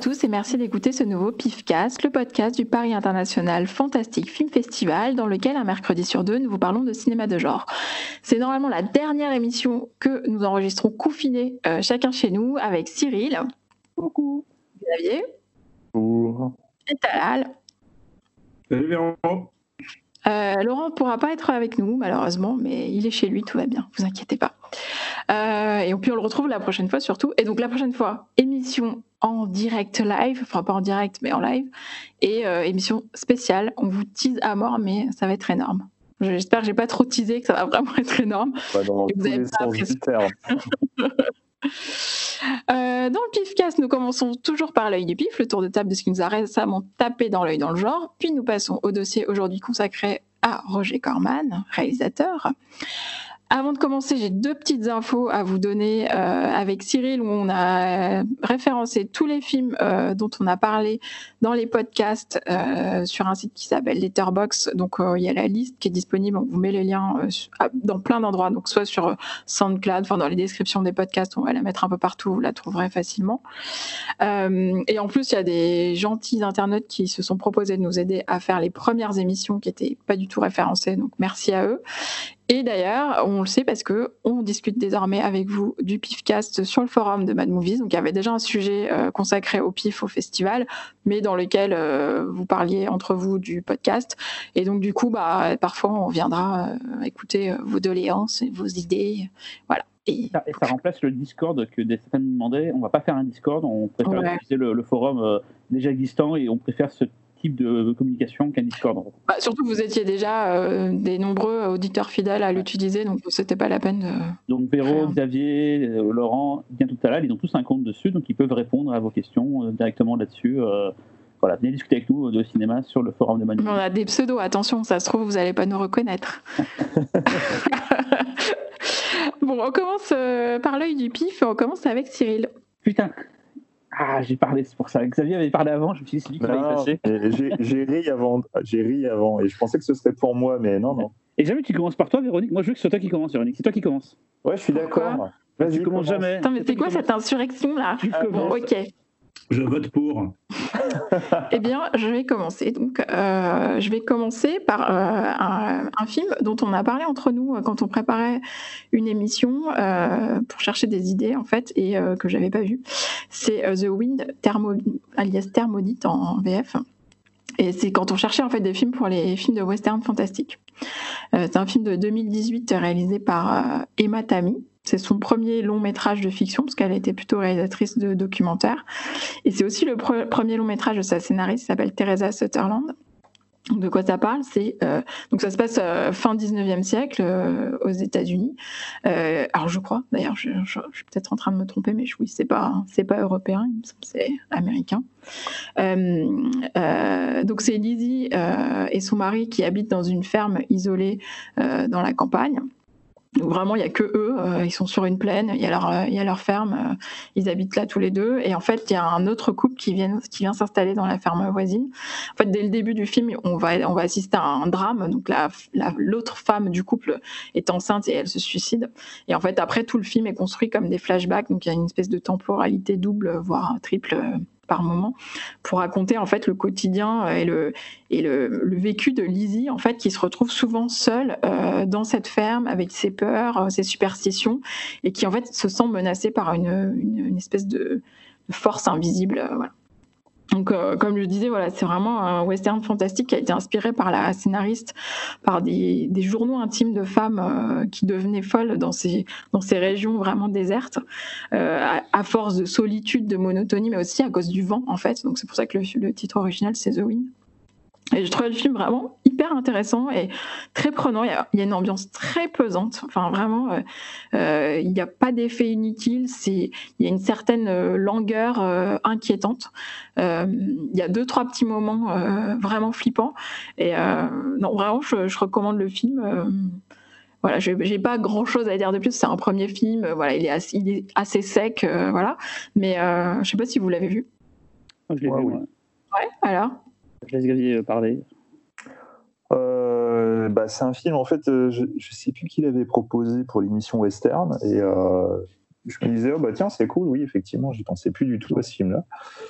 à tous et merci d'écouter ce nouveau PIFcast, le podcast du Paris International Fantastic Film Festival, dans lequel un mercredi sur deux, nous vous parlons de cinéma de genre. C'est normalement la dernière émission que nous enregistrons confinés euh, chacun chez nous avec Cyril. Coucou. Xavier. Bonjour. Et Talal. Salut Véron. Euh, Laurent ne pourra pas être avec nous, malheureusement, mais il est chez lui, tout va bien, vous inquiétez pas. Euh, et puis on le retrouve la prochaine fois surtout. Et donc la prochaine fois, émission en direct live, enfin pas en direct, mais en live, et euh, émission spéciale. On vous tease à mort, mais ça va être énorme. J'espère que j'ai pas trop teasé, que ça va vraiment être énorme. Dans Et vous tous avez les pas Euh, dans le PIFcast, nous commençons toujours par l'œil du PIF, le tour de table de ce qui nous a récemment tapé dans l'œil dans le genre. Puis nous passons au dossier aujourd'hui consacré à Roger Corman, réalisateur. Avant de commencer, j'ai deux petites infos à vous donner euh, avec Cyril où on a euh, référencé tous les films euh, dont on a parlé dans les podcasts euh, sur un site qui s'appelle Letterbox. Donc euh, il y a la liste qui est disponible. On vous met les liens euh, à- dans plein d'endroits. Donc soit sur SoundCloud, enfin dans les descriptions des podcasts, on va la mettre un peu partout. Vous la trouverez facilement. Et en plus, il y a des gentils internautes qui se sont proposés de nous aider à faire les premières émissions qui étaient pas du tout référencées. Donc merci à eux. Et d'ailleurs, on le sait parce que on discute désormais avec vous du PIFcast sur le forum de Mad Movies. Donc il y avait déjà un sujet euh, consacré au PIF au festival, mais dans lequel euh, vous parliez entre vous du podcast. Et donc du coup, bah parfois on viendra euh, écouter vos doléances, et vos idées, voilà. Et Ça- Et ça remplace le Discord que des certains nous demandaient. On va pas faire un Discord, on préfère Ouais. utiliser le, le forum déjà existant et on préfère ce type de communication qu'un Discord. Bah, surtout, vous étiez déjà euh, des nombreux auditeurs fidèles à l'utiliser, donc c'était pas la peine de. Donc Véro. Xavier, euh, Laurent, bientôt à l'heure, ils ont tous un compte dessus, donc ils peuvent répondre à vos questions euh, directement là-dessus. euh, voilà, venez discuter avec nous de cinéma sur le forum de Manu. On a des pseudos, attention, ça se trouve, vous n'allez pas nous reconnaître. bon, on commence par l'œil du pif, on commence avec Cyril. Putain Ah, j'ai parlé, c'est pour ça. Xavier avait parlé avant, je me suis dit, c'est lui qui va y passer. J'ai ri avant, j'ai ri avant, et je pensais que ce serait pour moi, mais non, non. Et jamais tu commences par toi, Véronique Moi, je veux que ce soit toi qui commence, Véronique. C'est toi qui commence. Ouais, je suis d'accord. Vas-y, Tu commences commence. jamais. Attends, mais C'est quoi cette insurrection là? Tu Ah, commences. Ok. Je vote pour. Eh bien, je vais commencer. Donc, euh, je vais commencer par euh, un, film dont on a parlé entre nous euh, quand on préparait une émission pour chercher des idées, en fait, et que j'avais pas vu. C'est The Wind, alias Thermodite en, VF. Et c'est quand on cherchait en fait des films pour les films de western fantastique. C'est un film de 2018 réalisé par euh, Emma Tammy. C'est son premier long métrage de fiction parce qu'elle était plutôt réalisatrice de documentaires. Et c'est aussi le pre- premier long métrage de sa scénariste, qui s'appelle Teresa Sutherland. De quoi ça parle? Euh, donc ça se passe euh, fin 19e siècle euh, aux États-Unis. Alors je crois, d'ailleurs, je, suis peut-être en train de me tromper, mais je- oui, c'est pas pas européen, c'est américain. Donc c'est Lizzie et son mari qui habitent dans une ferme isolée dans la campagne. Donc vraiment, il y a que eux. euh, ils sont sur une plaine. Il y a leur, euh, il y a leur ferme. euh, ils habitent là tous les deux. Et en fait, il y a un autre couple qui vient, qui vient s'installer dans la ferme voisine. En fait, dès le début du film, on va, on va assister à un drame. Donc la, la- l'autre femme du couple est enceinte et elle se suicide. Et en fait, après, tout le film est construit comme des flashbacks. Donc il y a une espèce de temporalité double, voire triple euh, par moment, pour raconter en fait le quotidien euh, et le et le, vécu de Lizzie en fait qui se retrouve souvent seule euh, dans cette ferme avec ses peurs, euh, ses superstitions et qui en fait se sent menacée par une, une, une espèce de, force invisible. voilà. Donc, euh, comme je disais, voilà, c'est vraiment un western fantastique qui a été inspiré par la scénariste, par des, journaux intimes de femmes euh, qui devenaient folles dans ces, dans ces régions vraiment désertes, euh, à, à force de solitude, de monotonie, mais aussi à cause du vent, en fait. Donc, c'est pour ça que le, le titre original, c'est The Wind. Et je trouvais le film vraiment hyper intéressant et très prenant. Il y a, il y a une ambiance très pesante. Enfin, vraiment, euh, euh, il n'y a pas d'effet inutile. C'est, il y a une certaine euh, langueur euh, inquiétante. Euh, il y a deux, trois petits moments euh, vraiment flippants. Et euh, non, vraiment, je, je recommande le film. Euh, voilà, j'ai j'ai pas grand chose à dire de plus. C'est un premier film. Voilà, il est assez, il est assez sec. euh, voilà, mais euh, je sais pas si vous l'avez vu. Je l'ai Ouais, vu. Alors? Je laisse Xavier parler. Euh, bah, c'est un film, en fait, euh, je ne sais plus qui l'avait proposé pour l'émission Western, et euh, je me disais, oh bah tiens, c'est cool, oui, effectivement, j'y pensais plus du tout à ce film-là.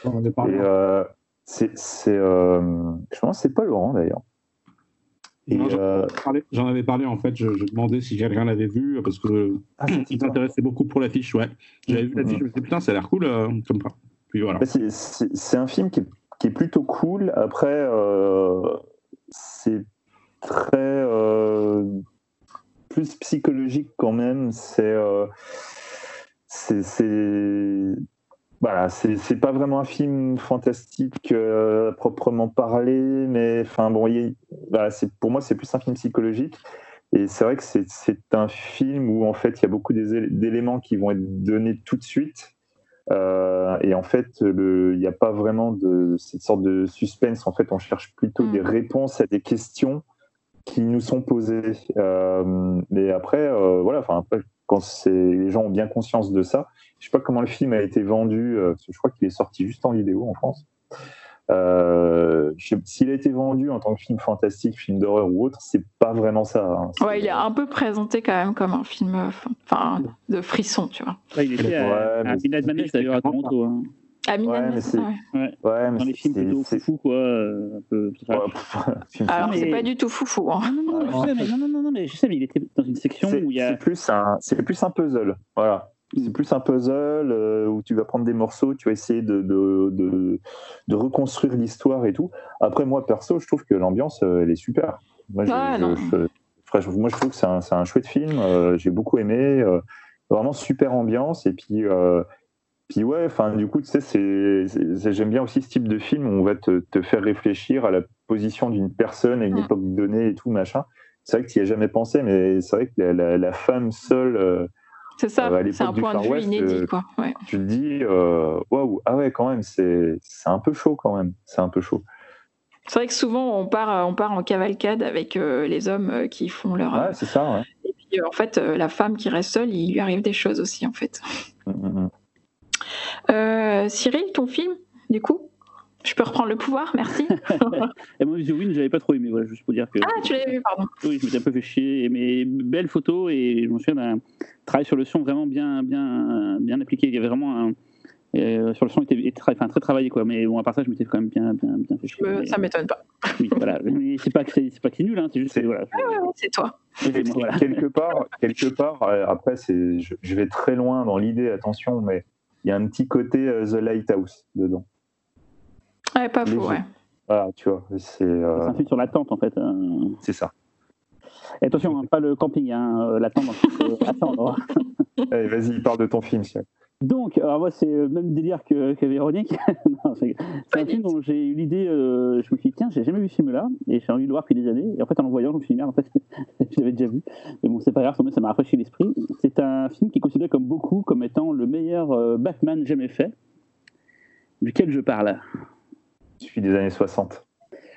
Et euh, c'est, je pense que c'est pas Laurent d'ailleurs. J'en avais parlé en fait, je, je demandais si quelqu'un l'avait vu parce que ah, il m'intéressait beaucoup pour l'affiche, ouais. J'avais vu l'affiche, je me dit putain, ça a l'air cool comme ça. Puis voilà. Bah, c'est, un film qui est, qui est plutôt cool. Après, euh, c'est très euh, plus psychologique quand même. C'est, euh, voilà, c'est, pas vraiment un film fantastique euh, proprement parler, mais enfin bon, pour moi, c'est plus un film psychologique. Et c'est vrai que c'est, un film où en fait il y a beaucoup d'éléments qui vont être donnés tout de suite. Euh, et en fait, il n'y a pas vraiment de cette sorte de suspense. En fait, on cherche plutôt Mm. des réponses à des questions qui nous sont posées. Euh, mais après, euh, voilà, enfin après, quand les gens ont bien conscience de ça, je sais pas comment le film a été vendu. euh, parce que je crois qu'il est sorti juste en vidéo en France. Euh, S'il a été vendu en tant que film fantastique, film d'horreur ou autre, c'est pas vraiment ça. hein. Ouais, il est un peu présenté quand même comme un film euh, enfin, de frisson, tu vois. Ouais, il était à, Ouais, à Midnight d'ailleurs à Toronto. hein. À Milan, Ouais, mais c'est- ouais. Ouais, mais Dans les films plutôt c'est- foufou, quoi. euh, Un peu, Ouais, pff, film Alors, mais- c'est pas du tout foufou. Hein. Non, non, non, Ouais. je sais, mais, non, non, mais je sais, mais il était dans une section où il y a. c'est plus un, c'est plus un puzzle. Voilà. C'est plus un puzzle euh, où tu vas prendre des morceaux, tu vas essayer de, de, de, de reconstruire l'histoire et tout. Après, moi, perso, je trouve que l'ambiance, euh, elle est super. Moi, je, Ouais, je- non. je- franchement, moi, je trouve que c'est un, un chouette film. euh, J'ai beaucoup aimé. vraiment super ambiance. Et puis, puis ouais, enfin, du coup, tu sais, j'aime bien aussi ce type de film où on va te, te faire réfléchir à la position d'une personne à une époque donnée et tout, machin. C'est vrai que tu n'y as jamais pensé, mais c'est vrai que la, la- la femme seule, C'est ça, Euh, c'est un point de vue West, inédit, euh, quoi. Ouais. tu te dis, euh, waouh, ah ouais, quand même, c'est un peu chaud quand même. C'est un peu chaud. C'est vrai que souvent, on part, on part en cavalcade avec euh, les hommes qui font leur. Ouais, c'est ça, ouais. Et puis, en fait, la femme qui reste seule, il lui arrive des choses aussi, en fait. Mm, mm, mm. Euh, Cyril, ton film, du coup? Je peux reprendre le pouvoir, merci. Et moi, The Win, j'avais pas trop aimé, voilà, juste pour dire que. ah, tu l'avais vu, pardon. Oui, je m'étais un peu fait chier. Mais belle photo et je me souviens d'un travail sur le son vraiment bien, bien, bien appliqué. Il y avait vraiment un. euh, sur le son, il était, était très, enfin, très travaillé, quoi. Mais bon, à part ça, je m'étais quand même bien, bien, bien fait chier. Euh, Mais- ça m'étonne pas. oui, voilà. Mais c'est pas que c'est pas que c'est nul, hein, c'est juste C'est- voilà. Ouais, ouais, c'est toi. Et moi, voilà. quelque part, quelque part euh, après, c'est, je, je vais très loin dans l'idée, attention, mais il y a un petit côté euh, The Lighthouse dedans. Ouais, pas faux, Léger. ouais. Voilà, tu vois, c'est, C'est euh, un film sur l'attente, en fait. hein. c'est ça. Et attention, hein, pas le camping, hein, euh, l'attente. euh, attendre. Allez, vas-y, parle de ton film, Cyril. Donc, alors moi, c'est le même délire que, que Véronique. Non, c'est c'est un film dont j'ai eu l'idée, euh, je me suis dit, tiens, j'ai jamais vu ce film-là, et j'ai envie de le voir depuis des années. Et en fait, en le voyant, je me suis dit, merde, en fait, je l'avais déjà vu. Mais bon, c'est pas grave, ça m'a rafraîchi l'esprit. C'est un film qui est considéré comme beaucoup comme étant le meilleur euh, Batman jamais fait. Duquel je parle? Je suis des années 60.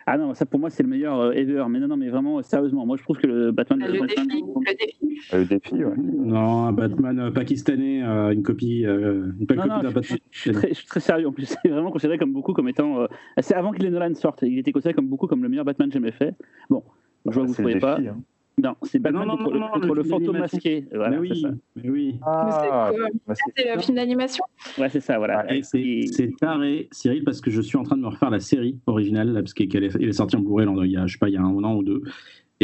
Ah non, ça pour moi, c'est le meilleur euh, ever. Mais non, non, mais vraiment, sérieusement, moi, je trouve que le Batman de Le 2005, défi, le défi. Euh, Le défi, ouais. Non, un Batman euh, pakistanais, euh, une copie, euh, une belle Non, copie non, d'un je, Batman. je suis très, je suis très sérieux en plus. C'est vraiment considéré comme beaucoup comme étant. euh, c'est avant que les Nolan sortent. Il était considéré comme beaucoup comme le meilleur Batman jamais fait. Bon, je vois que vous ne le trouvez pas. défi, hein. Non, c'est Batman non, non, contre, non, le, non, contre le le film fantôme masqué. Voilà, mais c'est ça. oui, mais oui. Ah, quoi c'est- le film d'animation Ouais, c'est ça, voilà. C'est taré, Cyril, parce que je suis en train de me refaire la série originale, là, parce qu'elle est, sortie en Blu-ray là, il y a, je sais pas, il y a un an ou deux.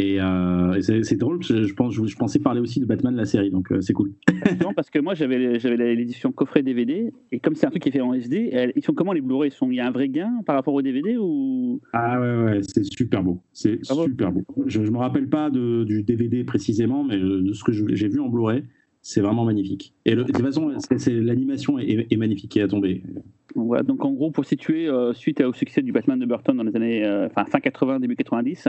Et, euh, c'est drôle, je, pense, je, je pensais parler aussi de Batman, la série, donc euh, c'est cool. Non, parce que moi j'avais l'édition coffret DVD et comme c'est un truc qui est fait en SD, elles- ils sont comment les Blu-ray? Sont- Il y a un vrai gain par rapport au DVD ou? Ah ouais, ouais, c'est super beau. C'est Ah bon? super beau. Je ne me rappelle pas de, du DVD précisément, mais euh, de ce que j'ai vu en Blu-ray, c'est vraiment magnifique. Et le- de toute façon, l'animation est, est magnifique et à tomber. Donc en gros, pour situer, euh, suite au succès du Batman de Burton dans les années euh, fin 80, début 90,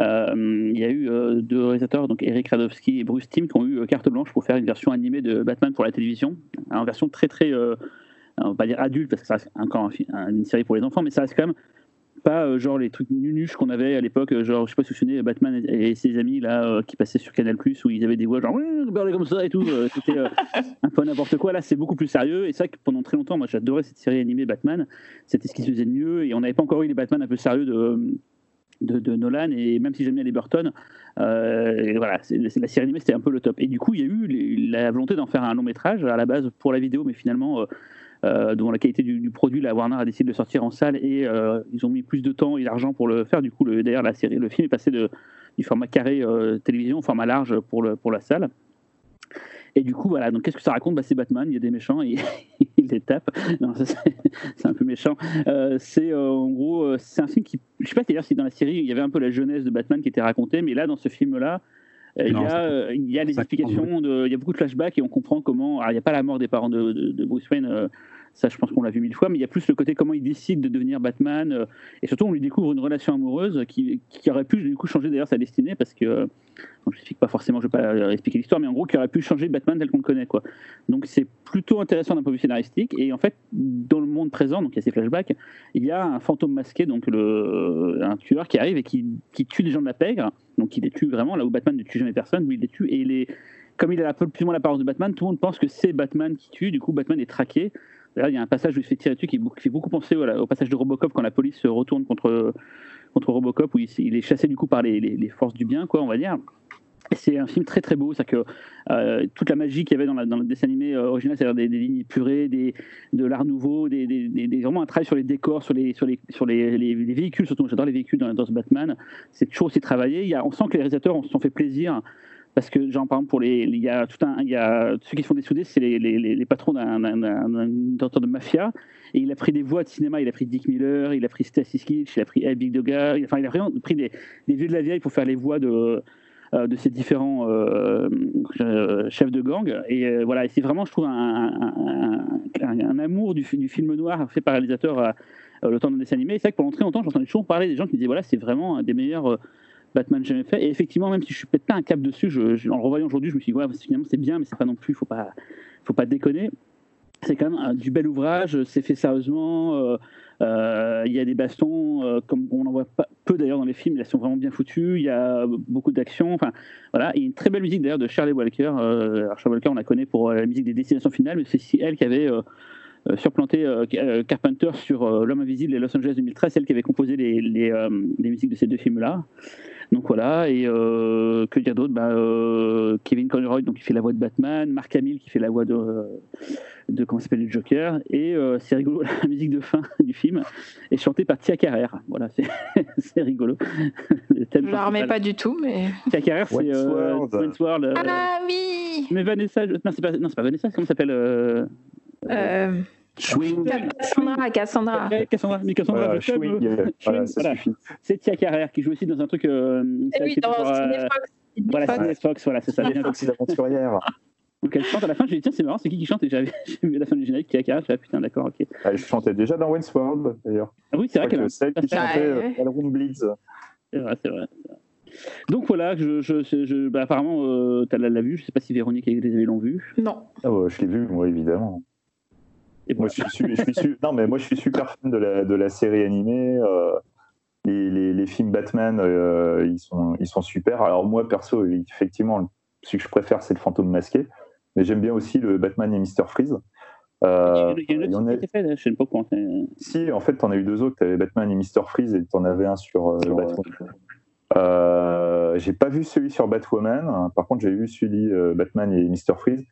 euh, il y a eu deux réalisateurs, donc Eric Radowski et Bruce Timm, qui ont eu carte blanche pour faire une version animée de Batman pour la télévision, en version très très, on va pas dire adulte, parce que ça reste encore une série pour les enfants, mais ça reste quand même pas euh, genre les trucs nunuches qu'on avait à l'époque, euh, genre je sais pas si vous souvenez, Batman et, ses amis là euh, qui passaient sur Canal Plus où ils avaient des voix genre comme ça et tout, c'était un peu n'importe quoi. Là, c'est beaucoup plus sérieux. Et vrai que pendant très longtemps, moi j'adorais cette série animée Batman, c'était ce qui se faisait de mieux. Et on n'avait pas encore eu les Batman un peu sérieux de de, Nolan. Et même si j'aime bien les Burton, voilà, c'est, la série animée c'était un peu le top. Et du coup, il y a eu la volonté d'en faire un long métrage à la base pour la vidéo, mais finalement dont la qualité du, produit, la Warner a décidé de le sortir en salle et euh, ils ont mis plus de temps et d'argent pour le faire. Du coup, d'ailleurs, la série, le film est passé de, du format carré euh, télévision au format large pour, le, pour la salle. Et du coup, voilà, donc qu'est-ce que ça raconte? Bah, C'est Batman, il y a des méchants et il les tape. c'est un peu méchant. c'est en gros, c'est un film qui. Je sais pas d'ailleurs si dans la série, il y avait un peu la jeunesse de Batman qui était racontée, mais là, dans ce film-là, il, y a, il y a des explications, de, il y a beaucoup de flashbacks et on comprend comment. Alors, il n'y a pas la mort des parents de, de Bruce Wayne ça, je pense qu'on l'a vu mille fois, mais il y a plus le côté comment il décide de devenir Batman. Euh, et surtout, on lui découvre une relation amoureuse qui, qui aurait pu, du coup, changer d'ailleurs sa destinée parce que. je n'explique pas forcément, je ne vais pas expliquer l'histoire, mais en gros, qui aurait pu changer Batman tel qu'on le connaît. Quoi. Donc, c'est plutôt intéressant d'un point de vue scénaristique. Et en fait, dans le monde présent, donc il y a ces flashbacks, il y a un fantôme masqué, donc le, un tueur qui arrive et qui, qui tue des gens de la pègre. Donc, il les tue vraiment, là où Batman ne tue jamais personne, lui, il les tue. Et les, comme il a plus ou moins l'apparence de Batman, tout le monde pense que c'est Batman qui tue. Du coup, Batman est traqué. D'ailleurs, il y a un passage où il se fait tirer dessus qui, fait beaucoup penser au passage de Robocop quand la police se retourne contre, Robocop, où il, est chassé du coup par les, forces du bien, quoi, on va dire. C'est un film très très beau, c'est que euh, toute la magie qu'il y avait dans, le dessin animé euh, original, c'est-à-dire des, lignes purées, de l'art nouveau, des, vraiment un travail sur les décors, sur les, véhicules, surtout j'adore les véhicules dans, dans ce Batman, c'est toujours aussi travaillé. Il y a, on sent que les réalisateurs se sont fait plaisir parce que par exemple pour les il y a tout un il y a ceux qui font des soudés c'est les, les, les, patrons d'un de mafia. Et il a pris des voix de cinéma. Il a pris Dick Miller il a pris Stacy Skitch il a pris hey, Big Doga enfin il a vraiment pris des, des vieux de la vieille pour faire les voix de euh, de ces différents euh, euh, chefs de gang. Et voilà. C'est vraiment je trouve un, un, amour du, du, film noir fait par réalisateur le temps d'un dessin animé. Et c'est vrai que pendant très longtemps j'entendais toujours parler des gens qui disaient voilà c'est vraiment un des meilleurs Batman jamais fait. Et effectivement, même si je suis peut-être pas un cap dessus, en le revoyant aujourd'hui, je me suis dit, finalement, c'est bien, mais c'est pas non plus, faut pas, faut pas déconner. C'est quand même du bel ouvrage, c'est fait sérieusement. Euh, euh, il y a des bastons, euh, comme on en voit peu d'ailleurs dans les films, ils sont vraiment bien foutus. Il y a beaucoup d'action. Enfin, voilà. A une très belle musique d'ailleurs de Shirley Walker. alors, Shirley Walker, on la connaît pour la musique des destinations finales, mais c'est elle qui avait surplanté Carpenter sur L'homme invisible et Los Angeles 2013, celle qui avait composé les, les, les musiques de ces deux films-là. Donc voilà, et euh, que dire d'autre? Bah, euh, Kevin Conroy, donc, qui fait la voix de Batman, Mark Hamill qui fait la voix de, de comment s'appelle le Joker, et euh, c'est rigolo, la musique de fin du film est chantée par Tia Carrère. Voilà, c'est rigolo. Je ne la remets pas du tout, mais. Tia Carrère, c'est. World. ah oui Mais Vanessa, non, c'est pas, pas Vanessa, comment s'appelle euh... Cassandra, Cassandra. Cassandra, mais Cassandra, c'est Tia Carrère qui joue aussi dans un truc. Euh, eh oui, dans Cinefox. Voilà, Cinefox, voilà, c'est ça. Cinefox, l'aventurière. Donc elle chante à la fin, je lui dit tiens c'est marrant, c'est qui qui chante Et j'avais vu la fin du générique, Tia Carrère, je dit putain d'accord, ok. Elle chantait déjà dans Wayne's World d'ailleurs. Ah oui c'est vrai qu'elle celle qui chantait ouais. Room Bleeds. C'est vrai, c'est vrai. Donc voilà, je, je, je bah, apparemment euh, tu l'as vu, je sais pas si Véronique et les l'ont vu. Non. Ah ouais, je l'ai vu, moi évidemment moi, je suis, je suis, non, mais moi, je suis super fan de la, de la série animée. Euh, les, les, films Batman, euh, ils, sont, ils sont super. Alors, moi, perso, effectivement, ce que je préfère, c'est le fantôme masqué. Mais j'aime bien aussi le Batman et Mr. Freeze. Euh, il y a une autre qui fait, je sais pas comment Si, en fait, tu en as eu deux autres. Tu avais Batman et Mr. Freeze et tu en avais un sur, euh, Batman. Euh, j'ai pas vu celui sur Batwoman. Par contre, j'ai vu celui Batman et Mr. Freeze.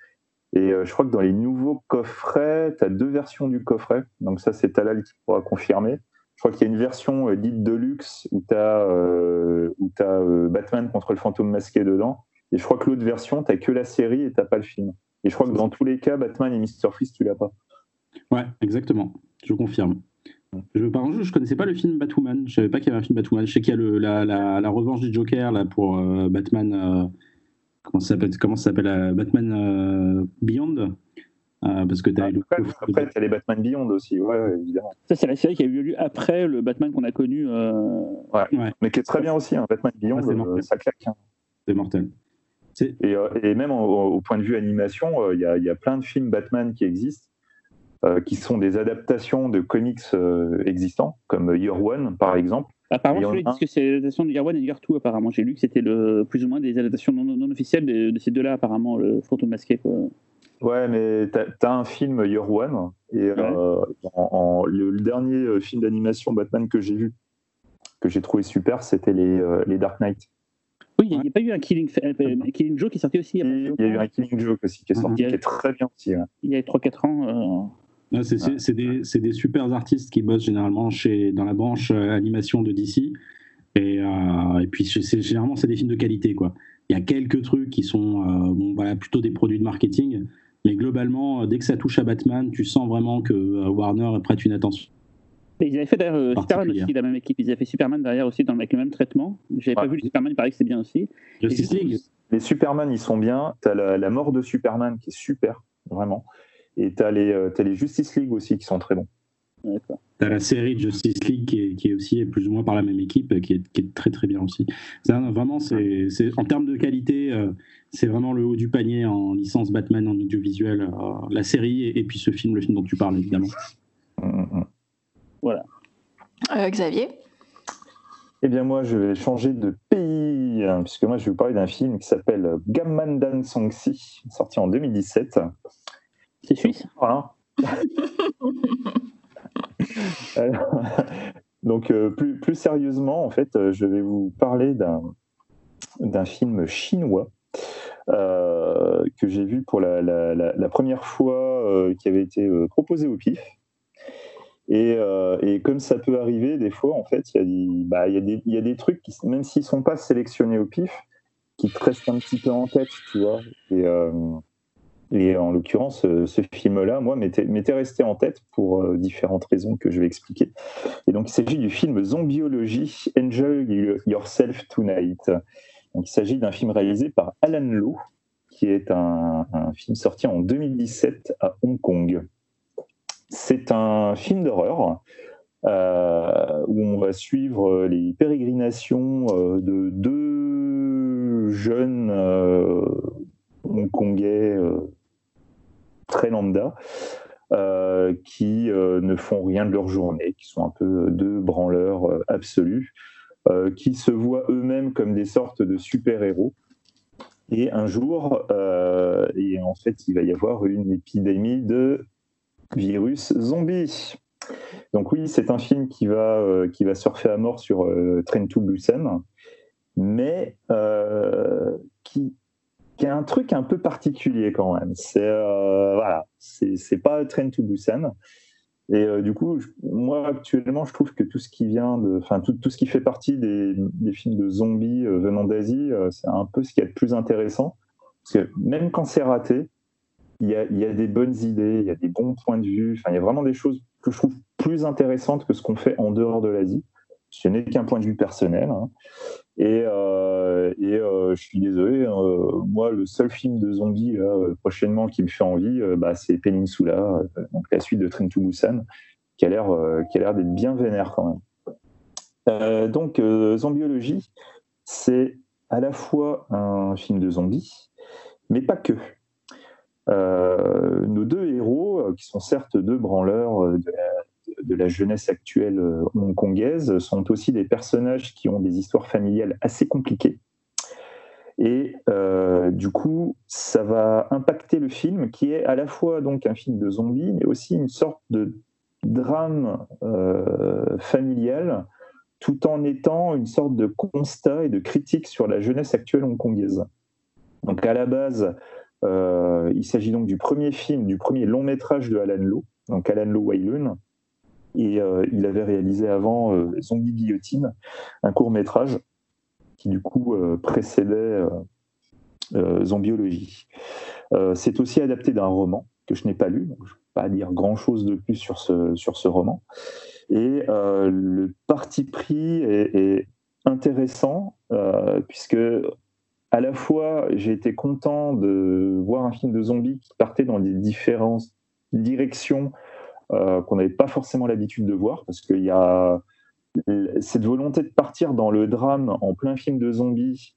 Et euh, je crois que dans les nouveaux coffrets, tu as deux versions du coffret. Donc ça, c'est Talal qui pourra confirmer. Je crois qu'il y a une version euh, dite de luxe où tu as, euh, as Batman contre le fantôme masqué dedans. Et je crois que l'autre version, tu que la série et tu pas le film. Et je crois que dans tous les cas, Batman et Mr. Freeze, tu l'as pas. Ouais, exactement. Je confirme. Je, par contre, je connaissais pas le film Batwoman. Je savais pas qu'il y avait un film Batwoman. Je sais qu'il y a le, la, la, la, revanche du Joker là, pour Batman comment ça s'appelle comment ça s'appelle euh, Batman euh, Beyond? Euh, parce que as après, après tu as les Batman Beyond aussi, ouais, évidemment. Ça, c'est la série qui a eu lieu après le Batman qu'on a connu. Ouais. mais qui est très bien aussi, hein. Batman Beyond, ça claque. Hein. C'est mortel. Et, et, même au, point de vue animation, il y, a, y, a plein de films Batman qui existent, qui sont des adaptations de comics existants, comme Year One, par exemple. Apparemment, je que c'est l'adaptation de Year One et Year Two, apparemment. J'ai lu que c'était le, plus ou moins des adaptations non, officielles de, ces deux-là, apparemment, le fantôme masqué. Quoi. Ouais, mais t'as as un film Year One, et euh, en, le, dernier euh, film d'animation Batman que j'ai vu, que j'ai trouvé super, c'était les, les Dark Knight. Oui, il n'y a, pas eu un Killing, Killing Joe qui est sorti aussi. Il y a, eu un Killing Joke aussi qui est sorti, qui est très bien aussi. Il y a 3-4 ans. C'est des, des, super artistes qui bossent généralement chez, dans la branche animation de DC. Et, et puis, généralement, c'est des films de qualité. quoi. Il y a quelques trucs qui sont bon, voilà, plutôt des produits de marketing. Mais globalement, dès que ça touche à Batman, tu sens vraiment que Warner prête une attention ils avaient fait d'ailleurs euh, Superman aussi, la même équipe. Ils avaient fait Superman derrière aussi dans, avec le même traitement. J'avais pas vu le Superman, il paraît que c'est bien aussi. Justice League. Les Superman, ils sont bien. Tu as la, mort de Superman qui est super, vraiment. Et tu as, euh, as, les Justice League aussi qui sont très bons. Tu as la série de Justice League qui est, qui est, aussi plus ou moins par la même équipe, qui est, qui est très très bien aussi. vraiment, c'est en termes de qualité, euh, c'est vraiment le haut du panier en licence Batman en audiovisuel. la série et, puis ce film, le film dont tu parles évidemment. Voilà. Euh, Xavier? Eh bien, moi, je vais changer de pays, hein, puisque moi, je vais vous parler d'un film qui s'appelle Gammandan Songsi, sorti en 2017. C'est suisse Voilà. donc, euh, plus, plus, sérieusement, en fait, euh, je vais vous parler d'un film chinois que j'ai vu pour la, la première fois, qui avait été proposé au PIF. Euh, et, comme ça peut arriver, des fois, en fait, il y, bah, y, y, a des trucs, qui, même s'ils ne sont pas sélectionnés au pif, qui te restent un petit peu en tête, tu vois. Et, euh, et en l'occurrence, euh, ce film-là, moi, m'était resté en tête pour différentes raisons que je vais expliquer. Et donc, il s'agit du film Zombiology, Enjoy Yourself Tonight. Il s'agit d'un film réalisé par Alan Lowe, qui est un, film sorti en 2017 à Hong Kong. C'est un film d'horreur euh, où on va suivre les pérégrinations euh, de deux jeunes euh, hongkongais très lambda qui ne font rien de leur journée, qui sont un peu deux branleurs absolus, qui se voient eux-mêmes comme des sortes de super-héros. Et un jour, et en fait, il va y avoir une épidémie de virus zombie. Donc oui, c'est un film qui va, euh, qui va surfer à mort sur euh, Train to Busan, mais euh, qui, qui, a un truc un peu particulier quand même. C'est voilà, c'est pas Train to Busan. Et du coup, moi actuellement, je trouve que tout ce qui vient de, enfin tout, tout, ce qui fait partie des, des films de zombies venant d'Asie, c'est un peu ce qui est le plus intéressant. Parce que même quand c'est raté, il y, a, des bonnes idées, il y a des bons points de vue. Enfin, il y a vraiment des choses que je trouve plus intéressantes que ce qu'on fait en dehors de l'Asie. Ce n'est qu'un point de vue personnel. Hein. Et, euh, euh, je suis désolé, euh, moi, le seul film de zombies prochainement qui me fait envie, bah, c'est Peninsula, donc la suite de Train to Busan, qui a l'air d'être bien vénère quand même. donc, Zombiologie, c'est à la fois un film de zombies, mais pas que. Nos deux héros, qui sont certes deux branleurs euh, de la, jeunesse actuelle hongkongaise, sont aussi des personnages qui ont des histoires familiales assez compliquées. Et du coup, ça va impacter le film, qui est à la fois donc un film de zombies, mais aussi une sorte de drame familial, tout en étant une sorte de constat et de critique sur la jeunesse actuelle hongkongaise. Donc à la base, euh, il s'agit donc du premier film, du premier long métrage de Alan Lowe, donc Alan Lowe Wailun. Et euh, il avait réalisé avant euh, Zombie Guillotine, un court métrage qui du coup précédait Zombiologie. C'est aussi adapté d'un roman que je n'ai pas lu, donc je ne vais pas dire grand chose de plus sur ce, sur ce roman. Et le parti pris est, intéressant puisque à la fois, j'ai été content de voir un film de zombies qui partait dans des différentes directions euh, qu'on n'avait pas forcément l'habitude de voir, parce qu'il y a cette volonté de partir dans le drame en plein film de zombies,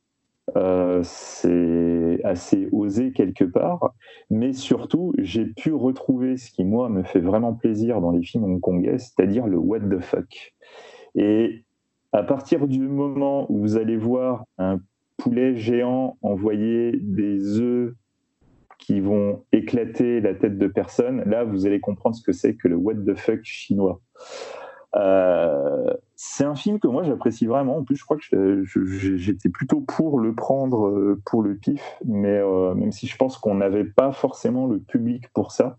euh, c'est assez osé quelque part, mais surtout, j'ai pu retrouver ce qui, moi, me fait vraiment plaisir dans les films hongkongais, c'est-à-dire le what the fuck. Et à partir du moment où vous allez voir un poulet géant envoyer des œufs qui vont éclater la tête de personne, là, vous allez comprendre ce que c'est que le what the fuck chinois. Euh, c'est un film que moi j'apprécie vraiment. En plus, je crois que j'étais plutôt pour le prendre euh, pour le pif, mais euh, même si je pense qu'on n'avait pas forcément le public pour ça,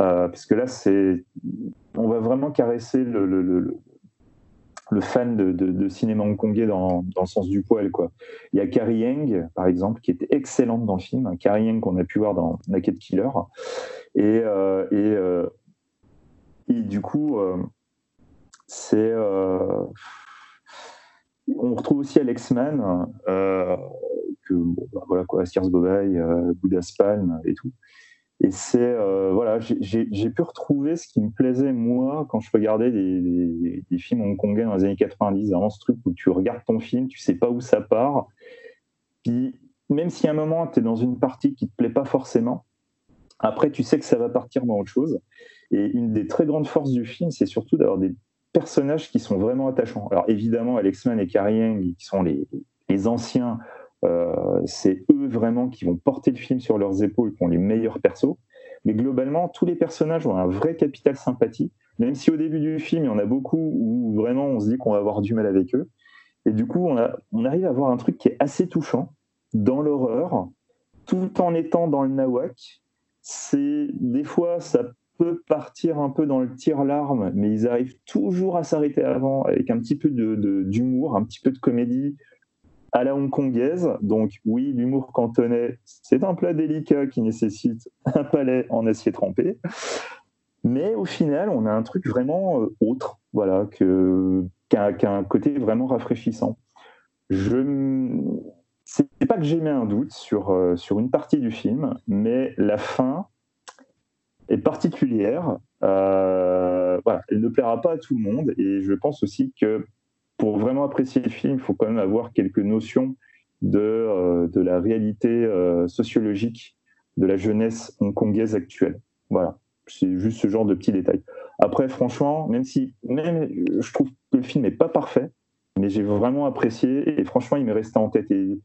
euh, parce que là, c'est, on va vraiment caresser le, le fan de, cinéma hongkongais dans, dans, le sens du poil. Quoi. Il y a Carrie Yang, par exemple, qui était excellente dans le film, Carrie Yang qu'on a pu voir dans Naked Killer, et, et, et du coup c'est euh, on retrouve aussi Alex Mann, euh, que bon, bah, voilà quoi, Sears Bobay, euh, Bouddha's Palm et tout. Et c'est voilà, j'ai pu retrouver ce qui me plaisait moi quand je regardais des, films hongkongais dans les années 90, vraiment ce truc où tu regardes ton film, tu sais pas où ça part, puis même si à un moment tu es dans une partie qui te plaît pas forcément, après tu sais que ça va partir dans autre chose. Et une des très grandes forces du film, c'est surtout d'avoir des personnages qui sont vraiment attachants. Alors évidemment, Alex Mann et Carrie qui sont les, les anciens, euh, c'est eux vraiment qui vont porter le film sur leurs épaules, qui ont les meilleurs persos. Mais globalement, tous les personnages ont un vrai capital sympathie, même si au début du film, il y en a beaucoup où vraiment on se dit qu'on va avoir du mal avec eux. Et du coup, on, arrive à avoir un truc qui est assez touchant dans l'horreur, tout en étant dans le nawak. C'est des fois, ça partir un peu dans le tir-larme, mais ils arrivent toujours à s'arrêter avant avec un petit peu d'humour, un petit peu de comédie à la hongkongaise. Donc oui, l'humour cantonais, c'est un plat délicat qui nécessite un palais en acier trempé. Mais au final, on a un truc vraiment euh, autre, voilà, que, qui, a, un côté vraiment rafraîchissant. Je c'est pas que j'ai mis un doute sur, euh, sur une partie du film, mais la fin, est particulière. Euh, voilà, elle ne plaira pas à tout le monde et je pense aussi que pour vraiment apprécier le film, il faut quand même avoir quelques notions de, euh, de la réalité euh, sociologique de la jeunesse hongkongaise actuelle. Voilà, c'est juste ce genre de petits détails. Après, franchement, même si même je trouve que le film n'est pas parfait, mais j'ai vraiment apprécié et franchement, il m'est resté en tête. Et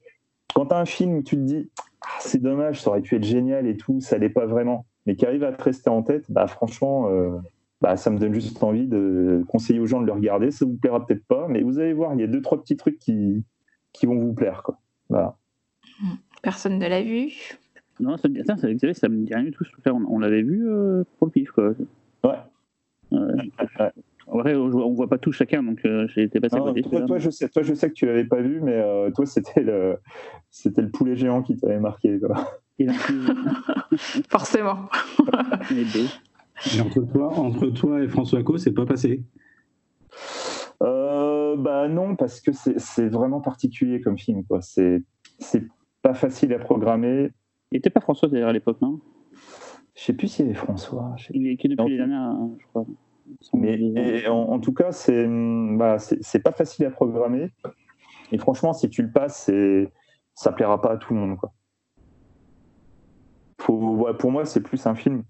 quand tu as un film où tu te dis, ah, c'est dommage, ça aurait pu être génial et tout, ça n'est pas vraiment mais qui arrive à te rester en tête, bah, franchement, euh, bah, ça me donne juste envie de conseiller aux gens de le regarder. Ça vous plaira peut-être pas, mais vous allez voir, il y a deux, trois petits trucs qui, qui vont vous plaire. Quoi. Voilà. Personne ne l'a vu Non, ça, ça, ça, ça me dit rien du tout. On, on l'avait vu euh, pour le pif. Quoi. Ouais. ouais. En vrai, on voit pas tout chacun, donc euh, j'ai été passé à côté. Toi, toi, je sais, toi, je sais que tu l'avais pas vu, mais euh, toi, c'était le, c'était le poulet géant qui t'avait marqué. Quoi. Forcément. Et entre toi, entre toi et François Co, c'est pas passé euh, Bah non, parce que c'est vraiment particulier comme film. Quoi. C'est pas facile à programmer. Il n'était pas François d'ailleurs à l'époque, non? Je sais plus s'il y avait François. Il est que depuis les dernières, je crois. Mais en, tout cas, c'est bah, c'est pas facile à programmer. Et franchement, si tu le passes, ça plaira pas à tout le monde. Quoi. Faut, pour moi, c'est plus un film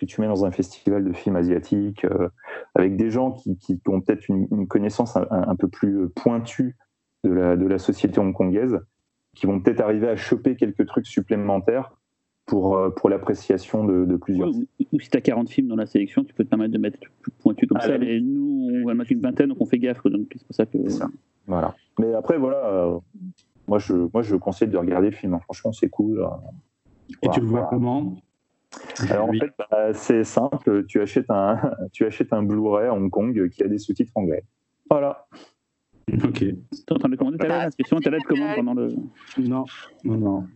que tu mets dans un festival de films asiatiques, euh, avec des gens qui, qui ont peut-être une, connaissance un, peu plus pointue de la, de la société hongkongaise, qui vont peut-être arriver à choper quelques trucs supplémentaires pour, euh, pour l'appréciation de, plusieurs. ou, si tu as 40 films dans la sélection, tu peux te permettre de mettre plus pointu comme ah, ça. Mais nous, on va mettre une vingtaine, donc on fait gaffe. Donc c'est pour ça que. Voilà. Mais après, voilà, euh, moi, je, moi je conseille de regarder le film. Hein. Franchement, c'est cool. Et tu le vois comment? Alors en fait, bah, c'est simple, tu achètes un, tu achètes un Blu-ray à Hong Kong qui a des sous-titres anglais. Voilà. Ok. Tu es en train de commander ta lettre d'inscription, ta lettre commande pendant le. Non, non, non.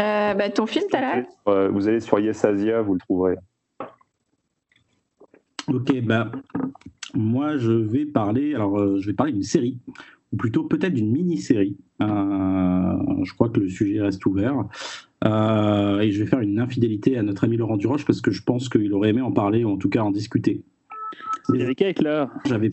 Euh, bah, ton film, t'as là Vous allez sur Yes Asia, vous le trouverez. Ok, bah moi je vais parler, alors euh, je vais parler d'une série, ou plutôt peut-être d'une mini-série. Euh, je crois que le sujet reste ouvert. Et je vais faire une infidélité à notre ami Laurent Duroche parce que je pense qu'il aurait aimé en parler, ou en tout cas en discuter. Là. J'avais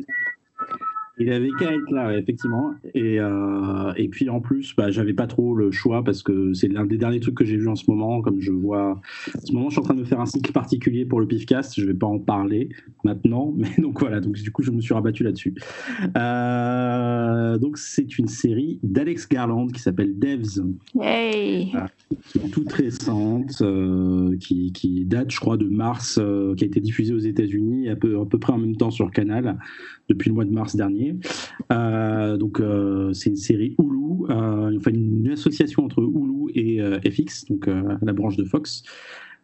il avait qu'à être là, effectivement. Et, euh, et puis en plus, bah, j'avais pas trop le choix parce que c'est l'un des derniers trucs que j'ai vu en ce moment. Comme je vois, en ce moment, je suis en train de me faire un cycle particulier pour le Pifcast. Je vais pas en parler maintenant, mais donc voilà. Donc du coup, je me suis rabattu là-dessus. Euh, donc c'est une série d'Alex Garland qui s'appelle Devs. Hey. Euh, toute récente, qui, qui, date, je crois, de mars, qui a été diffusée aux États-Unis à peu, à peu près en même temps sur Canal. Depuis le mois de mars dernier. donc c'est une série Hulu, enfin une association entre Hulu et FX, donc la branche de Fox.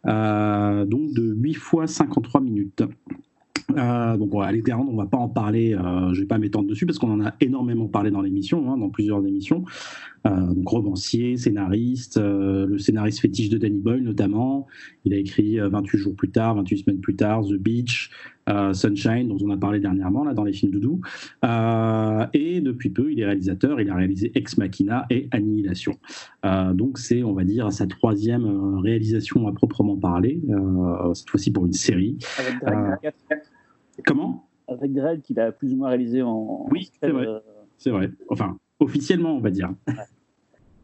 donc de 8 fois 53 minutes. Euh, donc à l'éternel, on va pas en parler, euh, je vais pas m'étendre dessus parce qu'on en a énormément parlé dans l'émission, hein, dans plusieurs émissions. Euh, donc romancier, scénariste, euh, le scénariste fétiche de Danny Boyle notamment. Il a écrit 28 jours plus tard, 28 semaines plus tard, The Beach, Sunshine, dont on a parlé dernièrement là dans les films doudou. et depuis peu, il est réalisateur. Il a réalisé Ex Machina et Annihilation. donc c'est, on va dire, sa troisième réalisation à proprement parler. cette fois-ci pour une série. Comment? Avec Dredd, qu'il a plus ou moins réalisé en. Oui, c'est vrai. Euh, c'est vrai. Enfin, officiellement, on va dire.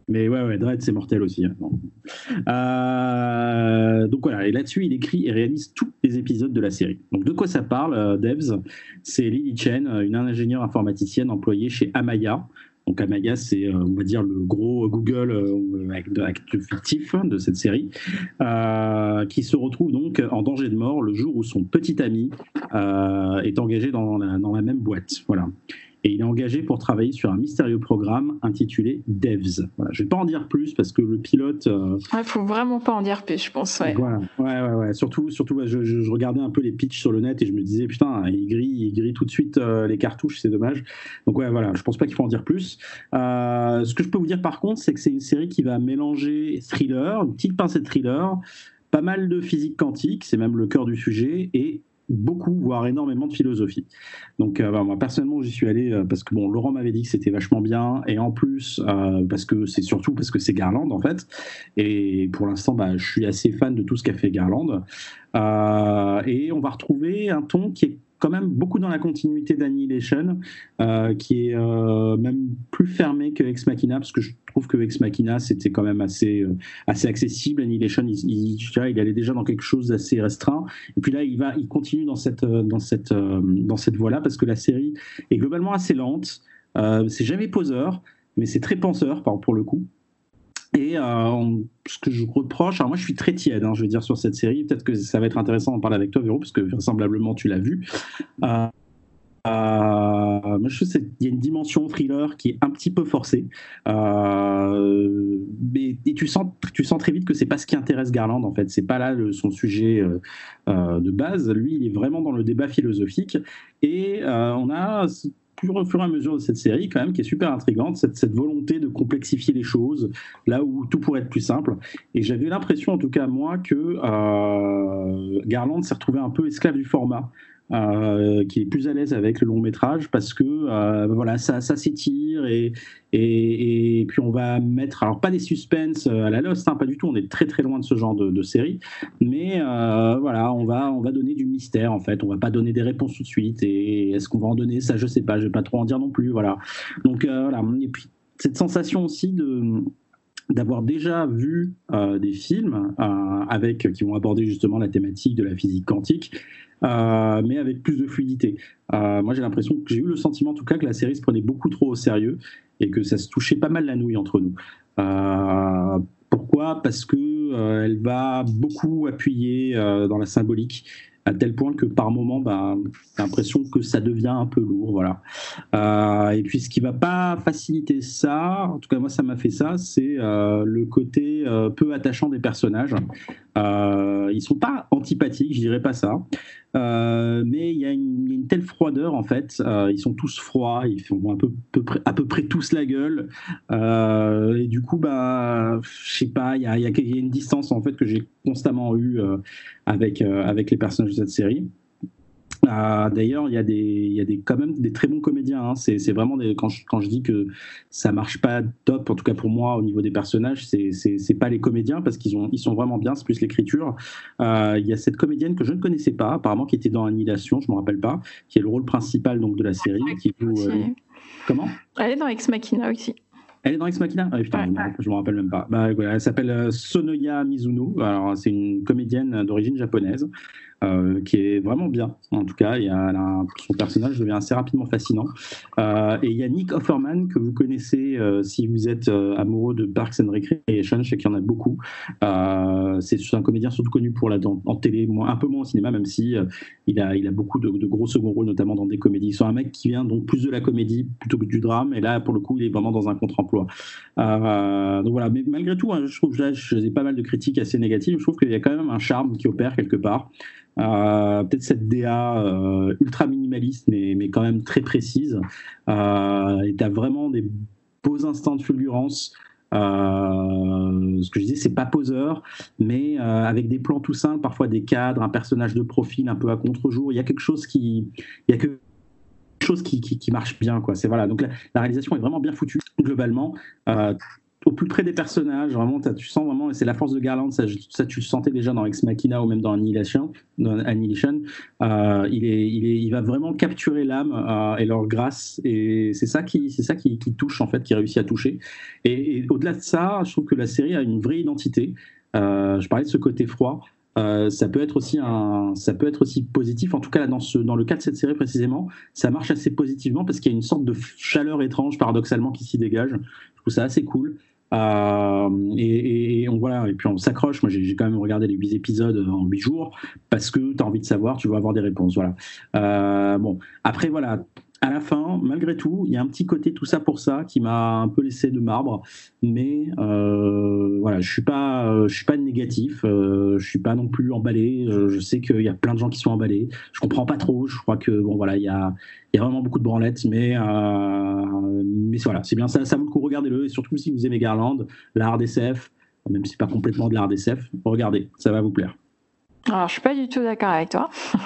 Mais ouais, ouais, Dredd, c'est mortel aussi. Hein. Euh, donc voilà, et là-dessus, il écrit et réalise tous les épisodes de la série. Donc de quoi ça parle, euh, Devs? C'est Lily Chen, une ingénieure informaticienne employée chez Amaya, donc Amaga, c'est, euh, on va dire, le gros Google euh, avec de fictif de cette série, euh, qui se retrouve donc en danger de mort le jour où son petit ami est engagé dans la, dans la même boîte. Voilà et il est engagé pour travailler sur un mystérieux programme intitulé Devs. Voilà, je ne vais pas en dire plus parce que le pilote. Euh, il ne faut vraiment pas en dire plus, je pense. Ouais, ouais, ouais. ouais. Surtout, surtout je, regardais un peu les pitchs sur le net et je me disais, putain, il grille, il grille tout de suite euh, les cartouches, c'est dommage. Donc, ouais, voilà, je pense pas qu'il faut en dire plus. Euh, ce que je peux vous dire par contre, c'est que c'est une série qui va mélanger thriller, une petite pincée de thriller, pas mal de physique quantique, c'est même le cœur du sujet, et beaucoup, voire énormément de philosophie. Donc, euh, moi personnellement, j'y suis allé euh, parce que bon, Laurent m'avait dit que c'était vachement bien, et en plus euh, parce que c'est surtout parce que c'est Garland en fait. Et pour l'instant, bah, je suis assez fan de tout ce qu'a fait Garland. et on va retrouver un ton qui est quand même beaucoup dans la continuité d'Annihilation, euh, qui est euh, même plus fermé que Ex Machina, parce que je trouve que Ex Machina, c'était quand même assez, euh, assez accessible. Annihilation, il, il, allait déjà dans quelque chose d'assez restreint. Et puis là, il, va, il continue dans cette, dans cette, dans cette voie-là, parce que la série est globalement assez lente. c'est jamais poseur, mais c'est très penseur, pour le coup. Et euh, ce que je reproche, alors moi je suis très tiède, hein, je veux dire, sur cette série. Peut-être que ça va être intéressant d'en parler avec toi, Véro, parce que vraisemblablement tu l'as vu. Euh, euh, y a une dimension thriller qui est un petit peu forcée. Euh, et tu sens, tu sens très vite que c'est pas ce qui intéresse Garland, en fait. C'est pas là son sujet de base. Lui, il est vraiment dans le débat philosophique. Et on a au fur et à mesure de cette série, quand même, qui est super intrigante, cette, cette volonté de complexifier les choses, là où tout pourrait être plus simple. Et j'avais l'impression, en tout cas moi, que euh, Garland s'est retrouvé un peu esclave du format. Euh, qui est plus à l'aise avec le long métrage parce que euh, voilà ça, s'étire et, et, puis on va mettre alors pas des suspens à la Lost hein, pas du tout on est très très loin de ce genre de, série mais euh, voilà on va on va donner du mystère en fait. On va pas donner des réponses tout de suite et est-ce qu'on va en donner ça je sais pas je vais pas trop en dire non plus voilà. Donc voilà et puis cette sensation aussi de d'avoir déjà vu euh, des films euh, avec qui vont aborder justement la thématique de la physique quantique, euh, mais avec plus de fluidité. moi, j'ai l'impression que j'ai eu le sentiment, en tout cas, que la série se prenait beaucoup trop au sérieux et que ça se touchait pas mal la nouille entre nous. pourquoi? Parce que elle va beaucoup appuyer dans la symbolique à tel point que par moment, bah, l'impression que ça devient un peu lourd. Voilà. Euh, et puis ce qui va pas faciliter ça, en tout cas moi ça m'a fait ça, c'est euh, le côté euh, peu attachant des personnages. Euh, ils sont pas antipathiques, je dirais pas ça. Euh, mais il y, a une telle froideur en fait. Euh, ils sont tous froids, ils font un peu, à peu près tous la gueule. Euh, et du coup, bah, je sais pas, il y a, y a, une distance en fait que j'ai constamment eu avec avec les personnages de cette série. Ah, d'ailleurs, il y a des, y a des, quand même des très bons comédiens. Hein. C'est, vraiment des, quand, je, quand je dis que ça marche pas top, en tout cas pour moi au niveau des personnages, c'est, pas les comédiens parce qu'ils ont, ils sont vraiment bien. C'est plus l'écriture. Euh, il y a cette comédienne que je ne connaissais pas, apparemment qui était dans Annihilation, je me rappelle pas, qui est le rôle principal donc de la série, qui joue. Euh, comment? Elle est dans Ex Machina aussi. Elle est dans Ex Machina? Ah, putain, je me rappelle même pas. Bah, elle s'appelle euh, Sonoya Mizuno. Alors, c'est une comédienne d'origine japonaise euh, qui est vraiment bien. En tout cas, il a son personnage devient assez rapidement fascinant. Euh, et il y a Nick Offerman que vous connaissez si vous êtes amoureux de Parks and Recreation. Je sais qu'il y en a beaucoup. c'est un comédien surtout connu pour la en télé, un peu moins au cinéma, même si il a il a beaucoup de, gros second rôles, notamment dans des comédies. C'est un mec qui vient donc plus de la comédie plutôt que du drame. Et là, pour le coup, il est vraiment dans un contre-emploi. donc voilà. Mais malgré tout, hein, je trouve là, j'ai pas mal de critiques assez négatives. Je trouve qu'il y a quand même un charme qui opère quelque part. Euh, peut-être cette DA euh, ultra minimaliste, mais, mais quand même très précise. Euh, et tu as vraiment des beaux instants de fulgurance. ce que je disais, c'est pas poseur, mais avec des plans tout simples, parfois des cadres, un personnage de profil un peu à contre-jour. Il y a quelque chose qui, il y a quelque chose qui, qui, marche bien, quoi. C'est voilà. Donc la, réalisation est vraiment bien foutue globalement au plus près des personnages. Vraiment, tu sens vraiment, et c'est la force de Garland, ça, tu le sentais déjà dans Ex Machina ou même dans Annihilation. Dans Annihilation euh, il, va vraiment capturer l'âme euh, et leur grâce, et c'est ça, qui, c'est ça qui, touche, en fait, qui réussit à toucher. Et, au-delà de ça, je trouve que la série a une vraie identité. Euh, je parlais de ce côté froid. ça peut être aussi ça peut être aussi positif. En tout cas, dans le cas de cette série précisément, ça marche assez positivement parce qu'il y a une sorte de chaleur étrange, paradoxalement, qui s'y dégage. Je trouve ça assez cool. Euh, et, on, voilà, et puis on s'accroche. Moi, j'ai quand même regardé les 8 épisodes en 8 jours parce que tu as envie de savoir, tu veux avoir des réponses. Voilà. Euh, bon, après, voilà, à la fin, malgré tout, il y a un petit côté tout ça pour ça qui m'a un peu laissé de marbre. Mais euh, voilà, je suis pas, euh, je suis pas négatif. Euh, je suis pas non plus emballé. je sais qu'il y a plein de gens qui sont emballés. Je comprends pas trop. Je crois que bon voilà, il y a, il y a vraiment beaucoup de branlettes, mais mais voilà, c'est bien ça. Ça vaut le coup. Regardez-le et surtout si vous aimez Garland, l'art SF, même si pas complètement de l'art SF, regardez, ça va vous plaire. Alors, je suis pas du tout d'accord avec toi.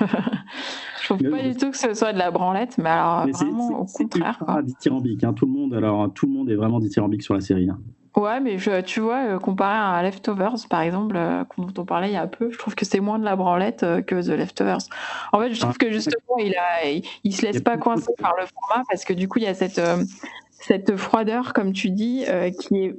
je trouve pas du tout que ce soit de la branlette, mais alors vraiment au contraire. C'est dithyrambique, hein. tout le monde. Alors, tout le monde est vraiment dithyrambique sur la série. Hein. Ouais, mais je, tu vois, euh, comparé à Leftovers, par exemple, euh, dont on parlait il y a peu, je trouve que c'est moins de la branlette euh, que The Leftovers. En fait, je trouve ah, que justement, il, a, il, se laisse pas coincer par le format parce que du coup, il y a cette, cette froideur, comme tu dis, qui est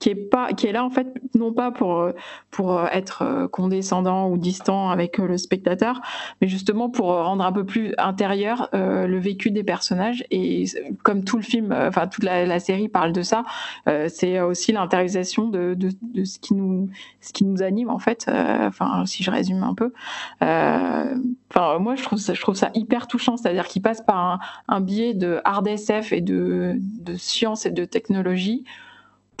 qui est pas qui est là en fait non pas pour pour être condescendant ou distant avec le spectateur mais justement pour rendre un peu plus intérieur euh, le vécu des personnages. Et comme tout le film enfin toute la, série parle de ça euh, c'est aussi l'intériorisation de, de, de, ce qui nous ce qui nous anime en fait euh, enfin si je résume un peu. Enfin moi je trouve ça je trouve ça hyper touchant c'est-à-dire qu'il passe par un, un biais de hard SF et de de science et de technologie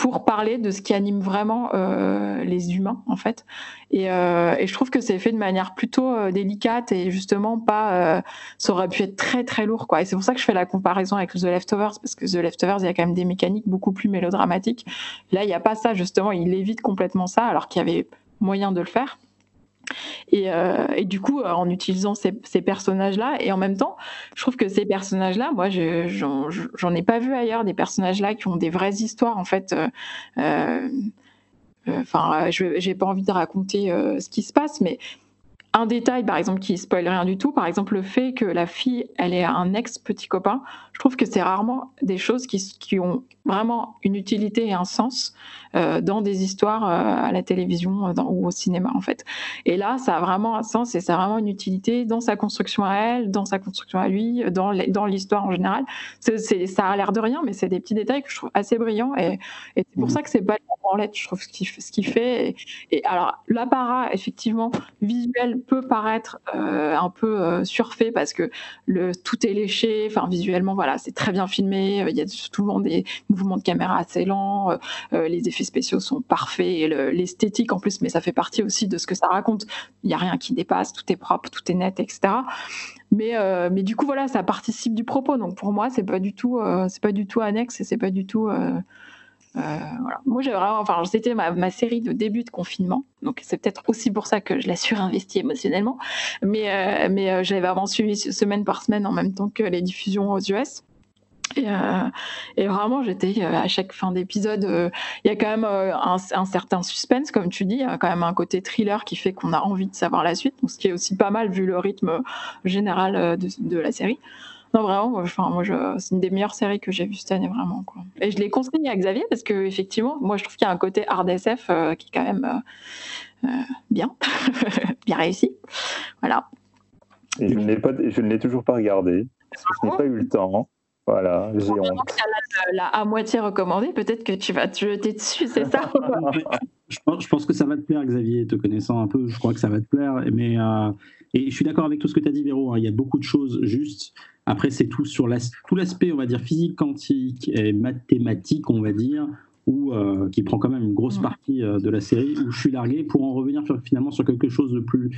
pour parler de ce qui anime vraiment euh, les humains en fait. Et, euh, et, je trouve que c'est fait de manière plutôt euh, délicate et justement pas. Euh, ça aurait pu être très très lourd quoi. Et c'est pour ça que je fais la comparaison avec The Leftovers parce que The Leftovers il y a quand même des mécaniques beaucoup plus mélodramatiques. Là il n'y a pas ça justement. Il évite complètement ça alors qu'il y avait moyen de le faire. Et, euh, et, du coup, en utilisant ces, personnages-là, et en même temps, je trouve que ces personnages-là, moi, j'en ai pas vu ailleurs des personnages-là qui ont des vraies histoires, en fait. Euh, euh, enfin, je j'ai pas envie de raconter ce qui se passe, mais un détail, par exemple, qui spoil rien du tout, par exemple, le fait que la fille, elle est un ex-petit copain, je trouve que c'est rarement des choses qui, qui, ont vraiment une utilité et un sens euh, dans des histoires euh, à la télévision euh, dans, ou au cinéma, en fait. Et là, ça a vraiment un sens et ça a vraiment une utilité dans sa construction à elle, dans sa construction à lui, dans l'histoire en général. ça a l'air de rien, mais c'est des petits détails que je trouve assez brillants et, et c'est pour mmh. ça que c'est pas en lettre, je trouve, ce qu'il fait. Et, et alors, l'apparat, effectivement, visuel peut paraître euh, un peu surfait parce que le, tout est léché. Enfin, visuellement, voilà, c'est très bien filmé. Il y a souvent des mouvements de caméra assez lents. Euh, les effets spéciaux sont parfaits. Et l'esthétique, en plus, mais ça fait partie aussi de ce que ça raconte. Il n'y a rien qui dépasse. Tout est propre, tout est net, etc. Mais, mais du coup, voilà, ça participe du propos. Donc, pour moi, c'est pas du tout, pas du tout annexe et c'est pas du tout euh, voilà. Moi, j'ai vraiment, enfin, c'était ma, ma, série de début de confinement, donc c'est peut-être aussi pour ça que je l'ai surinvesti émotionnellement. Mais, euh, mais euh, j'avais vraiment suivi semaine par semaine en même temps que les diffusions aux US. Et, euh, et, vraiment, j'étais à chaque fin d'épisode, il y a quand même un, un, certain suspense, comme tu dis, il y a quand même un côté thriller qui fait qu'on a envie de savoir la suite, donc ce qui est aussi pas mal vu le rythme général de, de la série. Non, vraiment, enfin, moi, c'est une des meilleures séries que j'ai vues cette année, vraiment. Quoi. Et je l'ai conseillé à Xavier parce que effectivement, moi, je trouve qu'il y a un côté hard SF euh, qui est quand même bien, bien réussi. Voilà. Et je ne pas, je ne l'ai toujours pas regardé. Parce que je n'ai pas eu le temps. Voilà, j'ai honte. La, à moitié recommandée, peut-être que tu vas te jeter dessus, c'est ça? Je, pense, je, pense, que ça va te plaire, Xavier, te connaissant un peu, je crois que ça va te plaire. Mais, euh, et je suis d'accord avec tout ce que tu as dit, Véro, hein, il y a beaucoup de choses justes. Après, c'est tout sur tout l'aspect, on va dire, physique, quantique et mathématique, on va dire, où, euh, qui prend quand même une grosse partie euh, de la série, où je suis largué pour en revenir finalement sur quelque chose de plus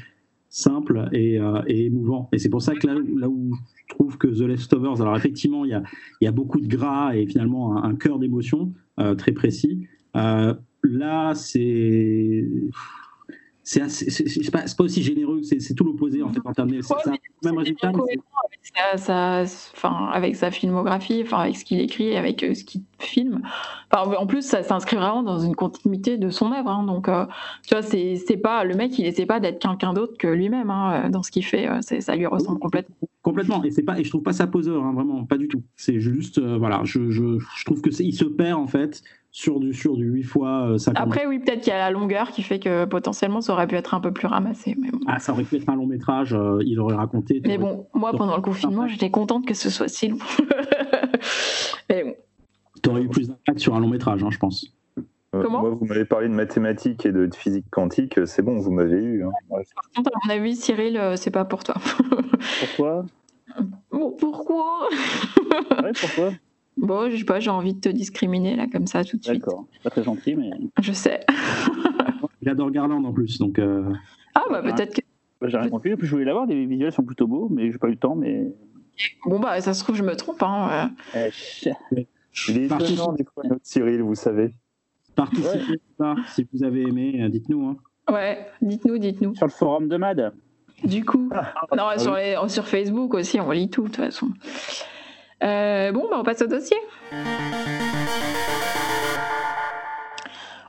simple et, et émouvant. Et c'est pour ça que là, là où je trouve que The Leftovers, alors effectivement, il y y a beaucoup de gras et finalement un, cœur d'émotion euh, très précis. Euh, là, c'est c'est pas, pas, aussi généreux, c'est tout l'opposé en fait en termes de même résultat. Avec sa, enfin, avec sa filmographie, enfin, avec ce qu'il écrit, avec euh, ce qu'il filme. Enfin, en plus, ça s'inscrit vraiment dans une continuité de son œuvre. Hein, donc, euh, tu vois, c'est pas le mec, il essaie pas d'être quelqu'un d'autre que lui-même hein, dans ce qu'il fait. Euh, ça lui ressemble complètement. Complètement. Et c'est pas, et je trouve pas ça poseur, hein, vraiment, pas du tout. C'est juste, voilà, je, je, je trouve que il se perd en fait sur du, sur du 8 fois 50. Euh, Après, oui, peut-être qu'il y a la longueur qui fait que potentiellement ça aurait pu être un peu plus ramassé. Mais Ah, ça aurait pu être un long métrage, euh, il aurait raconté. Mais bon, moi pendant le confinement, j'étais contente que ce soit si long. mais bon. Tu aurais eu plus d'impact sur un long métrage, hein, je pense. Euh, Comment moi, vous m'avez parlé de mathématiques et de, physique quantique, c'est bon, vous m'avez eu. Hein. Par contre, à mon avis, Cyril, c'est pas pour toi. pourquoi? Pourquoi? Ouais, Pourquoi? Bon, je sais pas, j'ai envie de te discriminer là comme ça tout de suite. D'accord, pas très gentil, mais. Je sais. Il adore Garland en plus, donc. Euh... Ah bah peut-être que. Bah, j'ai rien compris. je voulais l'avoir, les visuels sont plutôt beaux, mais j'ai pas eu le temps. Mais bon bah ça se trouve je me trompe. Hein, ouais. Il est étonnant des fois notre Cyril, vous savez. Participez ouais. si vous avez aimé, euh, dites-nous. Hein. Ouais, dites-nous, dites-nous. Sur le forum de Mad. Du coup, ah, non, ah sur, les, sur Facebook aussi, on lit tout de toute façon. Euh, bon, bah, on passe au dossier.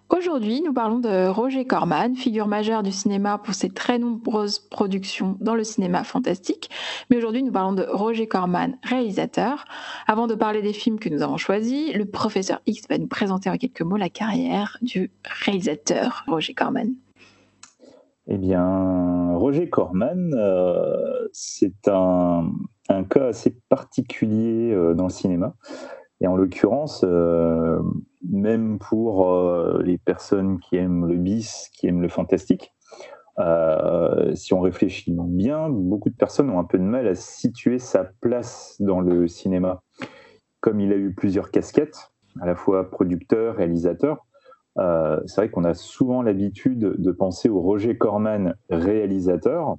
Aujourd'hui, nous parlons de Roger Corman, figure majeure du cinéma pour ses très nombreuses productions dans le cinéma fantastique. Mais aujourd'hui, nous parlons de Roger Corman, réalisateur. Avant de parler des films que nous avons choisis, le professeur X va nous présenter en quelques mots la carrière du réalisateur Roger Corman. Eh bien, Roger Corman, euh, c'est un, un cas assez particulier euh, dans le cinéma. Et en l'occurrence, euh, même pour euh, les personnes qui aiment le bis, qui aiment le fantastique, si on réfléchit bien, beaucoup de personnes ont un peu de mal à situer sa place dans le cinéma. Comme il a eu plusieurs casquettes, à la fois producteur, réalisateur, c'est vrai qu'on a souvent l'habitude de penser au Roger Corman réalisateur,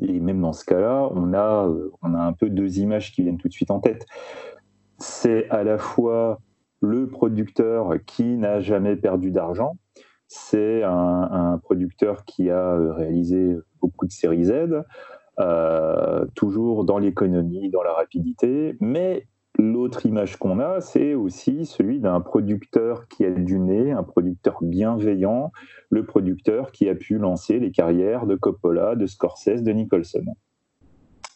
et même dans ce cas-là, on a, euh, on a un peu deux images qui viennent tout de suite en tête. C'est à la fois le producteur qui n'a jamais perdu d'argent, c'est un, producteur qui a euh, réalisé beaucoup de séries Z, euh, toujours dans l'économie, dans la rapidité, mais L'autre image qu'on a, c'est aussi celui d'un producteur qui a du nez, un producteur bienveillant, le producteur qui a pu lancer les carrières de Coppola, de Scorsese, de Nicholson.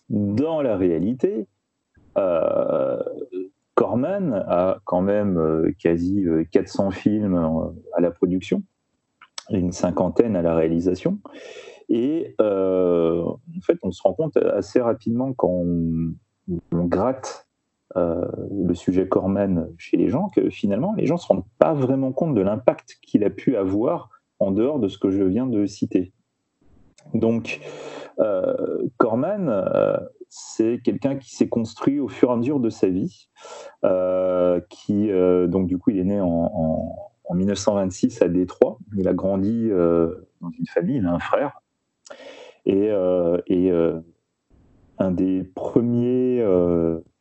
Dans la réalité, euh, Corman a quand même euh, quasi 400 euh, films à la production, une cinquantaine à la réalisation. Et en fait, on se rend compte assez rapidement quand on gratte euh, le sujet Corman chez les gens que finalement les gens ne se rendent pas vraiment compte de l'impact qu'il a pu avoir en dehors de ce que je viens de citer. Donc, euh, Corman, euh, c'est quelqu'un qui s'est construit au fur et à mesure de sa vie, qui, donc du coup, il est né en, 1926 à Détroit. Il a grandi dans une famille, il a un frère. Et, et un des premiers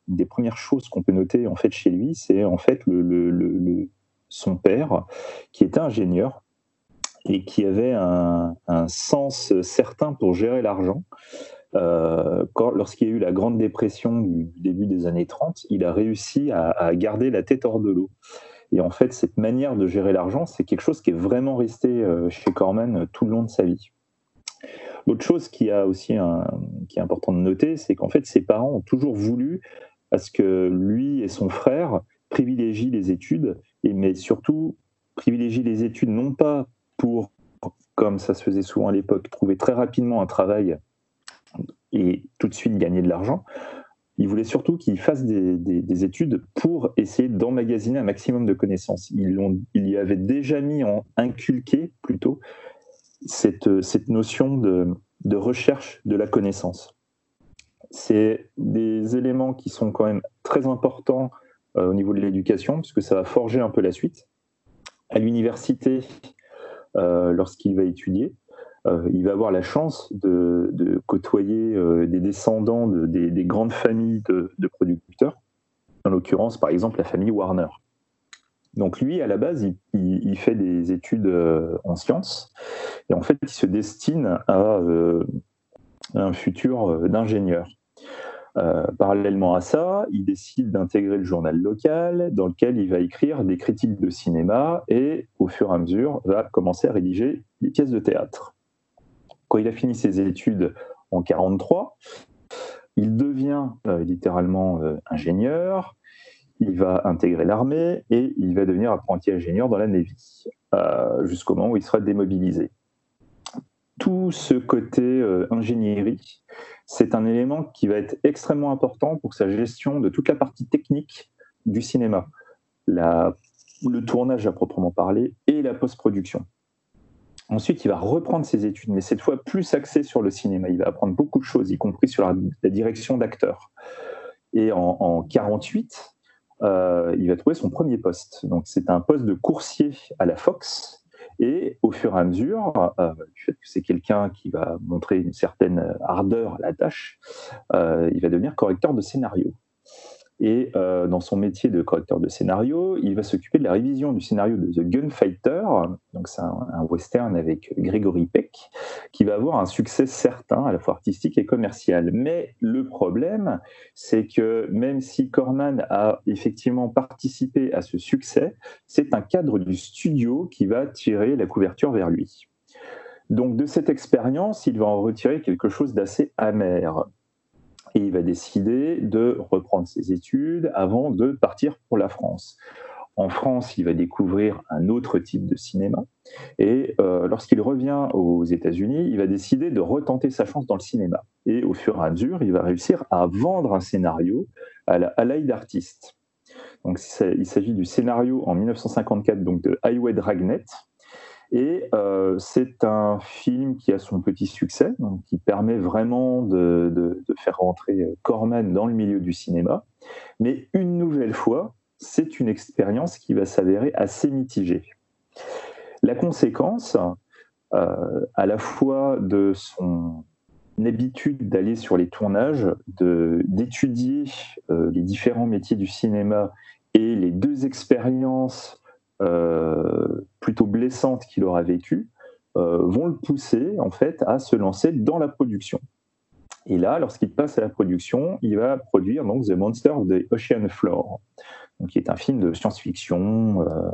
des premières choses qu'on peut noter en fait chez lui, c'est en fait son père qui était ingénieur et qui avait un, sens certain pour gérer l'argent. Euh, lorsqu'il y a eu la Grande Dépression du, début des années 30, il a réussi à, garder la tête hors de l'eau. Et en fait, cette manière de gérer l'argent, c'est quelque chose qui est vraiment resté euh, chez Corman tout le long de sa vie. L'autre chose qui, a aussi qui est important de noter, c'est qu'en fait, ses parents ont toujours voulu parce que lui et son frère privilégient les études, et, mais surtout privilégient les études non pas pour comme ça se faisait souvent à l'époque, trouver très rapidement un travail et tout de suite gagner de l'argent. Il voulait surtout qu'il fasse des, études pour essayer d'emmagasiner un maximum de connaissances. Il y avait déjà mis en inculqué plutôt cette, notion de recherche de la connaissance. C'est des éléments qui sont quand même très importants euh, au niveau de l'éducation, puisque ça va forger un peu la suite. À l'université, euh, lorsqu'il va étudier, euh, il va avoir la chance de, côtoyer des descendants de, des, grandes familles de, producteurs, en l'occurrence par exemple la famille Warner. Donc lui, à la base, il, fait des études en sciences et en fait, il se destine à un futur d'ingénieur. Euh, parallèlement à ça, il décide d'intégrer le journal local dans lequel il va écrire des critiques de cinéma et au fur et à mesure va commencer à rédiger des pièces de théâtre. Quand il a fini ses études en 1943, il devient euh, littéralement euh, ingénieur, il va intégrer l'armée et il va devenir apprenti ingénieur dans la Navy jusqu'au moment où il sera démobilisé. Tout ce côté ingénierie c'est un élément qui va être extrêmement important pour sa gestion de toute la partie technique du cinéma, le tournage à proprement parler et la post-production. Ensuite, il va reprendre ses études, mais cette fois plus axé sur le cinéma. Il va apprendre beaucoup de choses, y compris sur la, direction d'acteurs. Et en, 1948, euh, il va trouver son premier poste. Donc, c'est un poste de coursier à la Fox, et au fur et à mesure, euh, du fait que c'est quelqu'un qui va montrer une certaine ardeur à la tâche, euh, il va devenir correcteur de scénario. Et euh, dans son métier de correcteur de scénario, il va s'occuper de la révision du scénario de The Gunfighter, donc c'est un, western avec Gregory Peck, qui va avoir un succès certain, à la fois artistique et commercial. Mais le problème, c'est que même si Corman a effectivement participé à ce succès, c'est un cadre du studio qui va tirer la couverture vers lui. Donc de cette expérience, il va en retirer quelque chose d'assez amer et il va décider de reprendre ses études avant de partir pour la France. En France, il va découvrir un autre type de cinéma. Et euh, lorsqu'il revient aux États-Unis, il va décider de retenter sa chance dans le cinéma. Et au fur et à mesure, il va réussir à vendre un scénario à l'œil d'artiste. Donc, il s'agit du scénario en 1954 donc de Highway Dragnet, et euh, c'est un film qui a son petit succès, donc qui permet vraiment de, faire rentrer euh, Corman dans le milieu du cinéma. Mais une nouvelle fois, c'est une expérience qui va s'avérer assez mitigée. La conséquence, euh, à la fois de son habitude d'aller sur les tournages, d'étudier les différents métiers du cinéma et les deux expériences plutôt blessantes qu'il aura vécues euh, vont le pousser en fait à se lancer dans la production. Et là, lorsqu'il passe à la production, il va produire donc The Monster of the Ocean Floor, donc, qui est un film de science-fiction euh,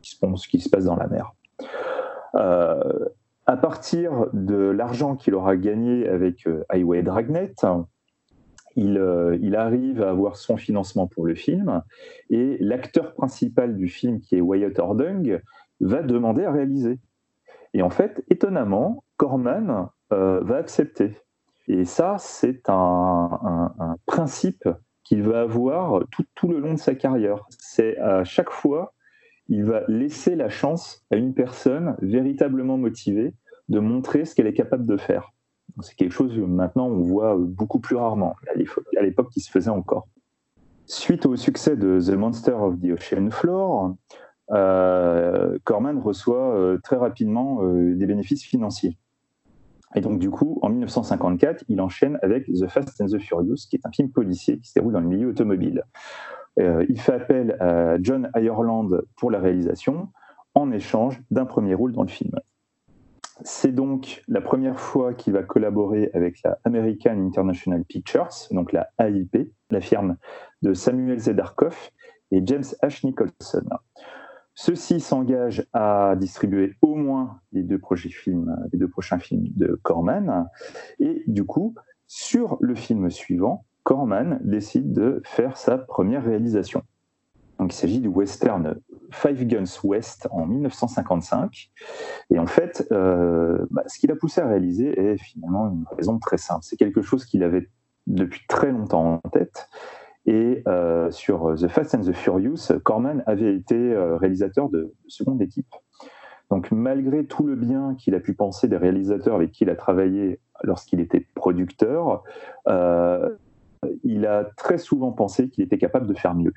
qui se passe dans la mer. à partir de l'argent qu'il aura gagné avec Highway Dragnet, euh, il, arrive à avoir son financement pour le film et l'acteur principal du film, qui est Wyatt Ordung, va demander à réaliser. Et en fait, étonnamment, Corman euh, va accepter. Et ça, c'est un, principe qu'il va avoir tout, tout, le long de sa carrière. C'est à chaque fois, il va laisser la chance à une personne véritablement motivée de montrer ce qu'elle est capable de faire. C'est quelque chose que maintenant on voit beaucoup plus rarement. À l'époque, qui se faisait encore. Suite au succès de The Monster of the Ocean Floor, euh, Corman reçoit euh, très rapidement euh, des bénéfices financiers. Et donc, du coup, en 1954, il enchaîne avec The Fast and the Furious, qui est un film policier qui se déroule dans le milieu automobile. il fait appel à John Ireland pour la réalisation en échange d'un premier rôle dans le film. C'est donc la première fois qu'il va collaborer avec la American International Pictures, donc la AIP, la firme de Samuel Zedarkoff et James H. Nicholson. Ceux-ci s'engagent à distribuer au moins les deux, films, les deux prochains films de Corman. Et du coup, sur le film suivant, Corman décide de faire sa première réalisation. Donc, il s'agit du western Five Guns West en 1955. Et en fait, bah, ce qui l'a poussé à réaliser est finalement une raison très simple. C'est quelque chose qu'il avait depuis très longtemps en tête. Et sur The Fast and the Furious, Corman avait été réalisateur de seconde équipe. Donc malgré tout le bien qu'il a pu penser des réalisateurs avec qui il a travaillé lorsqu'il était producteur, euh, il a très souvent pensé qu'il était capable de faire mieux.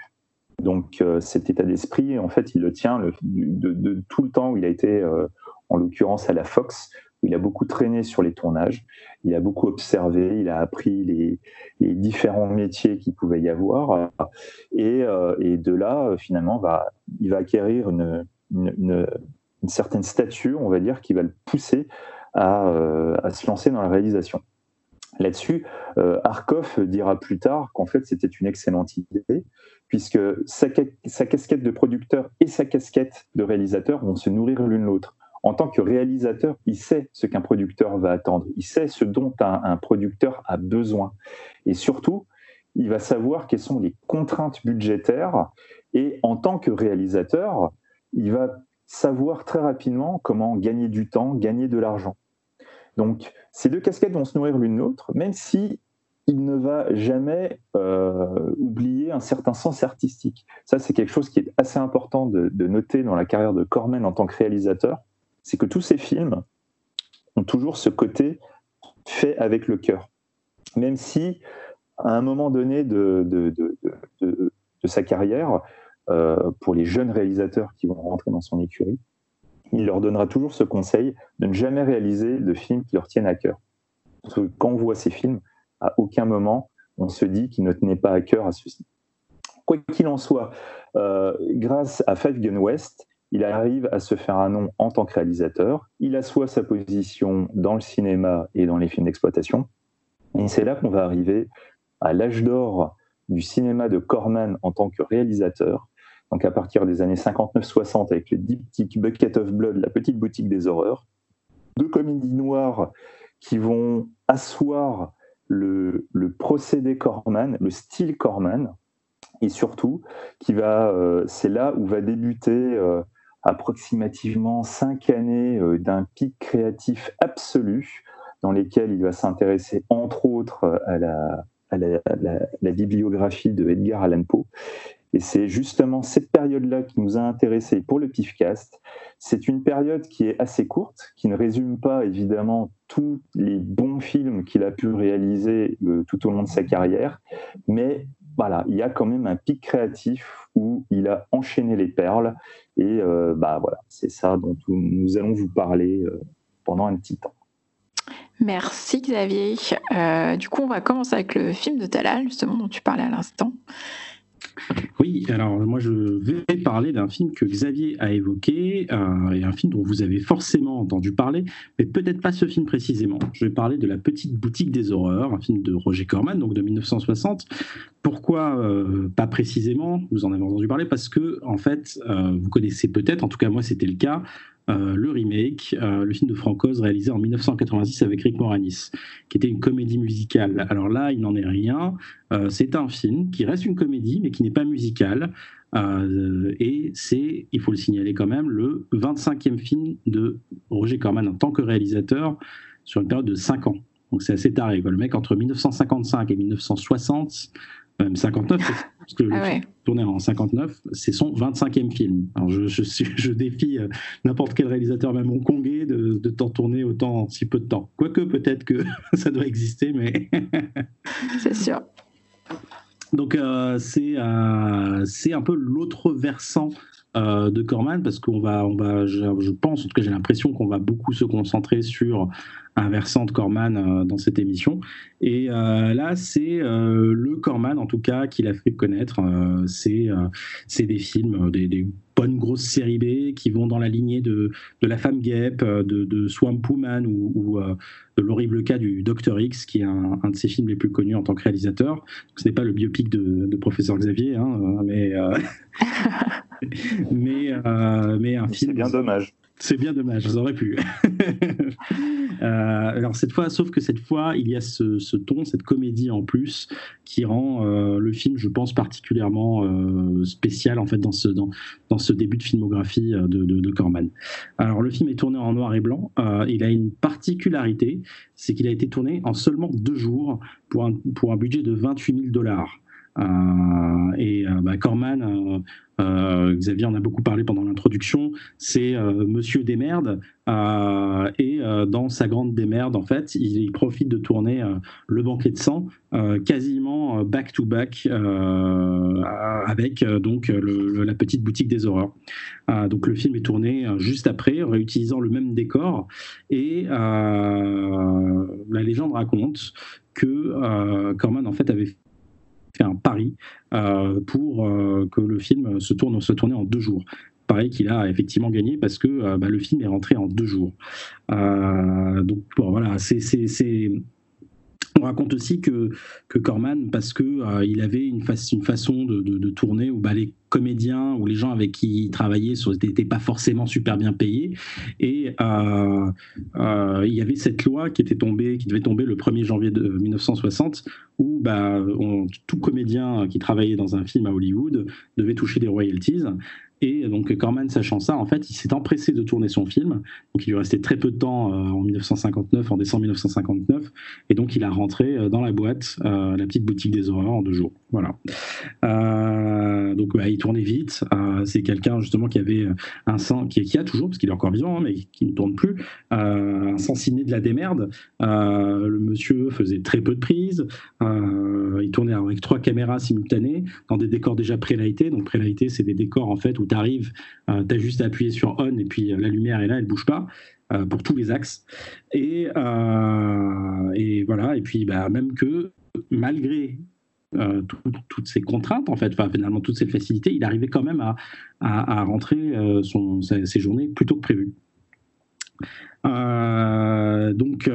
Donc euh, cet état d'esprit, en fait, il le tient de, tout le temps où il a été, euh, en l'occurrence à la Fox, il a beaucoup traîné sur les tournages, il a beaucoup observé, il a appris les, différents métiers qu'il pouvait y avoir, et, de là, finalement, il va acquérir une, certaine stature, on va dire, qui va le pousser à, euh, se lancer dans la réalisation. Là-dessus, euh, dira plus tard qu'en fait c'était une excellente idée, puisque sa, casquette de producteur et sa casquette de réalisateur vont se nourrir l'une l'autre. En tant que réalisateur, il sait ce qu'un producteur va attendre, il sait ce dont un producteur a besoin. Et surtout, il va savoir quelles sont les contraintes budgétaires. Et en tant que réalisateur, il va savoir très rapidement comment gagner du temps, gagner de l'argent. Donc, ces deux casquettes vont se nourrir l'une l'autre, même si il ne va jamais euh, oublier un certain sens artistique. Ça, c'est quelque chose qui est assez important de, noter dans la carrière de Corman en tant que réalisateur, c'est que tous ces films ont toujours ce côté fait avec le cœur. Même si, à un moment donné de, de sa carrière, euh, pour les jeunes réalisateurs qui vont rentrer dans son écurie, il leur donnera toujours ce conseil de ne jamais réaliser de films qui leur tiennent à cœur. Quand on voit ces films, à aucun moment on se dit qu'ils ne tenaient pas à cœur à ceci. Quoi qu'il en soit, euh, grâce à Five Gun West, il arrive à se faire un nom en tant que réalisateur. Il assoit sa position dans le cinéma et dans les films d'exploitation. Et c'est là qu'on va arriver à l'âge d'or du cinéma de Corman en tant que réalisateur, donc à partir des années 59-60 avec le diptyque Bucket of Blood, la petite boutique des horreurs, deux comédies noires qui vont asseoir le, procédé Corman, le style Corman, et surtout qui va, euh, c'est là où va débuter euh, approximativement cinq années euh, d'un pic créatif absolu dans lesquels il va s'intéresser entre autres à la, la, bibliographie de Edgar Allan Poe et c'est justement cette période-là qui nous a intéressés pour le PIFcast. C'est une période qui est assez courte, qui ne résume pas évidemment tous les bons films qu'il a pu réaliser euh, tout au long de sa carrière, mais voilà, il y a quand même un pic créatif où il a enchaîné les perles et euh, bah voilà, c'est ça dont nous allons vous parler euh, pendant un petit temps. Merci Xavier. du coup, on va commencer avec le film de Talal, justement, dont tu parlais à l'instant. Oui, alors moi je vais parler d'un film que Xavier a évoqué, euh, et un film dont vous avez forcément entendu parler, mais peut-être pas ce film précisément. Je vais parler de La Petite Boutique des Horreurs, un film de Roger Corman, donc de 1960. Pourquoi euh, pas précisément Vous en avez entendu parler? Parce que, en fait, euh, vous connaissez peut-être, en tout cas moi c'était le cas, le remake, euh, le film de Francoz réalisé en 1986 avec Rick Moranis, qui était une comédie musicale. Alors là, il n'en est rien. Euh, c'est un film qui reste une comédie, mais qui n'est pas musical. et c'est, il faut le signaler quand même, le 25e film de Roger Corman en tant que réalisateur sur une période de 5 ans. Donc c'est assez taré. Le mec, entre 1955 et 1960, même 59, parce que ah tourné en 59, c'est son 25e film. Alors je, je, défie euh, n'importe quel réalisateur, même hongkongais, de, de t'en tourner autant en si peu de temps. Quoique peut-être que ça doit exister, mais... c'est sûr. Donc euh, c'est euh, c'est un peu l'autre versant de Corman parce qu'on va, on va je, je, pense, en tout cas j'ai l'impression qu'on va beaucoup se concentrer sur un versant de Corman euh, dans cette émission. Et euh, là, c'est euh, le Corman, en tout cas, qui l'a fait connaître. c'est des films, des, bonnes grosses séries B qui vont dans la lignée de, de La Femme Guêpe, de, de Swamp Woman ou, de L'horrible cas du Dr X, qui est un, de ses films les plus connus en tant que réalisateur. Ce n'est pas le biopic de, de Professeur Xavier, hein, mais mais, mais un film. C'est bien dommage. C'est bien dommage, ça aurait pu. Euh, alors cette fois, sauf que cette fois, il y a ce, ton, cette comédie en plus, qui rend euh, le film, je pense, particulièrement euh, spécial en fait dans ce, dans, dans ce début de filmographie de, de, Corman. Alors le film est tourné en noir et blanc. il a une particularité, c'est qu'il a été tourné en seulement deux jours pour un, pour un budget de 28 000 dollars. Et bah, Corman euh, Xavier en a beaucoup parlé pendant l'introduction, c'est euh, Monsieur Desmerdes. Euh, et dans sa grande démerde, en fait, il, profite de tourner Le Banquet de sang quasiment back-to-back avec donc la petite boutique des horreurs. donc le film est tourné juste après, réutilisant le même décor. Et la légende raconte que Corman en fait avait fait un pari euh, pour euh, que le film se tourne se tournait en deux jours pareil qu'il a effectivement gagné parce que euh, bah, le film est rentré en deux jours. donc voilà, c'est on raconte aussi que, que Corman, parce que euh, il avait une, une façon de, de, tourner où bah, les comédiens ou les gens avec qui il travaillait n'étaient pas forcément super bien payés. Et euh, euh, il y avait cette loi qui était tombée, qui devait tomber le 1er janvier de 1960, où bah, tout comédien qui travaillait dans un film à Hollywood devait toucher des royalties. Et donc Corman, sachant ça, en fait, il s'est empressé de tourner son film. Donc il lui restait très peu de temps euh, en 1959, en décembre 1959, et donc il a rentré euh, dans la boîte, euh, la petite boutique des horreurs, en deux jours. Voilà. donc il tournait vite. c'est quelqu'un justement qui avait un sang, qui, a toujours, parce qu'il est encore vivant, hein, mais qui ne tourne plus, un sang ciné de la démerde. le monsieur faisait très peu de prises. il tournait avec trois caméras simultanées dans des décors déjà pré-lightés. Donc pré-lightés, c'est des décors en fait où tu arrives, euh, tu as juste à appuyer sur on et puis euh, la lumière est là, elle bouge pas. Euh, pour tous les axes. Et, et voilà, et puis bah, même que malgré toutes ces contraintes, en fait, finalement toutes ces facilités, il arrivait quand même à, à, rentrer son, ses, journées plutôt que prévu. donc,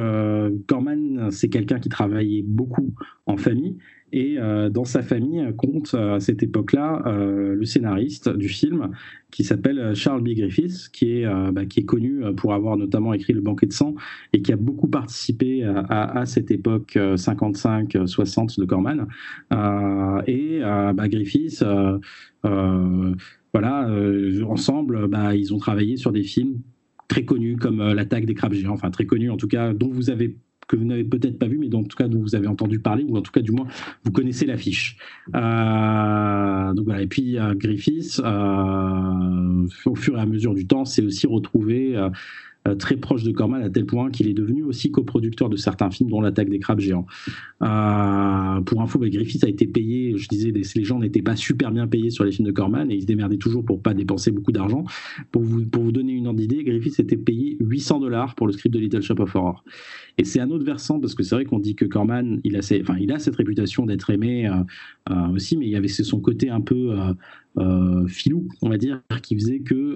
Corman, c'est quelqu'un qui travaillait beaucoup en famille et euh, dans sa famille compte euh, à cette époque-là euh, le scénariste du film qui s'appelle Charles B. Griffiths, qui est, bah, qui est connu pour avoir notamment écrit Le Banquet de sang et qui a beaucoup participé à, à, cette époque 55-60 de Corman. et bah, Griffiths, voilà, ensemble, bah, ils ont travaillé sur des films très connus comme L'attaque des crabes géants, enfin très connus en tout cas, dont vous avez que vous n'avez peut-être pas vu, mais en tout cas dont vous avez entendu parler, ou en tout cas du moins vous connaissez l'affiche. Euh, donc voilà. Et puis euh, Griffiths, euh, au fur et à mesure du temps, s'est aussi retrouvé euh, très proche de Corman à tel point qu'il est devenu aussi coproducteur de certains films, dont L'attaque des crabes géants. Euh, pour info, bah, Griffith a été payé, je disais, les gens n'étaient pas super bien payés sur les films de Corman et ils se démerdaient toujours pour pas dépenser beaucoup d'argent. Pour vous, donner une ordre d'idée, Griffith était payé 800 dollars pour le script de Little Shop of Horror. Et c'est un autre versant parce que c'est vrai qu'on dit que Corman, il a, enfin, il a cette réputation d'être aimé euh, aussi, mais il y avait son côté un peu filou, on va dire, qui faisait que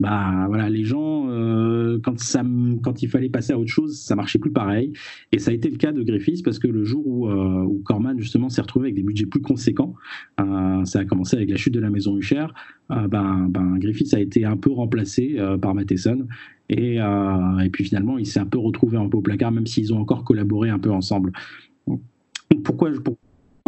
bah voilà, les gens, euh, quand, ça, quand il fallait passer à autre chose, ça marchait plus pareil. Et ça a été le cas de Griffiths parce que le jour où, euh, Corman justement s'est retrouvé avec des budgets plus conséquents, euh, ça a commencé avec la chute de la maison Hucher, ben, ben, Griffiths a été un peu remplacé par Matheson. Et, et puis finalement, il s'est un peu retrouvé un peu au placard, même s'ils ont encore collaboré un peu ensemble. Pourquoi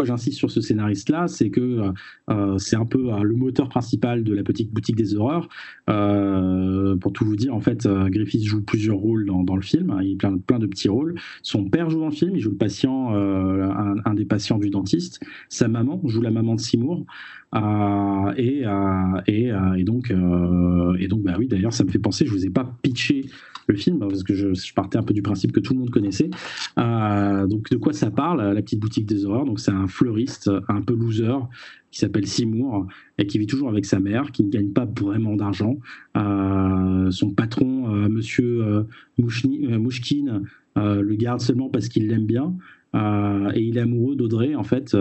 j'insiste sur ce scénariste-là, c'est que euh, euh, c'est un peu euh, le moteur principal de la petite boutique des horreurs. pour tout vous dire, en fait, Griffith joue plusieurs rôles dans, le film. Hein, il plein, plein, de petits rôles. Son père joue dans le film, il joue le patient, un, des patients du dentiste. Sa maman joue la maman de Seymour. et, donc, et donc, bah oui, d'ailleurs, ça me fait penser, je vous ai pas pitché le film, parce que je, partais un peu du principe que tout le monde connaissait. Euh, donc de quoi ça parle La petite boutique des horreurs? Donc c'est un fleuriste un peu loser qui s'appelle Seymour et qui vit toujours avec sa mère, qui ne gagne pas vraiment d'argent. Euh, son patron, euh, Monsieur Mouchkine, le garde seulement parce qu'il l'aime bien. et il est amoureux d'Audrey, en fait,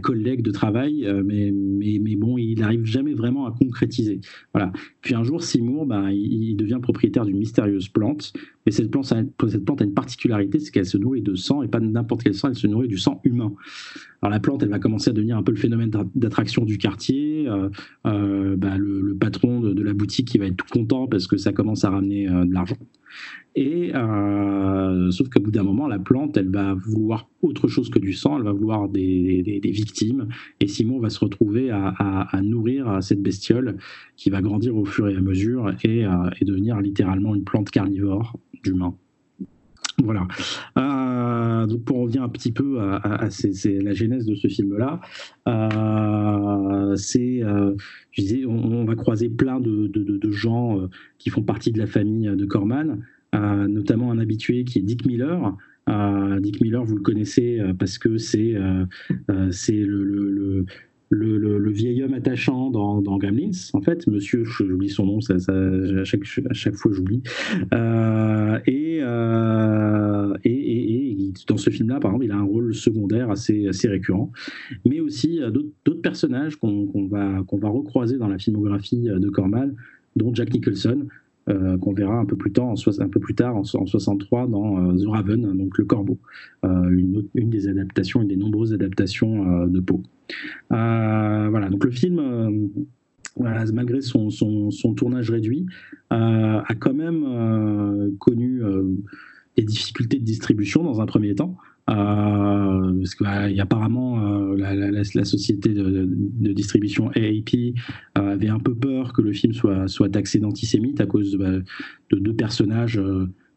collègue de travail, euh, mais, mais, mais, bon, il n'arrive jamais vraiment à concrétiser. Voilà. Puis un jour, Seymour, bah, il, devient propriétaire d'une mystérieuse plante, Mais cette plante, cette plante a une particularité, c'est qu'elle se nourrit de sang et pas n'importe quel sang, elle se nourrit du sang humain. Alors la plante, elle va commencer à devenir un peu le phénomène d'attraction du quartier. Euh, euh, bah, le, patron de, la boutique qui va être tout content parce que ça commence à ramener de l'argent. Et sauf qu'au bout d'un moment, la plante, elle va vouloir autre chose que du sang. Elle va vouloir des, victimes. Et Simon va se retrouver à, nourrir cette bestiole qui va grandir au fur et à mesure et, et devenir littéralement une plante carnivore d'humains. Voilà. Euh, donc pour revenir un petit peu à, la genèse de ce film-là, euh, c'est, euh, je disais, on, va croiser plein de, gens qui font partie de la famille de Corman, notamment un habitué qui est Dick Miller. Dick Miller, vous le connaissez parce que c'est c'est le le, vieil homme attachant dans, dans Gremlins, en fait, monsieur, j'oublie son nom, ça, à, chaque, à, chaque, fois j'oublie. Euh, euh, et, et, et, dans ce film-là, par exemple, il a un rôle secondaire assez, assez récurrent, mais aussi euh, d'autres personnages qu'on va, qu'on va recroiser dans la filmographie de Corman, dont Jack Nicholson, euh, qu'on verra un peu plus tard, en, un peu plus tard en, 63 dans euh, The Raven, donc Le Corbeau, euh, une, des adaptations, une des nombreuses adaptations de Poe. voilà, donc le film. malgré son, tournage réduit, a quand même connu des difficultés de distribution dans un premier temps. Euh, parce qu'il y a apparemment euh, la, société de, distribution AAP euh, avait un peu peur que le film soit, taxé d'antisémite à cause de, bah, deux personnages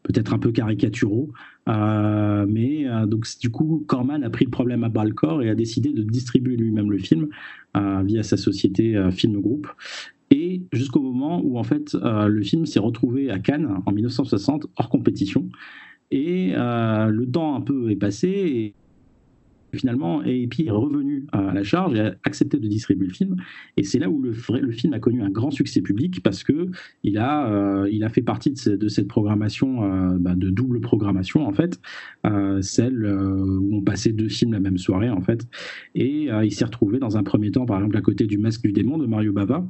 peut-être un peu caricaturaux. mais donc du coup, Corman a pris le problème à bras le corps et a décidé de distribuer lui-même le film via sa société Film Group. Et jusqu'au moment où en fait le film s'est retrouvé à Cannes en 1960 hors compétition et euh, le temps un peu est passé et finalement AAP est revenu à la charge et a accepté de distribuer le film. Et c'est là où le, film a connu un grand succès public parce que il a, euh, fait partie de, cette programmation, euh, bah, de double programmation en fait, celle où on passait deux films la même soirée en fait. Et il s'est retrouvé dans un premier temps, par exemple, à côté du Masque du démon de Mario Bava,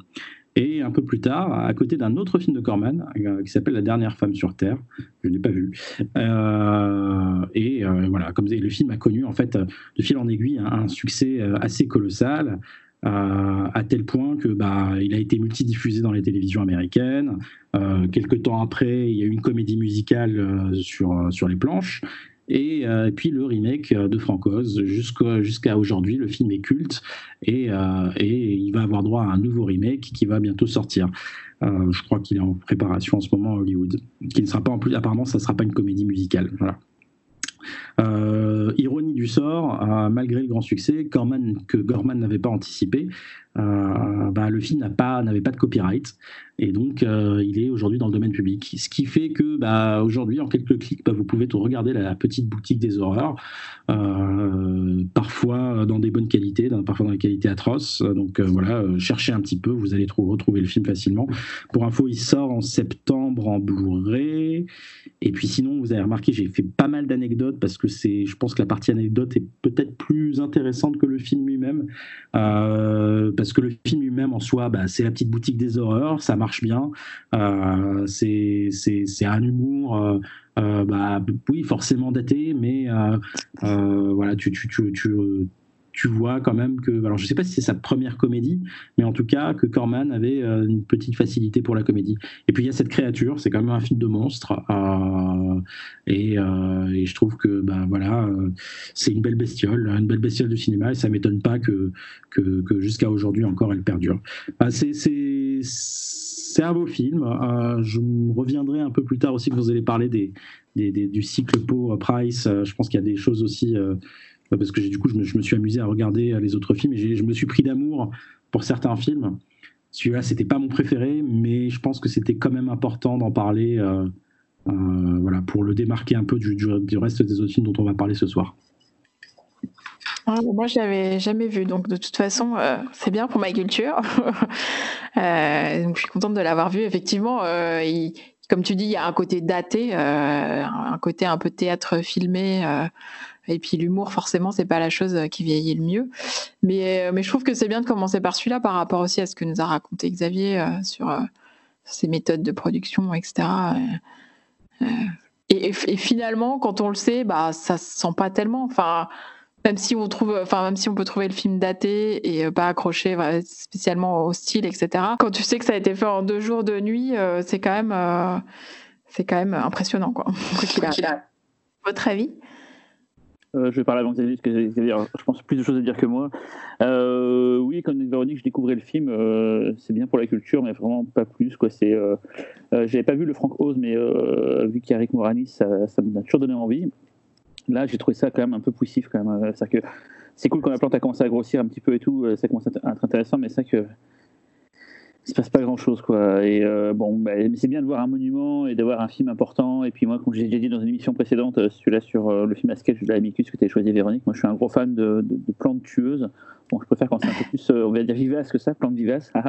et un peu plus tard, à côté d'un autre film de Corman euh, qui s'appelle La dernière femme sur Terre, je ne l'ai pas vu. Euh, et euh, voilà, comme le film a connu en fait de fil en aiguille un, succès assez colossal. à tel point que bah, il a été multidiffusé dans les télévisions américaines. quelques temps après, il y a eu une comédie musicale sur, sur les planches. Euh, et, puis le remake euh, de Francoz. Jusqu'à aujourd'hui, le film est culte et, euh, et, il va avoir droit à un nouveau remake qui va bientôt sortir. je crois qu'il est en préparation en ce moment à Hollywood. Qui ne sera pas en plus, apparemment, ça ne sera pas une comédie musicale. Voilà. Ironie du sort, malgré le grand succès, que Gorman n'avait pas anticipé, euh, bah, le film n'avait pas de copyright et donc euh, il est aujourd'hui dans le domaine public. Ce qui fait que bah, aujourd'hui, en quelques clics, bah, vous pouvez tout regarder la, petite boutique des horreurs, euh, parfois dans des bonnes qualités, parfois dans des qualités atroces. Donc voilà, cherchez un petit peu, vous allez retrouver le film facilement. Pour info, il sort en septembre en Blu-ray. Et puis sinon, vous avez remarqué, j'ai fait pas mal d'anecdotes parce que c'est, je pense que la partie anecdote est peut-être plus intéressante que le film lui-même. parce parce que le film lui-même en soi, bah, c'est la petite boutique des horreurs, ça marche bien, euh, c'est un humour, euh, euh, bah, oui, forcément daté, mais voilà, tu tu vois quand même que, alors je sais pas si c'est sa première comédie, mais en tout cas que Corman avait euh, une petite facilité pour la comédie. Et puis il y a cette créature, c'est quand même un film de monstre, euh, et, euh, et, je trouve que ben voilà, c'est une belle bestiole, une belle bestiole du cinéma, et ça m'étonne pas que que, que jusqu'à aujourd'hui encore elle perdure. Ben, c'est c'est un beau film. je reviendrai un peu plus tard aussi que vous allez parler des, des, du cycle Poe Price. je pense qu'il y a des choses aussi parce que du coup, je me, suis amusé à regarder les autres films et je me suis pris d'amour pour certains films. Celui-là, c'était pas mon préféré, mais je pense que c'était quand même important d'en parler, euh, euh, voilà, pour le démarquer un peu du, reste des autres films dont on va parler ce soir. Ah, moi, je l'avais jamais vu, donc de toute façon, euh, c'est bien pour ma culture. je suis contente de l'avoir vu. Effectivement, comme tu dis, il y a un côté daté, un côté un peu théâtre filmé et puis l'humour, forcément, c'est pas la chose euh, qui vieillit le mieux. Mais, euh, mais je trouve que c'est bien de commencer par celui-là par rapport aussi à ce que nous a raconté Xavier euh, sur ses méthodes de production, etc. et, finalement, quand on le sait, bah, ça se sent pas tellement. Enfin, même si on trouve, enfin, même si on peut trouver le film daté et pas accroché spécialement au style, etc. Quand tu sais que ça a été fait en deux jours, de nuit, c'est quand même, c'est quand même impressionnant, quoi. Votre avis? Euh, je vais parler avant Xavier, parce que je pense plus de choses à dire que moi. Euh, oui, quand Véronique, je découvrais le film, euh, c'est bien pour la culture, mais vraiment pas plus. Quoi. C'est, j'avais pas vu le Frank Oz, mais vu qu'il y a Rick Moranis, ça, ça m'a toujours donné envie. Là, j'ai trouvé ça quand même un peu poussif. Quand même. C'est, que c'est cool quand la plante a commencé à grossir un petit peu et tout, ça commence à être intéressant, mais c'est que il se passe pas grand chose quoi. Et euh, bon bah, c'est bien de voir un monument et d'avoir un film important. Et puis moi comme j'ai déjà dit dans une émission précédente euh, celui-là sur euh, le film à sketch de l'Amicus que tu as choisi Véronique. Moi je suis un gros fan de, plantes tueuses. Bon je préfère quand c'est un peu plus on va dire vivace que ça plantes vivaces. Mais,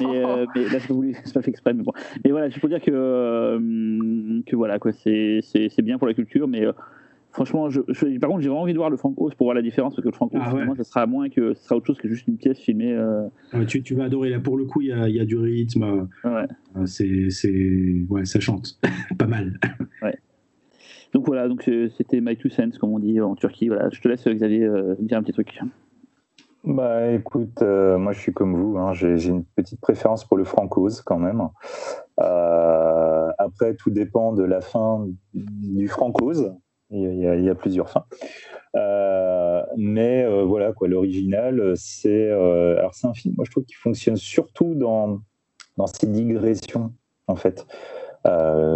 mais, là je voulais c'est pas fait exprès mais bon. Et voilà c'est pour dire que que voilà quoi c'est c'est bien pour la culture mais Franchement, je, par contre, j'ai vraiment envie de voir le Frank Oz pour voir la différence, parce que le Frank Oz, ah ça sera moins que, ça sera autre chose que juste une pièce filmée. Euh. Ah, tu, tu, vas adorer. Là, pour le coup, il y a, y a, du rythme. Ouais. Euh, c'est, c'est, ouais, ça chante, pas mal. Ouais. Donc voilà, donc c'était My Two Cents, comme on dit en Turquie. Voilà, je te laisse Xavier euh, dire un petit truc. Bah écoute, moi je suis comme vous, hein, j'ai, une petite préférence pour le Oz quand même. après, tout dépend de la fin du Oz. Il y, a, plusieurs fins. Euh, mais euh, voilà, quoi, l'original, c'est euh, alors un film, moi je trouve qu'il fonctionne surtout dans, dans ses digressions, en fait.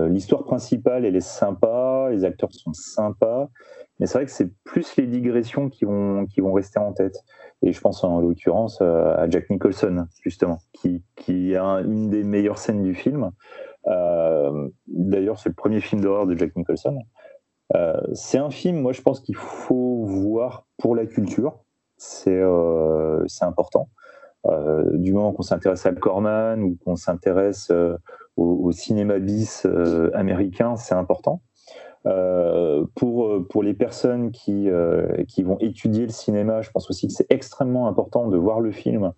L'histoire principale, elle est sympa, les acteurs sont sympas, mais c'est vrai que c'est plus les digressions qui vont, qui vont rester en tête. Et je pense en l'occurrence à Jack Nicholson, justement, qui, qui a une des meilleures scènes du film. D'ailleurs, c'est le premier film d'horreur de Jack Nicholson. Euh, c'est un film, moi je pense qu'il faut voir pour la culture, c'est euh, important. Euh, du moment qu'on s'intéresse à Corman ou qu'on s'intéresse au, cinéma bis américain, c'est important. pour, pour les personnes qui, qui vont étudier le cinéma, je pense aussi que c'est extrêmement important de voir le film,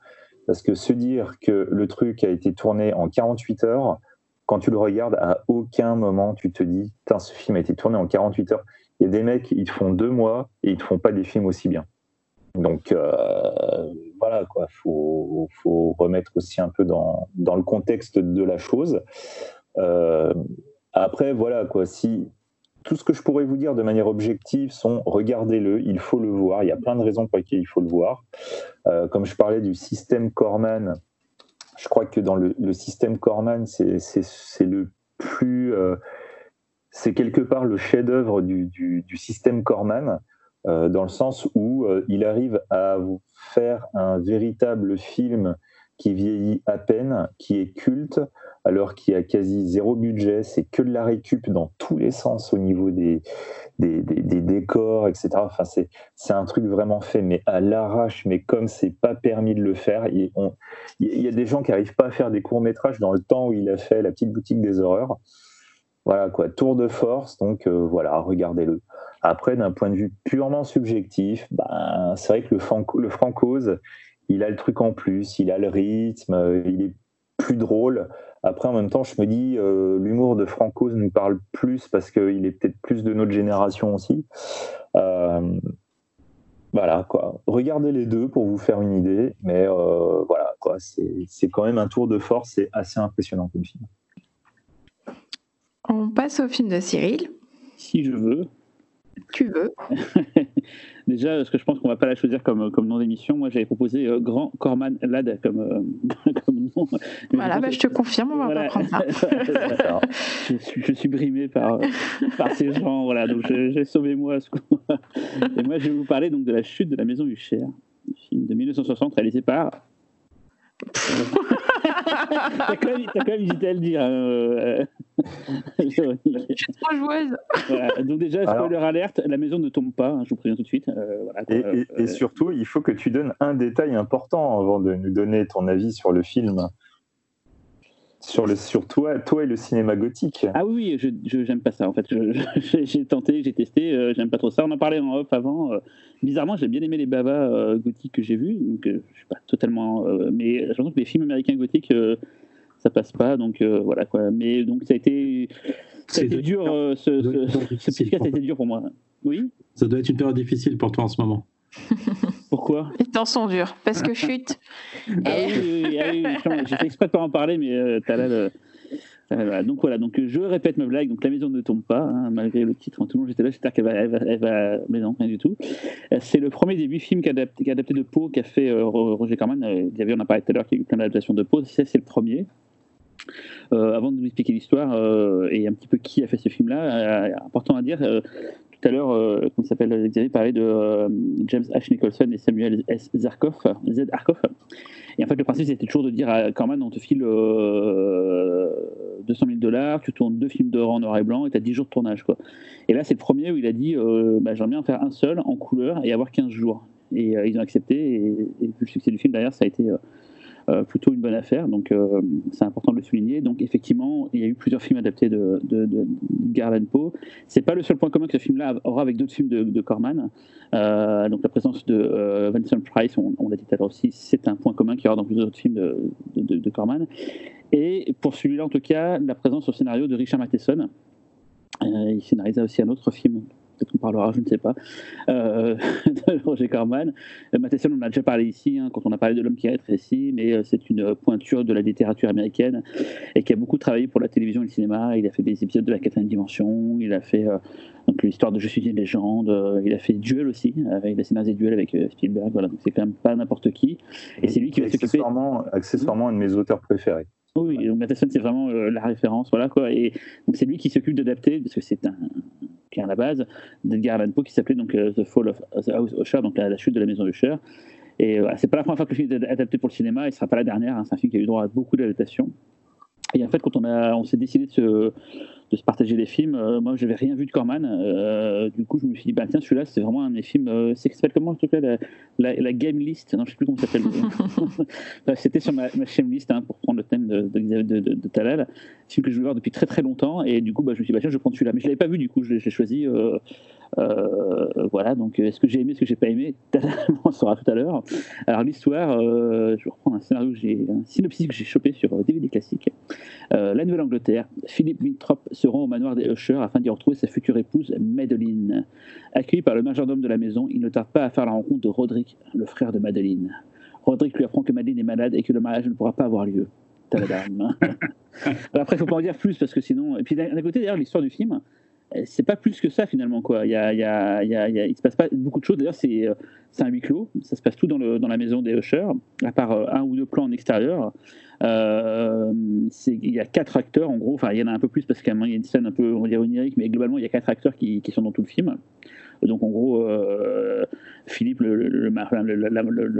parce que se dire que le truc a été tourné en 48 heures, quand tu le regardes, à aucun moment tu te dis, ce film a été tourné en 48 heures. Il y a des mecs, ils te font deux mois et ils te font pas des films aussi bien. Donc euh, voilà, quoi, faut, remettre aussi un peu dans, dans le contexte de la chose. Euh, après, voilà, quoi, si tout ce que je pourrais vous dire de manière objective sont regardez-le, il faut le voir. Il y a plein de raisons pour lesquelles il faut le voir. Euh, comme je parlais du système Corman, je crois que dans le, système Corman, c'est le plus. Euh, c'est quelque part le chef-d'œuvre du, système Corman, euh, dans le sens où euh, il arrive à vous faire un véritable film qui vieillit à peine, qui est culte, alors qu'il y a quasi zéro budget, c'est que de la récup dans tous les sens au niveau des, des, décors, etc. Enfin, c'est un truc vraiment fait, mais à l'arrache, mais comme c'est pas permis de le faire. Il, y a des gens qui n'arrivent pas à faire des courts-métrages dans le temps où il a fait La petite boutique des horreurs. Voilà quoi, tour de force, donc euh, voilà, regardez-le. Après, d'un point de vue purement subjectif, ben, c'est vrai que le, franco, le il a le truc en plus, il a le rythme, euh, il est plus drôle. Après, en même temps, je me dis, euh, l'humour de Franco nous parle plus parce qu'il est peut-être plus de notre génération aussi. Euh, voilà, quoi. Regardez les deux pour vous faire une idée, mais euh, voilà, quoi. C'est quand même un tour de force, c'est assez impressionnant comme film. On passe au film de Cyril. Si je veux. Tu veux. Déjà, parce que je pense qu'on va pas la choisir comme, comme nom d'émission, moi j'avais proposé euh, Grand Corman Lad comme, euh, comme nom. Voilà, bah, je te confirme, on va pas prendre ça. je, suis, brimé par, par ces gens, voilà, donc j'ai sauvé moi. Et moi je vais vous parler donc de la chute de la maison Huchère, film de 1960 réalisé par t'as quand, quand, même hésité à le dire. Hein, euh, je suis trop joueuse. Donc déjà, spoiler alerte, la maison ne tombe pas, hein, je vous préviens tout de suite. Euh, voilà, et, et, et, surtout, il faut que tu donnes un détail important avant de nous donner ton avis sur le film sur, le, sur toi, toi et le cinéma gothique. Ah oui, je, j'aime pas ça en fait. j'ai tenté, j'ai testé, euh, j'aime pas trop ça. On en parlait en off avant. Euh, bizarrement, j'ai bien aimé les bavas euh, gothiques que j'ai vus, donc je suis pas totalement. mais je pense que les films américains gothiques, ça passe pas. Donc voilà quoi. Mais donc ça a été, ça a été dur. ce, ce, ce ça a été dur pour moi. Oui? Ça doit être une période difficile pour toi en ce moment. Pourquoi? Les temps sont durs, parce que chute. ah oui, oui, oui, j'ai fait exprès de pas en parler, mais euh, t'as Euh, donc voilà, donc je répète ma blague, donc la maison ne tombe pas, hein, malgré le titre. Tout le monde j'étais là, j'espère qu'elle va, elle va, mais non, rien du tout. Euh, c'est le premier des huit films qui a adapté, adapté de Poe qu'a fait euh, Roger Corman. il y avait, on a parlé tout à l'heure qu'il y a eu plein d'adaptations de Poe, c'est le premier. avant de vous expliquer l'histoire et un petit peu qui a fait ce film-là, important à dire, à l'heure, euh, comment s'appelle Xavier parlait de euh, James H. Nicholson et Samuel S. Zarkov, Z. Et en fait, le principe, c'était toujours de dire à Corman on te file 200 000 dollars, tu tournes deux films d'or en noir et blanc et tu as 10 jours de tournage. Quoi. Et là, c'est le premier où il a dit euh, bah, j'aimerais bien en faire un seul en couleur et avoir 15 jours. Et ils ont accepté. Et, et, le succès du film, derrière, ça a été euh, plutôt une bonne affaire. Donc euh, c'est important de le souligner. Donc effectivement, il y a eu plusieurs films adaptés de, de, de Garland Poe. C'est pas le seul point commun que ce film-là aura avec d'autres films de, Corman. Euh, donc la présence de Vincent Price, on, l'a dit tout à l'heure aussi, c'est un point commun qu'il y aura dans plusieurs autres films de Corman. Et pour celui-là, en tout cas, la présence au scénario de Richard Matheson. il scénarisa aussi un autre film peut-être qu'on parlera, je ne sais pas, euh, de Roger Corman. Euh, Matheson, on en a déjà parlé ici, hein, quand on a parlé de l'homme qui rétrécit, mais euh, c'est une pointure de la littérature américaine et qui a beaucoup travaillé pour la télévision et le cinéma. Il a fait des épisodes de la quatrième dimension, il a fait donc l'histoire de Je suis une légende, il a fait Duel aussi, il a scénarisé Duel avec Spielberg, voilà, donc c'est quand même pas n'importe qui. Et c'est lui qui va s'occuper. Accessoirement, accessoirement un de mes auteurs préférés. Oui, donc Matheson, c'est vraiment la référence, voilà quoi. Et donc c'est lui qui s'occupe d'adapter, parce que c'est un, à la base d'Edgar Allan Poe, qui s'appelait donc euh, The Fall of the House Usher, donc la, chute de la maison Usher. Et voilà, c'est pas la première fois que le film est adapté pour le cinéma, et ce sera pas la dernière. Hein, c'est un film qui a eu droit à beaucoup d'adaptations. Et en fait, quand on, on s'est décidé de se, de se partager des films. Euh, moi, je n'avais rien vu de Corman. Euh, du coup, je me suis dit, bah, tiens, celui-là, c'est vraiment un de mes films. Euh, c'est s'appelle comment, en tout cas, la, la, Game List Non, je ne sais plus comment ça s'appelle. C'était sur ma, ma chaîne list hein, pour prendre le thème de, de, de, de, Talal. Film que je voulais voir depuis très très longtemps. Et du coup, bah, je me suis dit, bah, tiens, je vais prendre celui-là. Mais je ne l'avais pas vu, du coup, j'ai choisi. Euh, voilà, donc est-ce que j'ai aimé, est-ce que j'ai pas aimé? On saura tout à l'heure. Alors l'histoire, je vais reprendre un scénario, j'ai un synopsis que j'ai chopé sur DVD classique. la Nouvelle-Angleterre, Philippe Winthrop se rend au manoir des Usher afin d'y retrouver sa future épouse, Madeline. Accueilli par le majordome de la maison, il ne tarde pas à faire la rencontre de Roderick, le frère de Madeline. Roderick lui apprend que Madeline est malade et que le mariage ne pourra pas avoir lieu. Après, il faut pas en dire plus parce que sinon. Et puis d'un côté, d'ailleurs, l'histoire du film, euh, c'est pas plus que ça finalement quoi. Il y se passe pas beaucoup de choses. D'ailleurs, c'est, euh, c'est un huis clos. Ça se passe tout dans, la maison des Usher, à part euh, un ou deux plans en extérieur. Euh, il y a quatre acteurs en gros. Enfin, il y en a un peu plus parce qu'il y a une scène un peu on dire onirique, mais globalement, il y a quatre acteurs qui, sont dans tout le film. Donc en gros, Philippe,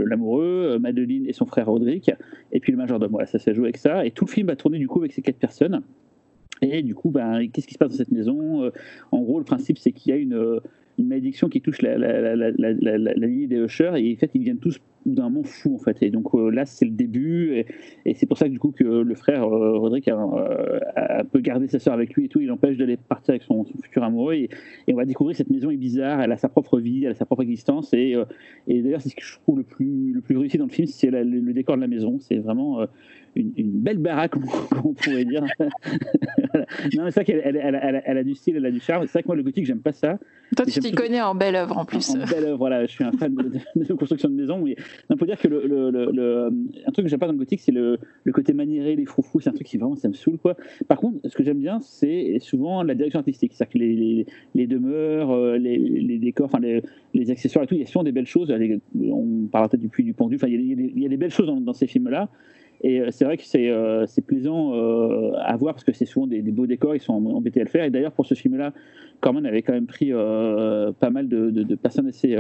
l'amoureux, Madeline et son frère Roderick, et puis le majordome. Ça s'est joué avec ça. Et tout le film va tourner du coup avec ces quatre personnes. Et du coup, ben, qu'est-ce qui se passe dans cette maison euh, En gros, le principe, c'est qu'il y a une, euh, malédiction qui touche la, lignée des Usher, et en fait, ils viennent tous d'un moment fou, en fait. Et donc euh, là, c'est le début, et, c'est pour ça que du coup, que le frère Roderick a, un peu gardé sa sœur avec lui et tout, il empêche d'aller partir avec son, futur amoureux, et, et, on va découvrir cette maison est bizarre, elle a sa propre vie, elle a sa propre existence, et, et d'ailleurs, c'est ce que je trouve le plus, le plus réussi dans le film, c'est le, le, décor de la maison, c'est vraiment une, belle baraque, on pourrait dire. non, mais c'est vrai qu'elle elle, elle, elle, a du style, elle a du charme. C'est vrai que moi, le gothique, j'aime pas ça. Toi, tu t'y connais en belle œuvre en plus. En, belle œuvre, voilà. Je suis un fan de, construction de maison. Mais on peut dire que le, le, le, un truc que j'aime pas dans le gothique, c'est le, côté maniéré, les froufrous. C'est un truc qui vraiment, ça me saoule, quoi. Par contre, ce que j'aime bien, c'est souvent la direction artistique. C'est-à-dire que les, les, demeures, euh, les, les décors, enfin, les, accessoires et tout, il y a souvent des belles choses. On parle peut-être du puits du pendu. Il y, a, il des belles choses dans, dans ces films-là. Et euh, c'est vrai que c'est euh, plaisant euh, à voir parce que c'est souvent des, beaux décors, ils sont embêtés à le faire. Et d'ailleurs, pour ce film-là, Corman avait quand même pris pas mal de, personnes assez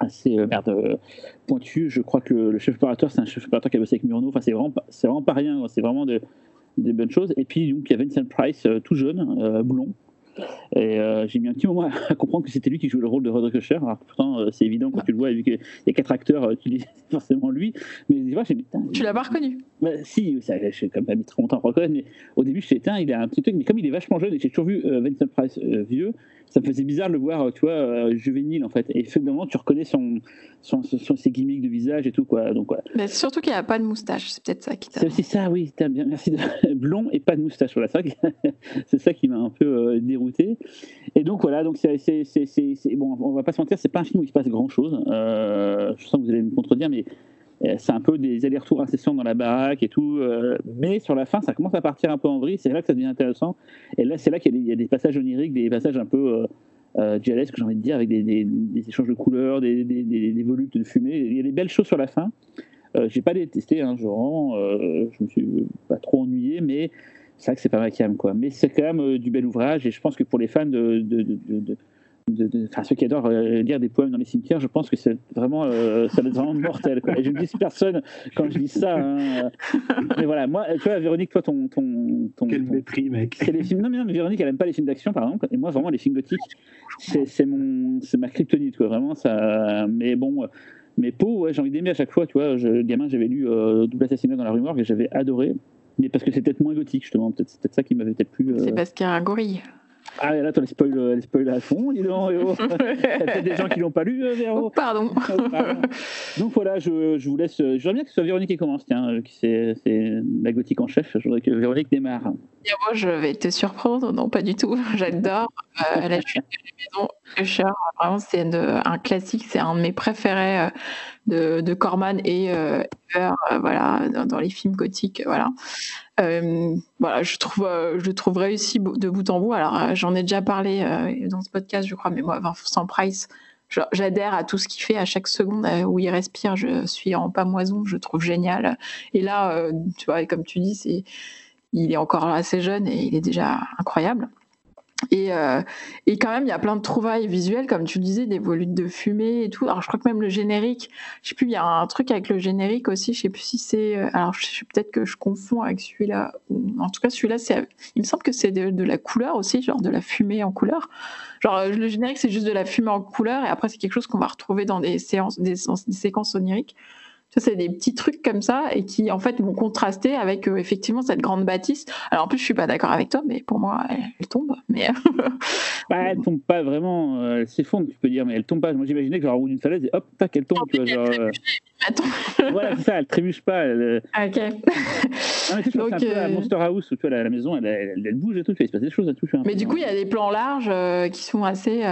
assez merde, pointues. Je crois que le, chef opérateur, c'est un chef opérateur qui a bossé avec Murnau. Enfin, c'est vraiment, c'est vraiment pas rien. C'est vraiment des bonnes choses. Et puis, donc, il y avait Vincent Price, tout jeune, blond, Et euh, j'ai mis un petit moment à comprendre que c'était lui qui jouait le rôle de Roderick Usher. Alors pourtant, euh, c'est évident quand tu le vois, vu qu'il y a quatre acteurs, euh, tu dis forcément lui. Mais j'ai Tu l'as pas reconnu bah, si, ça, je suis quand même mis très longtemps reconnaître, mais au début, je sais, tiens, il a un petit truc, mais comme il est vachement jeune, et j'ai toujours vu euh, Vincent Price euh, vieux, ça me faisait bizarre de le voir, euh, tu vois, euh, juvénile en fait. Et finalement, tu reconnais son, son, son- ses gimmicks de visage et tout, quoi. Donc, voilà. Mais surtout qu'il a pas de moustache, c'est peut-être ça qui t'a. C'est aussi ça, oui, t'as bien, merci. De... Blond et pas de moustache, voilà, c'est ça qui m'a un peu euh, dérouté. Et donc voilà, donc c'est, bon, on va pas se mentir, c'est pas un film où il se passe grand chose. je sens que vous allez me contredire, mais c'est un peu des allers-retours incessants dans la baraque et tout. euh, mais sur la fin, ça commence à partir un peu en vrille, c'est là que ça devient intéressant. Et là, c'est là qu'il y a des, passages oniriques, des passages un peu. Euh, euh, que j'ai envie de dire, avec des, échanges de couleurs, des, des, voluptes de fumée. Il y a des belles choses sur la fin. Euh, j'ai pas détesté, hein, genre, euh, je me suis pas trop ennuyé, mais c'est vrai que c'est pas ma cam, quoi. Mais c'est quand même euh, du bel ouvrage, et je pense que pour les fans de- de- de- enfin ceux qui adorent euh, lire des poèmes dans les cimetières, je pense que c'est vraiment, euh, ça va être vraiment mortel. Quoi. Et je ne dis personne quand je dis ça. hein. Mais voilà, moi, tu vois, Véronique, toi, ton, ton, ton, Quel ton- mépris, mec. c'est les films. Non, mais non, mais Véronique, elle aime pas les films d'action, par exemple. Et moi, vraiment, les films gothiques, c'est c'est mon, c'est ma kryptonite, quoi. Vraiment, ça. Mais bon, euh, mais Poe, ouais, j'ai envie d'aimer à chaque fois. Tu vois, je, gamin, j'avais lu euh, Double assassinat dans la rue morgue et j'avais adoré. Mais parce que c'est peut-être moins gothique, justement. Peut-être, c'est peut-être ça qui m'avait peut-être plu. euh. C'est parce qu'il y a un gorille. Ah, là, toi, les spoils, euh, les spoils à fond, dis donc. Il y a peut-être des gens qui l'ont pas lu, euh, Véro. Oh, pardon. Oh, pardon. Donc voilà, je, je vous laisse. euh, J'aimerais bien que ce soit Véronique qui commence, tiens, euh, qui c'est c'est la gothique en chef. Je voudrais que Véronique démarre. Et moi, je vais te surprendre. Non, pas du tout. J'adore euh, La chute de la maison Usher. Vraiment, c'est un classique. C'est un de mes préférés euh, de, de Corman et euh, Ever, euh, voilà, dans, dans les films gothiques. euh, Voilà. Euh, voilà, je trouve, euh, je trouve réussi de bout en bout. Alors, euh, j'en ai déjà parlé dans ce podcast, je crois, mais moi, Vincent Price, j'adhère à tout ce qu'il fait à chaque seconde où il respire. Je suis en pamoison, je trouve génial. Et là, tu vois, comme tu dis, c'est il est encore assez jeune et il est déjà incroyable. Et, euh, et quand même, il y a plein de trouvailles visuelles, comme tu disais, des volutes de fumée et tout. Alors, je crois que même le générique, je sais plus, il y a un truc avec le générique aussi, je sais plus si c'est. euh, Alors, je sais peut-être que je confonds avec celui-là. En tout cas, celui-là. Il me semble que c'est de, de la couleur aussi, genre de la fumée en couleur. Genre, euh, le générique, c'est juste de la fumée en couleur, et après, c'est quelque chose qu'on va retrouver dans des, séances- des séquences oniriques. Ça, c'est des petits trucs comme ça et qui, en fait, vont contraster avec euh, effectivement cette grande bâtisse. Alors, en plus, je suis pas d'accord avec toi, mais pour moi, elle, elle tombe. Mais Bah, elle tombe pas vraiment, euh, elle s'effondre, tu peux dire, mais elle tombe pas. Moi, j'imaginais que genre, au bout d'une falaise, et hop, tac, elle tombe, tu vois, genre. euh, voilà, c'est ça, elle trébuche pas. Elle, euh, ok. Non, mais tu sais, c'est un Donc, peu à Monster House où tu vois, la, la maison, elle, elle, elle bouge et tout, tu vois, il se passe des choses à toucher. Mais du coup, il y a des plans larges qui sont assez.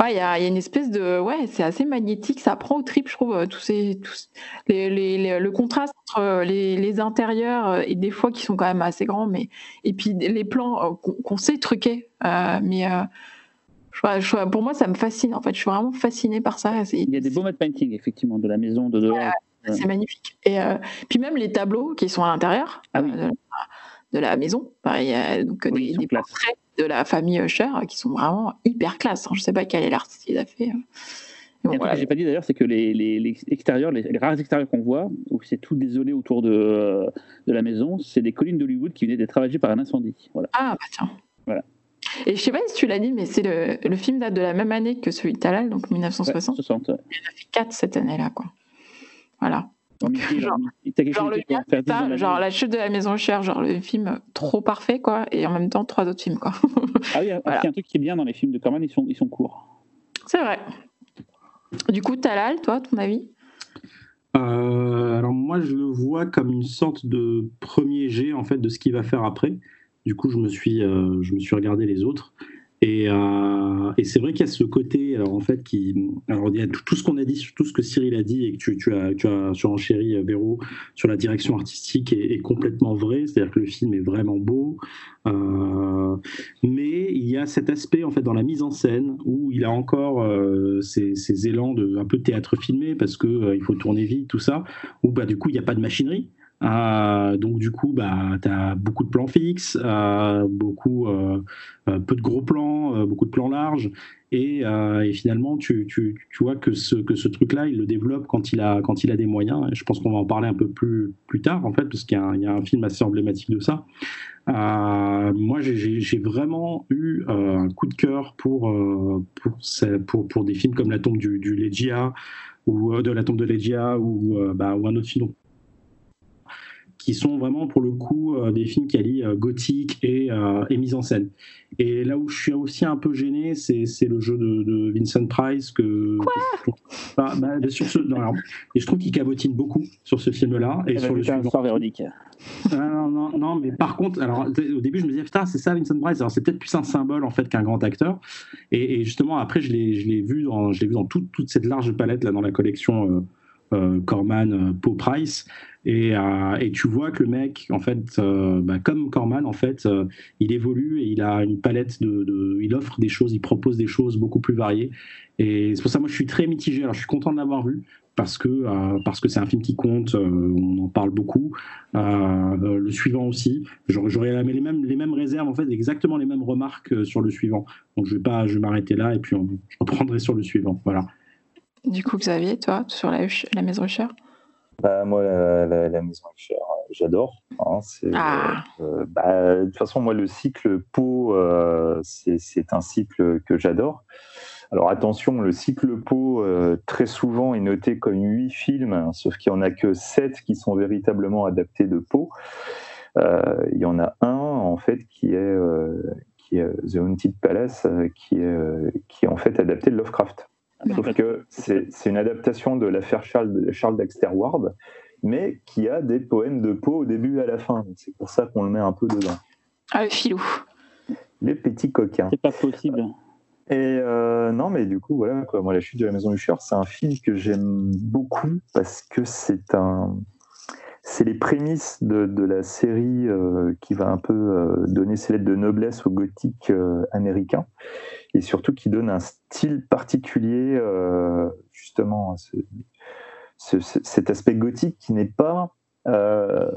Ouais, il y, a il y a une espèce de. Ouais, c'est assez magnétique. Ça prend au trip, je trouve, euh, tous ces, tous les, les- les- le contraste entre euh, les, intérieurs euh, et des fois qui sont quand même assez grands, mais et puis les plans qu'on qu'on sait truquer. euh, mais euh, je je pour moi, ça me fascine. En fait, je suis vraiment fascinée par ça. C'est- Il y a des beaux matte painting, effectivement, de la maison, de dehors. C'est magnifique. Et euh, puis même les tableaux qui sont à l'intérieur Ah oui. de, la, maison, il y a donc Oui, des, des portraits de la famille Usher qui sont vraiment hyper classe. hein. Je sais pas quel est l'artiste qui l'a fait. euh. Bon, voilà. j'ai pas dit d'ailleurs, c'est que les, les, les extérieurs, les, les rares extérieurs qu'on voit, où c'est tout désolé autour de, euh, de la maison, c'est des collines d'Hollywood qui venaient d'être ravagées par un incendie. Voilà. Ah bah tiens. Voilà. Et je sais pas si tu l'as dit, mais c'est le, le film date de la même année que celui de Talal, donc 1960. 60. ouais. Il en a fait 4 cette année-là, quoi. Voilà. Mickey, genre- le ça, genre la chute de la maison Usher, genre le film trop parfait, quoi, et en même temps trois autres films, quoi. Ah oui, Voilà. il y a un truc qui est bien dans les films de Corman, ils sont, ils sont courts. c'est vrai. Du coup, Talal, toi, ton avis? Euh, alors moi, je le vois comme une sorte de premier jet en fait de ce qu'il va faire après. Du coup, je me suis, euh, je me suis regardé les autres. Et, euh, et c'est vrai qu'il y a ce côté, alors en fait, qui, alors il y a tout, ce qu'on a dit, tout ce que Cyril a dit et que tu, as, tu as surenchéri, euh, Véro, sur la direction artistique est, complètement vrai. C'est-à-dire que le film est vraiment beau, Euh, mais il y a cet aspect en fait dans la mise en scène où il a encore ces, élans de un peu théâtre filmé parce euh, il faut tourner vite, tout ça. Où bah du coup il n'y a pas de machinerie. Euh, donc du coup, bah, tu as beaucoup de plans fixes, euh, beaucoup, euh, peu de gros plans, beaucoup de plans larges. Et, finalement, tu, tu, tu, vois que ce, que ce truc-là, il le développe quand il a, quand il a des moyens. Je pense qu'on va en parler un peu plus, plus tard, en fait, parce qu'il y, y, a un film assez emblématique de ça. moi, j'ai vraiment eu un coup de cœur pour, pour, pour, pour, des films comme La tombe du, du Legia, ou de La tombe de Legia, ou, bah, ou un autre film qui sont vraiment pour le coup euh, des films qui allient euh, gothique et, euh, et, mise en scène. Et là où je suis aussi un peu gêné, c'est, le jeu de, Vincent Price que, Quoi? bah, sur ce, et je trouve qu'il cabotine beaucoup sur ce film-là et sur le suivant. Véronique. non, non, non, mais par contre, alors au début je me disais putain c'est ça Vincent Price? Alors c'est peut-être plus un symbole en fait qu'un grand acteur. Et, justement après je l'ai, je l'ai vu dans, je l'ai vu dans toute, toute cette large palette là dans la collection. Euh, Corman, euh, Poe Price, et, euh, et, tu vois que le mec, en fait, bah, comme Corman, en fait, il évolue et il a une palette de, il offre des choses, il propose des choses beaucoup plus variées. Et c'est pour ça, moi, je suis très mitigé. Alors, je suis content de l'avoir vu parce que parce que c'est un film qui compte, on en parle beaucoup. le suivant aussi, j'aurais les mêmes les mêmes réserves en fait, exactement les mêmes remarques sur le suivant. Donc je vais pas, je vais m'arrêter là et puis je reprendrai sur le suivant. Voilà. Du coup, Xavier, toi, sur la, la Maison Usher? Bah, Moi, la, Maison Usher, j'adore. Hein, ah. euh, bah, de toute façon, moi, le cycle Pau, euh, c'est un cycle que j'adore. Alors attention, le cycle Pau, euh, très souvent, est noté comme huit films, hein, sauf qu'il n'y en a que sept qui sont véritablement adaptés de Pau. Il y en a un, en fait, qui est, qui est The Haunted Palace, qui est, qui est en fait adapté de Lovecraft. Sauf que c'est une adaptation de l'affaire Charles, Charles Dexter Ward, mais qui a des poèmes de Poe au début et à la fin. C'est pour ça qu'on le met un peu dedans. Ah, le filou. Les petits coquins. C'est pas possible. Et euh, non, mais du coup, voilà, quoi. Moi, La chute de la maison Usher, c'est un film que j'aime beaucoup parce que c'est un. C'est les prémices de, de la série euh, qui va un peu euh, donner ses lettres de noblesse au gothique américain et surtout qui donne un style particulier, euh, justement, cet aspect gothique qui n'est pas. Euh,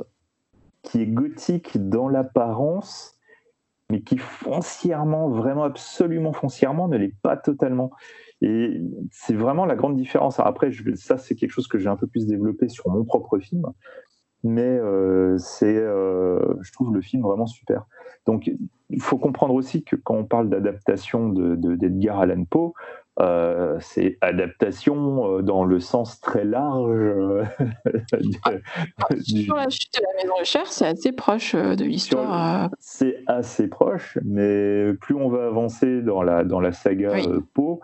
qui est gothique dans l'apparence, mais qui foncièrement, vraiment absolument foncièrement, ne l'est pas totalement. Et c'est vraiment la grande différence. après, ça, c'est quelque chose que j'ai un peu plus développé sur mon propre film, mais euh, c'est, je trouve le film vraiment super. Donc, il faut comprendre aussi que quand on parle d'adaptation d'Edgar de, Allan Poe, euh, c'est adaptation euh, dans le sens très large. Euh, ah, sur la chute de la maison de Cher, c'est assez proche de l'histoire. C'est assez proche, mais plus on va avancer dans la, dans la saga Poe,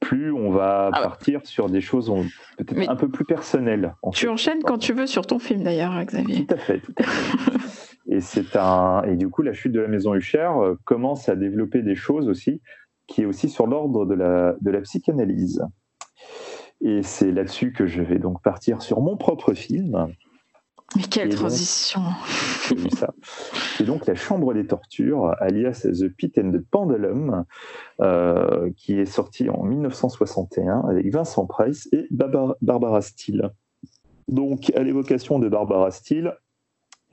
plus on va ah partir sur des choses peut-être un peu plus personnelles. tu enchaînes quand tu veux sur ton film d'ailleurs, Xavier. Tout à fait, tout à fait. Et, c'est un, et du coup, la chute de la maison Hucher euh, commence à développer des choses aussi, qui est aussi sur l'ordre de la, de la psychanalyse. Et c'est là-dessus que je vais donc partir sur mon propre film. Mais quelle transition ça. C'est donc La Chambre des Tortures, alias The Pit and the Pendulum, euh, qui est sorti en 1961 avec Vincent Price et Barbara Steele. Donc, à l'évocation de Barbara Steele,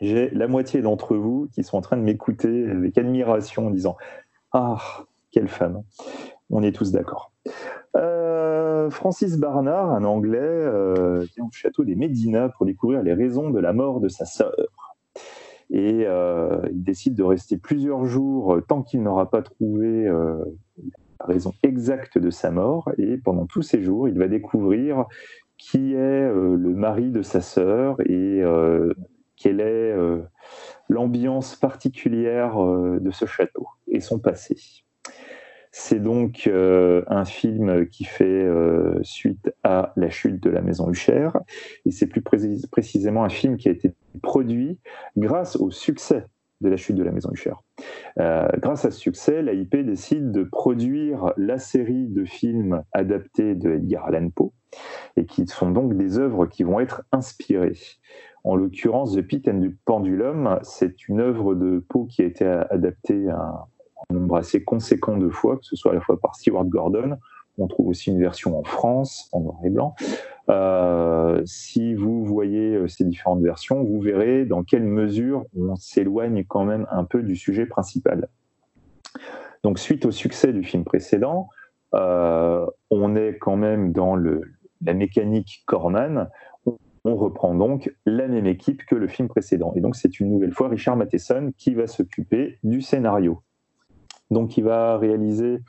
j'ai la moitié d'entre vous qui sont en train de m'écouter avec admiration en disant Ah, quelle femme On est tous d'accord. Euh, Francis Barnard, un Anglais, euh, vient au château des Médina pour découvrir les raisons de la mort de sa sœur. Et euh, il décide de rester plusieurs jours tant qu'il n'aura pas trouvé la raison exacte de sa mort. Et pendant tous ces jours, il va découvrir qui est le mari de sa sœur et quelle est euh, l'ambiance particulière euh, de ce château et son passé. C'est donc euh, un film qui fait suite à la chute de la maison Hucher, et c'est plus précisément un film qui a été produit grâce au succès de la chute de la maison Hucher. grâce à ce succès, l'AIP décide de produire la série de films adaptés de Edgar Allan Poe, et qui sont donc des œuvres qui vont être inspirées. En l'occurrence, The Pit and the Pendulum, c'est une œuvre de Poe qui a été adaptée un, nombre assez conséquent de fois, que ce soit à la fois par Stewart Gordon, on trouve aussi une version en France, en noir et blanc, si vous voyez ces différentes versions, vous verrez dans quelle mesure on s'éloigne quand même un peu du sujet principal. Donc, suite au succès du film précédent, on est quand même dans la mécanique Corman, on reprend donc la même équipe que le film précédent. Et donc c'est une nouvelle fois Richard Matheson qui va s'occuper du scénario. Donc il va réaliser,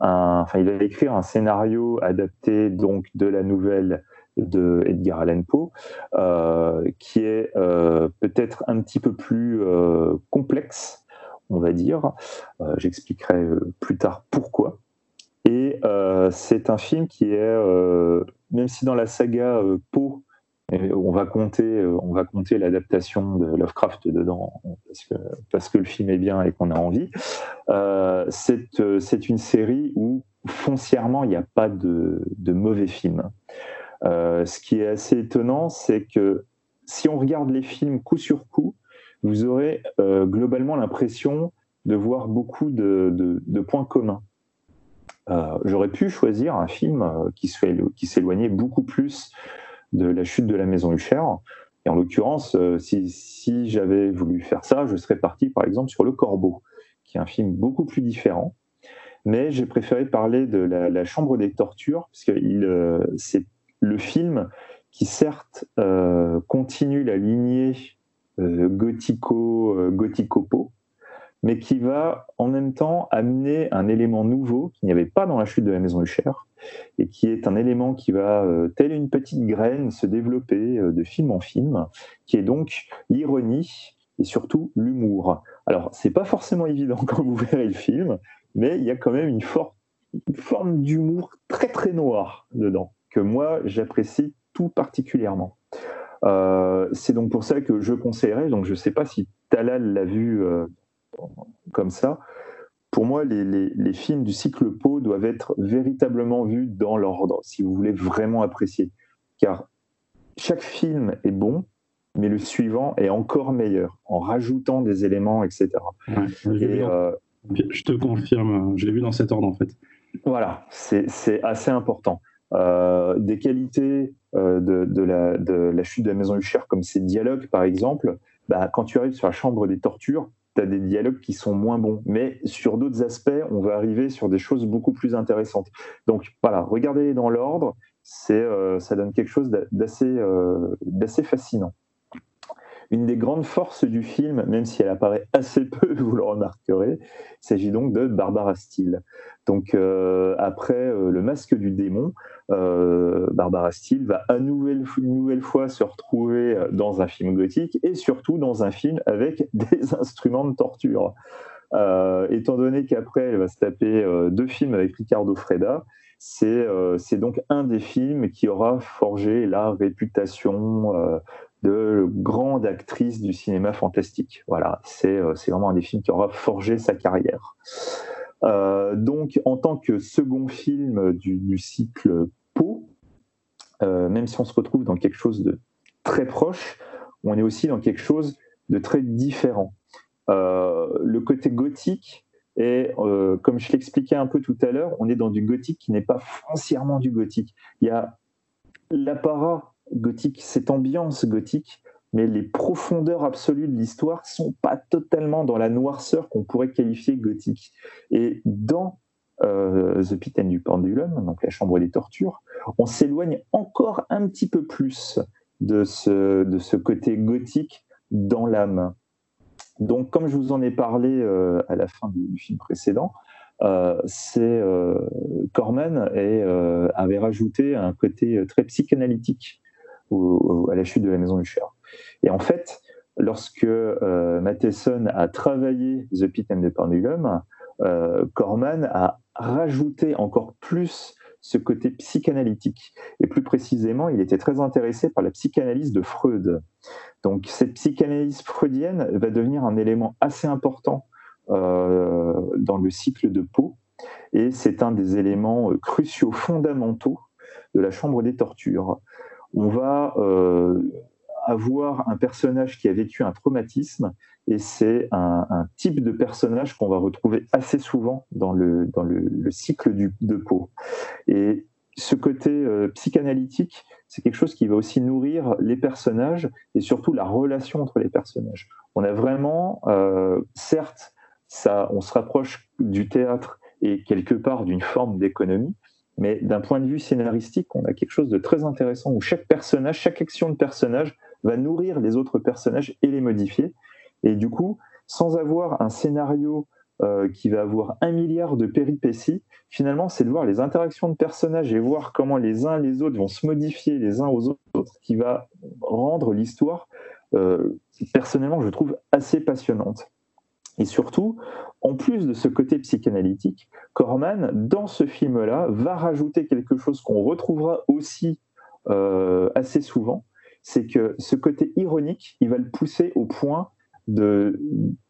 enfin il va écrire un scénario adapté donc de la nouvelle de Edgar Allan Poe, euh, qui est euh, peut-être un petit peu plus euh, complexe, on va dire. J'expliquerai plus tard pourquoi. Et c'est un film qui est, même si dans la saga Poe, on va compter, euh, on va compter l'adaptation de Lovecraft dedans parce que, parce que le film est bien et qu'on a envie. Euh, euh, c'est une série où foncièrement il n'y a pas de, mauvais films. ce qui est assez étonnant, c'est que si on regarde les films coup sur coup, vous aurez globalement l'impression de voir beaucoup de, points communs. J'aurais pu choisir un film qui s'éloignait beaucoup plus de la chute de la maison Hucher. Et en l'occurrence, euh, si, j'avais voulu faire ça, je serais parti par exemple sur Le Corbeau, qui est un film beaucoup plus différent. Mais j'ai préféré parler de la, Chambre des tortures, parce que euh, c'est le film qui certes euh, continue la lignée gothico, gothico-po, mais qui va en même temps amener un élément nouveau qu'il n'y avait pas dans la chute de la maison Hucher, et qui est un élément qui va, euh, telle une petite graine, se développer euh, de film en film, qui est donc l'ironie et surtout l'humour. Alors, c'est pas forcément évident quand vous verrez le film, mais il y a quand même une, forme d'humour très très noir dedans, que moi j'apprécie tout particulièrement. Euh, c'est donc pour ça que je conseillerais, donc je ne sais pas si Talal l'a vu comme ça, pour moi, les, films du cycle Poe doivent être véritablement vus dans l'ordre, si vous voulez vraiment apprécier. Car chaque film est bon, mais le suivant est encore meilleur, en rajoutant des éléments, etc. Euh, je te confirme, je l'ai vu dans cet ordre en fait. Voilà, c'est assez important. Euh, des qualités euh, de, la, chute de la maison Hucher, comme ces dialogues par exemple, bah, quand tu arrives sur la chambre des tortures, des dialogues qui sont moins bons. Mais sur d'autres aspects, on va arriver sur des choses beaucoup plus intéressantes. Donc voilà, regardez dans l'ordre, c'est, euh, ça donne quelque chose d'assez, euh, d'assez fascinant. Une des grandes forces du film, même si elle apparaît assez peu, vous le remarquerez, s'agit donc de Barbara Steele. Donc euh, après le masque du démon, Barbara Steele va à une nouvelle fois se retrouver dans un film gothique et surtout dans un film avec des instruments de torture. étant donné qu'après elle va se taper deux films avec Ricardo Freda, c'est donc un des films qui aura forgé la réputation de grande actrice du cinéma fantastique. Voilà, c'est vraiment un des films qui aura forgé sa carrière. Euh, donc, en tant que second film du, cycle euh, même si on se retrouve dans quelque chose de très proche, on est aussi dans quelque chose de très différent. Euh, le côté gothique est, comme je l'expliquais un peu tout à l'heure, on est dans du gothique qui n'est pas foncièrement du gothique. Il y a l'apparat gothique, cette ambiance gothique, mais les profondeurs absolues de l'histoire sont pas totalement dans la noirceur qu'on pourrait qualifier gothique. Et dans euh, The Pit and du Pendulum, donc la chambre des tortures, on s'éloigne encore un petit peu plus de ce, de ce côté gothique dans l'âme. Donc, comme je vous en ai parlé euh, à la fin du, film précédent, euh, c'est Corman avait rajouté un côté très psychanalytique à la chute de la maison Hucher. Et en fait, lorsque Matheson a travaillé The Pit and the Pendulum, euh, Corman a rajouté encore plus ce côté psychanalytique. Et plus précisément, il était très intéressé par la psychanalyse de Freud. Donc cette psychanalyse freudienne va devenir un élément assez important euh, dans le cycle de Poe. Et c'est un des éléments cruciaux, fondamentaux de la chambre des tortures. On va avoir un personnage qui a vécu un traumatisme, et c'est un, type de personnage qu'on va retrouver assez souvent dans le, dans le, cycle du, de Poe. Et ce côté euh, psychanalytique, c'est quelque chose qui va aussi nourrir les personnages et surtout la relation entre les personnages. On a vraiment, euh, certes, ça, on se rapproche du théâtre et quelque part d'une forme d'économie, mais d'un point de vue scénaristique, on a quelque chose de très intéressant où chaque personnage, chaque action de personnage va nourrir les autres personnages et les modifier. Et du coup, sans avoir un scénario euh, qui va avoir un milliard de péripéties, finalement, c'est de voir les interactions de personnages et voir comment les uns les autres vont se modifier les uns aux autres, qui va rendre l'histoire, euh, personnellement, je trouve assez passionnante. Et surtout, en plus de ce côté psychanalytique, Corman, dans ce film-là, va rajouter quelque chose qu'on retrouvera aussi euh, assez souvent, c'est que ce côté ironique, il va le pousser au point de,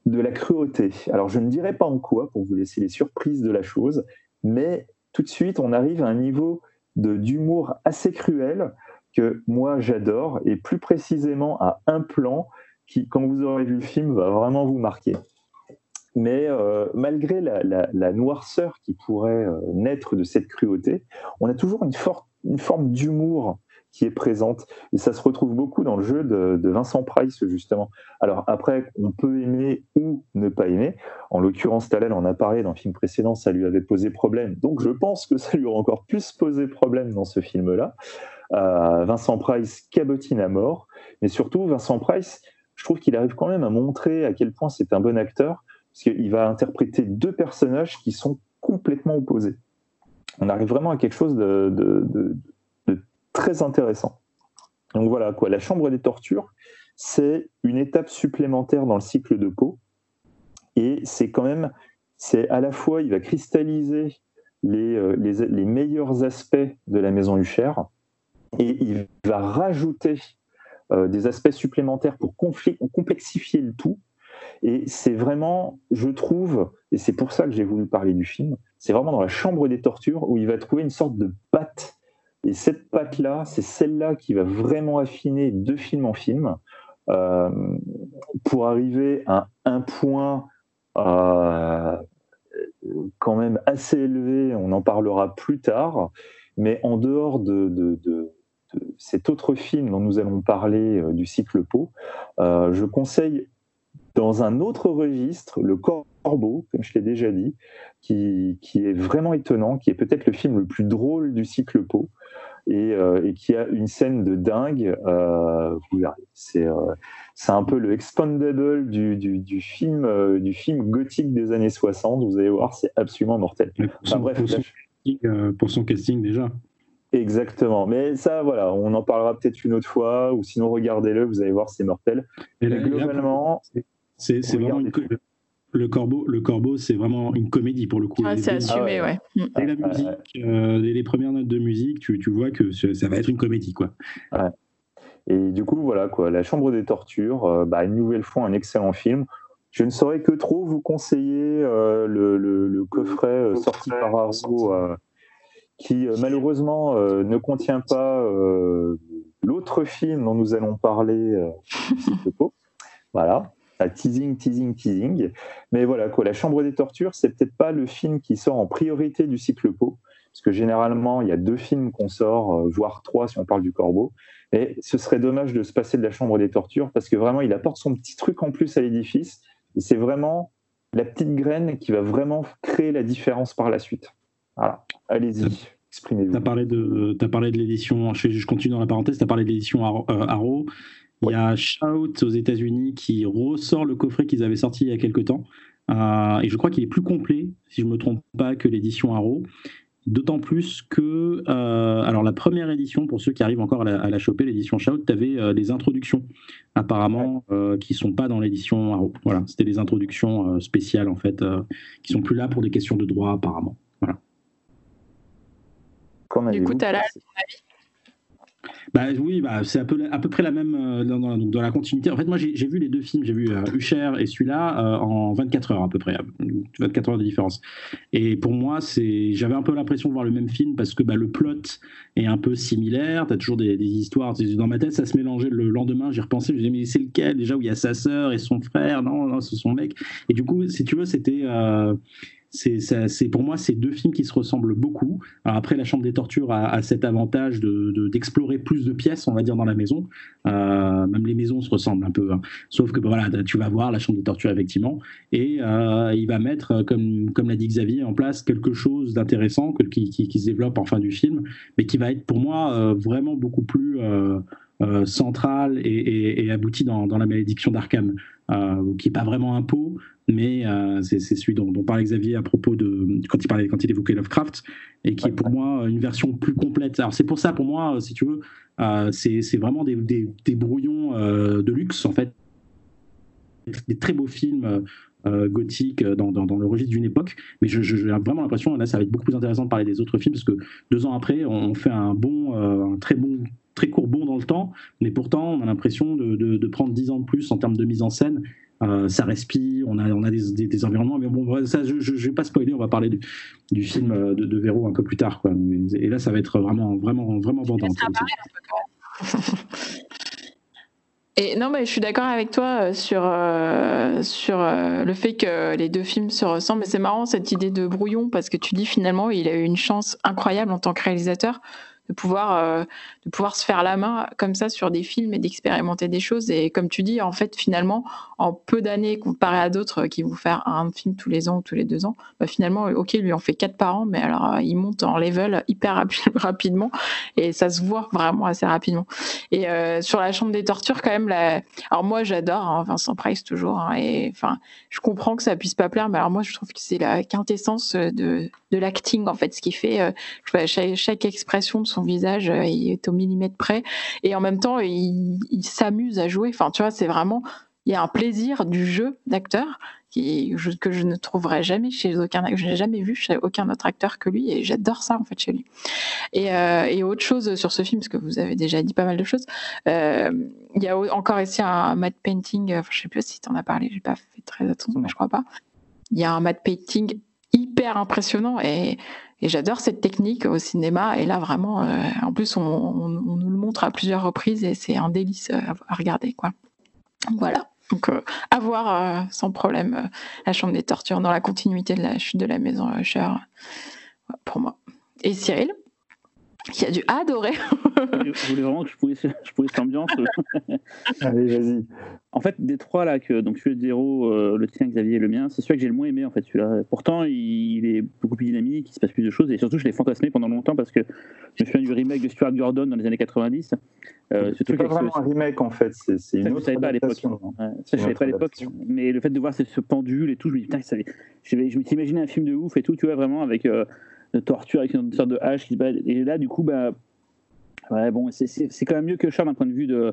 de la cruauté. Alors je ne dirais pas en quoi, pour vous laisser les surprises de la chose, mais tout de suite, on arrive à un niveau d'humour assez cruel que moi j'adore, et plus précisément à un plan qui, quand vous aurez vu le film, va vraiment vous marquer. Mais euh, malgré la, noirceur qui pourrait euh, naître de cette cruauté, on a toujours une, une forme d'humour qui est présente. Et ça se retrouve beaucoup dans le jeu de, Vincent Price, justement. Alors après, on peut aimer ou ne pas aimer. En l'occurrence, Talal en a parlé dans le film précédent, ça lui avait posé problème. Donc je pense que ça lui aura encore plus posé problème dans ce film-là. Euh, Vincent Price cabotine à mort. Mais surtout, Vincent Price, je trouve qu'il arrive quand même à montrer à quel point c'est un bon acteur, parce qu'il va interpréter deux personnages qui sont complètement opposés. On arrive vraiment à quelque chose de, de très intéressant. Donc voilà, quoi, la chambre des tortures, c'est une étape supplémentaire dans le cycle de peau. Et c'est quand même, c'est à la fois, il va cristalliser les, euh, les, meilleurs aspects de la maison Huchère et il va rajouter euh, des aspects supplémentaires pour complexifier le tout. Et c'est vraiment, je trouve, et c'est pour ça que j'ai voulu parler du film, c'est vraiment dans la chambre des tortures où il va trouver une sorte de patte et cette patte-là, c'est celle-là qui va vraiment affiner de film en film euh, pour arriver à un point euh, quand même assez élevé. On en parlera plus tard. Mais en dehors de, cet autre film dont nous allons parler euh, du cycle Pau, je conseille dans un autre registre, Le Corbeau, comme je l'ai déjà dit, qui, qui, est vraiment étonnant, qui est peut-être le film le plus drôle du cycle Pau, euh, et, qui a une scène de dingue. Euh, c'est euh, c'est un peu le expandable du, du, film, du film gothique des années 60. Vous allez voir, c'est absolument mortel. bref, pour son casting déjà. Exactement. Mais ça, voilà, on en parlera peut-être une autre fois, ou sinon regardez-le, vous allez voir, c'est mortel. Et globalement, c'est vraiment une, le Corbeau, le Corbeau, c'est vraiment une comédie pour le coup. Ah, c'est assumé, ouais. Et la musique, euh, les, premières notes de musique, tu, tu, vois que ça va être une comédie, quoi. Et du coup, voilà, quoi. La Chambre des Tortures, euh, bah, une nouvelle fois, un excellent film. Je ne saurais que trop vous conseiller euh, le, le, coffret sorti par Arrow, qui malheureusement ne contient pas l'autre film dont nous allons parler. voilà teasing, teasing, teasing. Mais voilà, quoi, La Chambre des Tortures, c'est peut-être pas le film qui sort en priorité du cycle Pau, parce que généralement, il y a deux films qu'on sort, euh, voire trois si on parle du Corbeau. Et ce serait dommage de se passer de La Chambre des Tortures, parce que vraiment, il apporte son petit truc en plus à l'édifice, et c'est vraiment la petite graine qui va vraiment créer la différence par la suite. Voilà, allez-y. Exprimez-vous. Tu as parlé de, as parlé de l'édition, je, je, continue dans la parenthèse, tu as parlé de l'édition Arrow. Il y a Shout aux États-Unis qui ressort le coffret qu'ils avaient sorti il y a quelques temps. Euh, et je crois qu'il est plus complet, si je ne me trompe pas, que l'édition Arrow. D'autant plus que, euh, alors la première édition, pour ceux qui arrivent encore à la, choper, l'édition Shout, tu avais euh, des introductions, apparemment, qui ne sont pas dans l'édition Arrow. Voilà, c'était des introductions spéciales, en fait, qui sont plus là pour des questions de droit, apparemment. Voilà. Du coup, tu as bah, oui, bah, c'est à peu, près la même euh, dans, la continuité. En fait, moi, j'ai vu les deux films. J'ai vu euh, et celui-là euh, en 24 heures à peu près, 24 heures de différence. Et pour moi, j'avais un peu l'impression de voir le même film parce que bah, le plot est un peu similaire. Tu as toujours des, histoires. Dans ma tête, ça se mélangeait le lendemain. J'y repensé. Je me disais, mais c'est lequel? Déjà où il y a sa sœur et son frère? Non, non, c'est son mec. Et du coup, si tu veux, c'était. Euh, c'est pour moi ces deux films qui se ressemblent beaucoup. Alors après, La Chambre des Tortures a, cet avantage d'explorer de, plus de pièces, on va dire, dans la maison. Euh, même les maisons se ressemblent un peu. Hein. Sauf que voilà, tu vas voir La Chambre des Tortures effectivement, et euh, il va mettre, comme comme l'a dit Xavier, en place quelque chose d'intéressant qui, qui, se développe en fin du film, mais qui va être pour moi euh, vraiment beaucoup plus central et, abouti dans, dans, la malédiction d'Arkham, qui est pas vraiment un pot, mais euh, c'est celui dont, parlait Xavier à propos de quand il parlait quand il évoquait Lovecraft et qui est pour moi une version plus complète. Alors c'est pour ça pour moi, si tu veux, euh, c'est vraiment des, des, brouillons euh, de luxe en fait, des très beaux films. gothiques dans, dans, le registre d'une époque, mais j'ai vraiment l'impression, là ça va être beaucoup plus intéressant de parler des autres films, parce que deux ans après, on fait un bon, un très bon, très court bond dans le temps, mais pourtant on a l'impression de, de, de, prendre dix ans de plus en termes de mise en scène, euh, ça respire, on a, on a des, des, environnements, mais bon, ça, je ne vais pas spoiler, on va parler du, du film de, de, Véro un peu plus tard. Quoi. Et là, ça va être vraiment, vraiment, vraiment vendant. Et non, mais je suis d'accord avec toi euh, sur, euh, sur le fait que les deux films se ressemblent. Mais c'est marrant cette idée de brouillon parce que tu dis finalement, il a eu une chance incroyable en tant que réalisateur de pouvoir, euh, de pouvoir se faire la main comme ça sur des films et d'expérimenter des choses. Et comme tu dis, en fait, finalement, en peu d'années, comparé à d'autres qui vont faire un film tous les ans ou tous les deux ans, bah, finalement, ok, lui en fait quatre par an, mais alors euh, il monte en level hyper rapidement et ça se voit vraiment assez rapidement. Et euh, sur la chambre des tortures, quand même, la... alors moi j'adore hein, Vincent Price toujours, hein, et enfin, je comprends que ça puisse pas plaire, mais alors moi je trouve que c'est la quintessence de, de l'acting en fait, ce qui fait chaque, chaque expression de son visage euh, est au millimètre près. Et en même temps il, s'amuse à jouer. Enfin, tu vois, c'est vraiment il y a un plaisir du jeu d'acteur qui que je ne trouverai jamais chez aucun je n'ai jamais vu chez aucun autre acteur que lui. Et j'adore ça en fait chez lui. Et, euh, et, autre chose sur ce film parce que vous avez déjà dit pas mal de choses euh, il y a encore ici un matte painting enfin, je sais plus si tu en as parlé j'ai pas fait très attention mais je crois pas. Il y a un matte painting hyper impressionnant et et j'adore cette technique au cinéma. Et là, vraiment, euh, en plus, on, nous le montre à plusieurs reprises et c'est un délice euh, à, regarder. Quoi. Voilà. Donc, euh, voir sans problème la chambre des tortures dans la continuité de la chute de la maison Usher, pour moi. Et Cyril? Qui a dû adorer. je voulais vraiment que je pouvais, je pouvais cette ambiance. Allez, vas-y. En fait, des trois là, que, donc celui de Zéro, euh, le tien, Xavier et le mien, c'est celui que j'ai le moins aimé en fait. Celui-là. Pourtant, il, est beaucoup plus dynamique, il se passe plus de choses et surtout, je l'ai fantasmé pendant longtemps parce que je me souviens du remake de Stuart Gordon dans les années 90. Euh, c'est pas vraiment un remake en fait, c'est une autre savais pas à l'époque. ça, je savais pas à l'époque. Mais le fait de voir ce, pendule et tout, je me dis putain, je, je me imaginé un film de ouf et tout, tu vois, vraiment avec. Euh, de torture avec une sorte de hache qui se bat. Et là, du coup, bah, ouais, bon, c'est quand même mieux que Charles d'un point de vue de,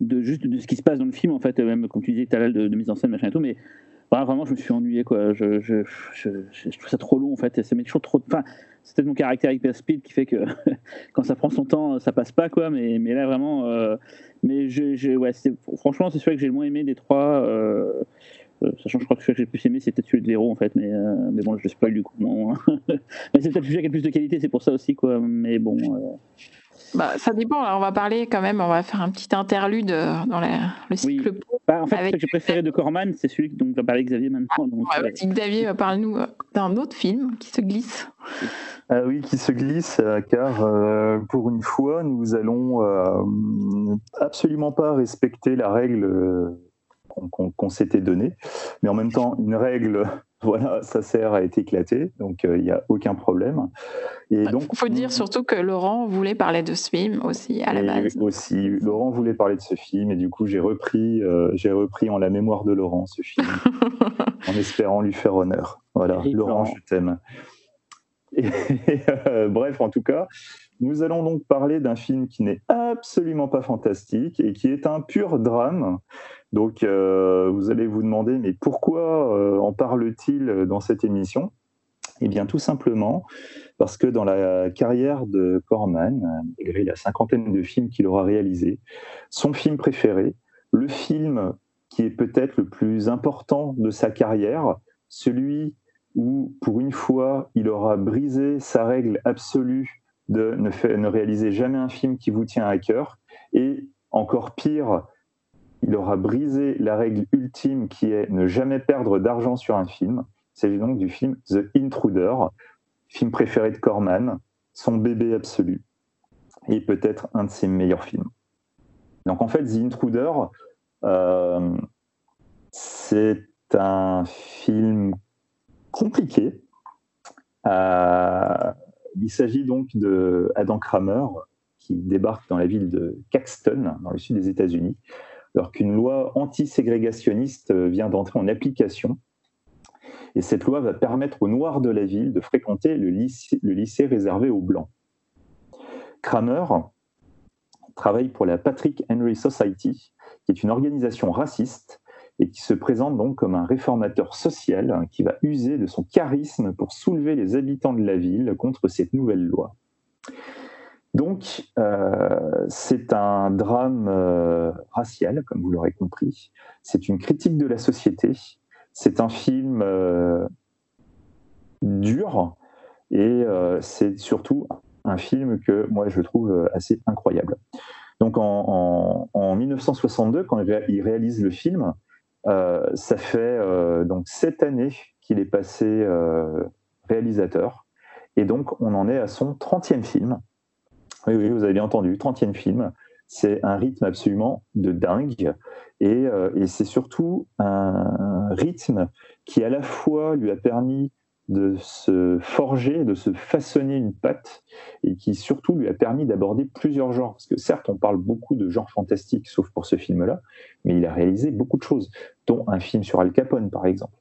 de juste de ce qui se passe dans le film, en fait, même comme tu disais tout à l'heure, de, mise en scène, et tout, mais vraiment, je me suis ennuyé, quoi. Je, je, trouve ça trop long, en fait. Ça met toujours trop. Enfin, c'est peut-être mon caractère hyper speed qui fait que quand ça prend son temps, ça passe pas, quoi. Mais, mais là, vraiment. Euh, mais je, ouais, franchement, c'est celui que j'ai le moins aimé des trois. Euh, sachant que je crois que celui que j'ai le plus aimé, c'est peut-être celui de Véro, en fait, mais, euh, mais bon, je le spoil du coup. mais c'est peut-être celui qui a le plus de qualité, c'est pour ça aussi, quoi. Mais bon. Euh. Bah, ça dépend. on va parler quand même, on va faire un petit interlude dans le cycle. Oui. Bah, en fait, ce que j'ai préféré de Corman, c'est celui dont va parler Xavier maintenant. Donc, Xavier, parle-nous d'un autre film qui se glisse. Ah oui, qui se glisse, car pour une fois, nous allons absolument pas respecter la règle qu'on s'était donné. Mais en même temps, une règle, voilà, ça sert à être éclaté, donc euh, il n'y a aucun problème. Et donc, il faut dire surtout que Laurent voulait parler de ce film aussi à la base. Aussi, Laurent voulait parler de ce film, et du coup, j'ai repris, euh, j'ai repris en la mémoire de Laurent ce film, en espérant lui faire honneur. Voilà, Laurent, je t'aime. Euh, bref, en tout cas, nous allons donc parler d'un film qui n'est absolument pas fantastique et qui est un pur drame. Donc, euh, vous allez vous demander, mais pourquoi euh, en parle-t-il dans cette émission? Eh bien, tout simplement parce que dans la carrière de Corman, malgré la cinquantaine de films qu'il aura réalisés, son film préféré, le film qui est peut-être le plus important de sa carrière, celui où, pour une fois, il aura brisé sa règle absolue de ne, réaliser jamais un film qui vous tient à cœur, et encore pire, il aura brisé la règle ultime qui est ne jamais perdre d'argent sur un film. Il s'agit donc du film The Intruder, film préféré de Corman, son bébé absolu, et peut-être un de ses meilleurs films. Donc en fait, The Intruder, euh, c'est un film compliqué. Euh, il s'agit donc de Adam Kramer qui débarque dans la ville de Caxton, dans le sud des États-Unis, alors qu'une loi anti-ségrégationniste vient d'entrer en application. Et cette loi va permettre aux Noirs de la ville de fréquenter le lycée, le lycée réservé aux Blancs. Kramer travaille pour la Patrick Henry Society, qui est une organisation raciste et qui se présente donc comme un réformateur social hein, qui va user de son charisme pour soulever les habitants de la ville contre cette nouvelle loi. Donc, euh, c'est un drame euh, racial, comme vous l'aurez compris. C'est une critique de la société. C'est un film euh, dur et c'est surtout un film que moi je trouve assez incroyable. Donc, en, en 1962, quand il réalise le film, ça fait euh, donc sept années qu'il est passé euh, réalisateur. Et donc, on en est à son 30e film. Oui, vous avez bien entendu, 30e film. C'est un rythme absolument de dingue. Et c'est surtout un rythme qui, à la fois, lui a permis de se forger, de se façonner une patte, et qui surtout lui a permis d'aborder plusieurs genres. Parce que certes, on parle beaucoup de genres fantastiques, sauf pour ce film-là, mais il a réalisé beaucoup de choses, dont un film sur Al Capone, par exemple.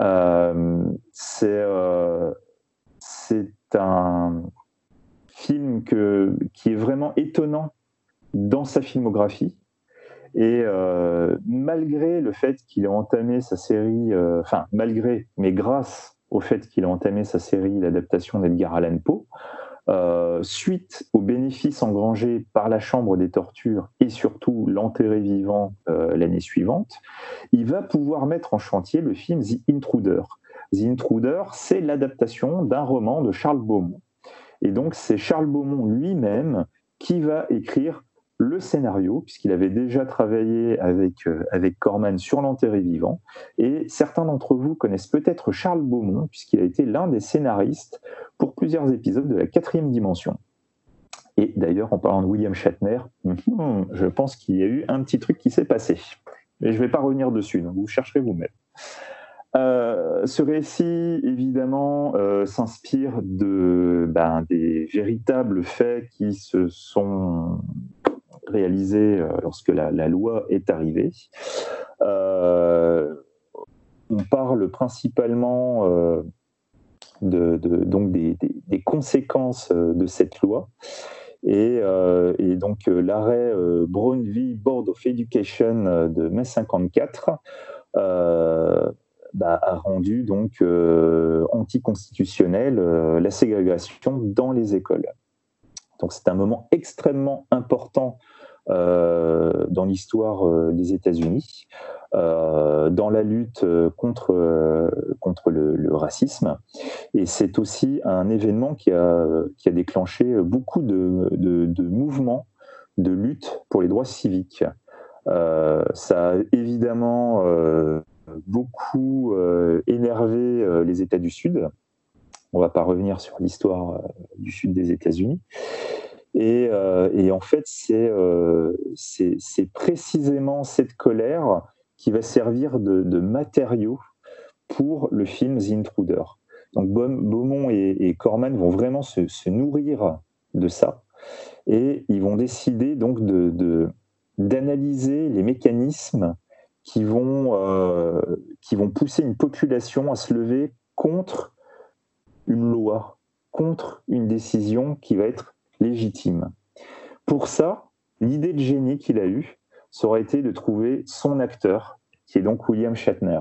Euh, euh, c'est un film qui est vraiment étonnant dans sa filmographie. Et euh, malgré le fait qu'il ait entamé sa série, enfin malgré, mais grâce au fait qu'il a entamé sa série L'adaptation d'Edgar Allan Poe, euh, suite aux bénéfices engrangés par la Chambre des tortures et surtout l'enterré vivant euh, l'année suivante, il va pouvoir mettre en chantier le film The Intruder. The Intruder, c'est l'adaptation d'un roman de Charles Beaumont. Et donc c'est Charles Beaumont lui-même qui va écrire le scénario, puisqu'il avait déjà travaillé avec, euh, avec Corman sur l'enterré vivant. Et certains d'entre vous connaissent peut-être Charles Beaumont, puisqu'il a été l'un des scénaristes pour plusieurs épisodes de la quatrième dimension. Et d'ailleurs, en parlant de William Shatner, hmm, je pense qu'il y a eu un petit truc qui s'est passé. Mais je ne vais pas revenir dessus, donc vous chercherez vous-même. Euh, ce récit, évidemment, euh, s'inspire de ben, des véritables faits qui se sont réalisé euh, lorsque la, loi est arrivée. Euh, on parle principalement euh, de, donc des, conséquences de cette loi. Et, donc l'arrêt Brown v. Board of Education de mai 54 bah, a rendu donc anticonstitutionnel la ségrégation dans les écoles. Donc c'est un moment extrêmement important euh, dans l'histoire euh, des États-Unis, euh, dans la lutte contre, contre le, racisme. Et c'est aussi un événement qui a, qui a déclenché beaucoup de, de, mouvements de lutte pour les droits civiques. ça a évidemment beaucoup énervé les États du Sud. On ne va pas revenir sur l'histoire du Sud des États-Unis. Euh, et, en fait, euh, c'est précisément cette colère qui va servir de, matériau pour le film The Intruder. Donc Beaumont et, Corman vont vraiment se, nourrir de ça et ils vont décider donc d'analyser les mécanismes qui vont, euh, qui vont pousser une population à se lever contre une loi, contre une décision qui va être légitime. Pour ça, l'idée de génie qu'il a eue, ça aurait été de trouver son acteur, qui est donc William Shatner.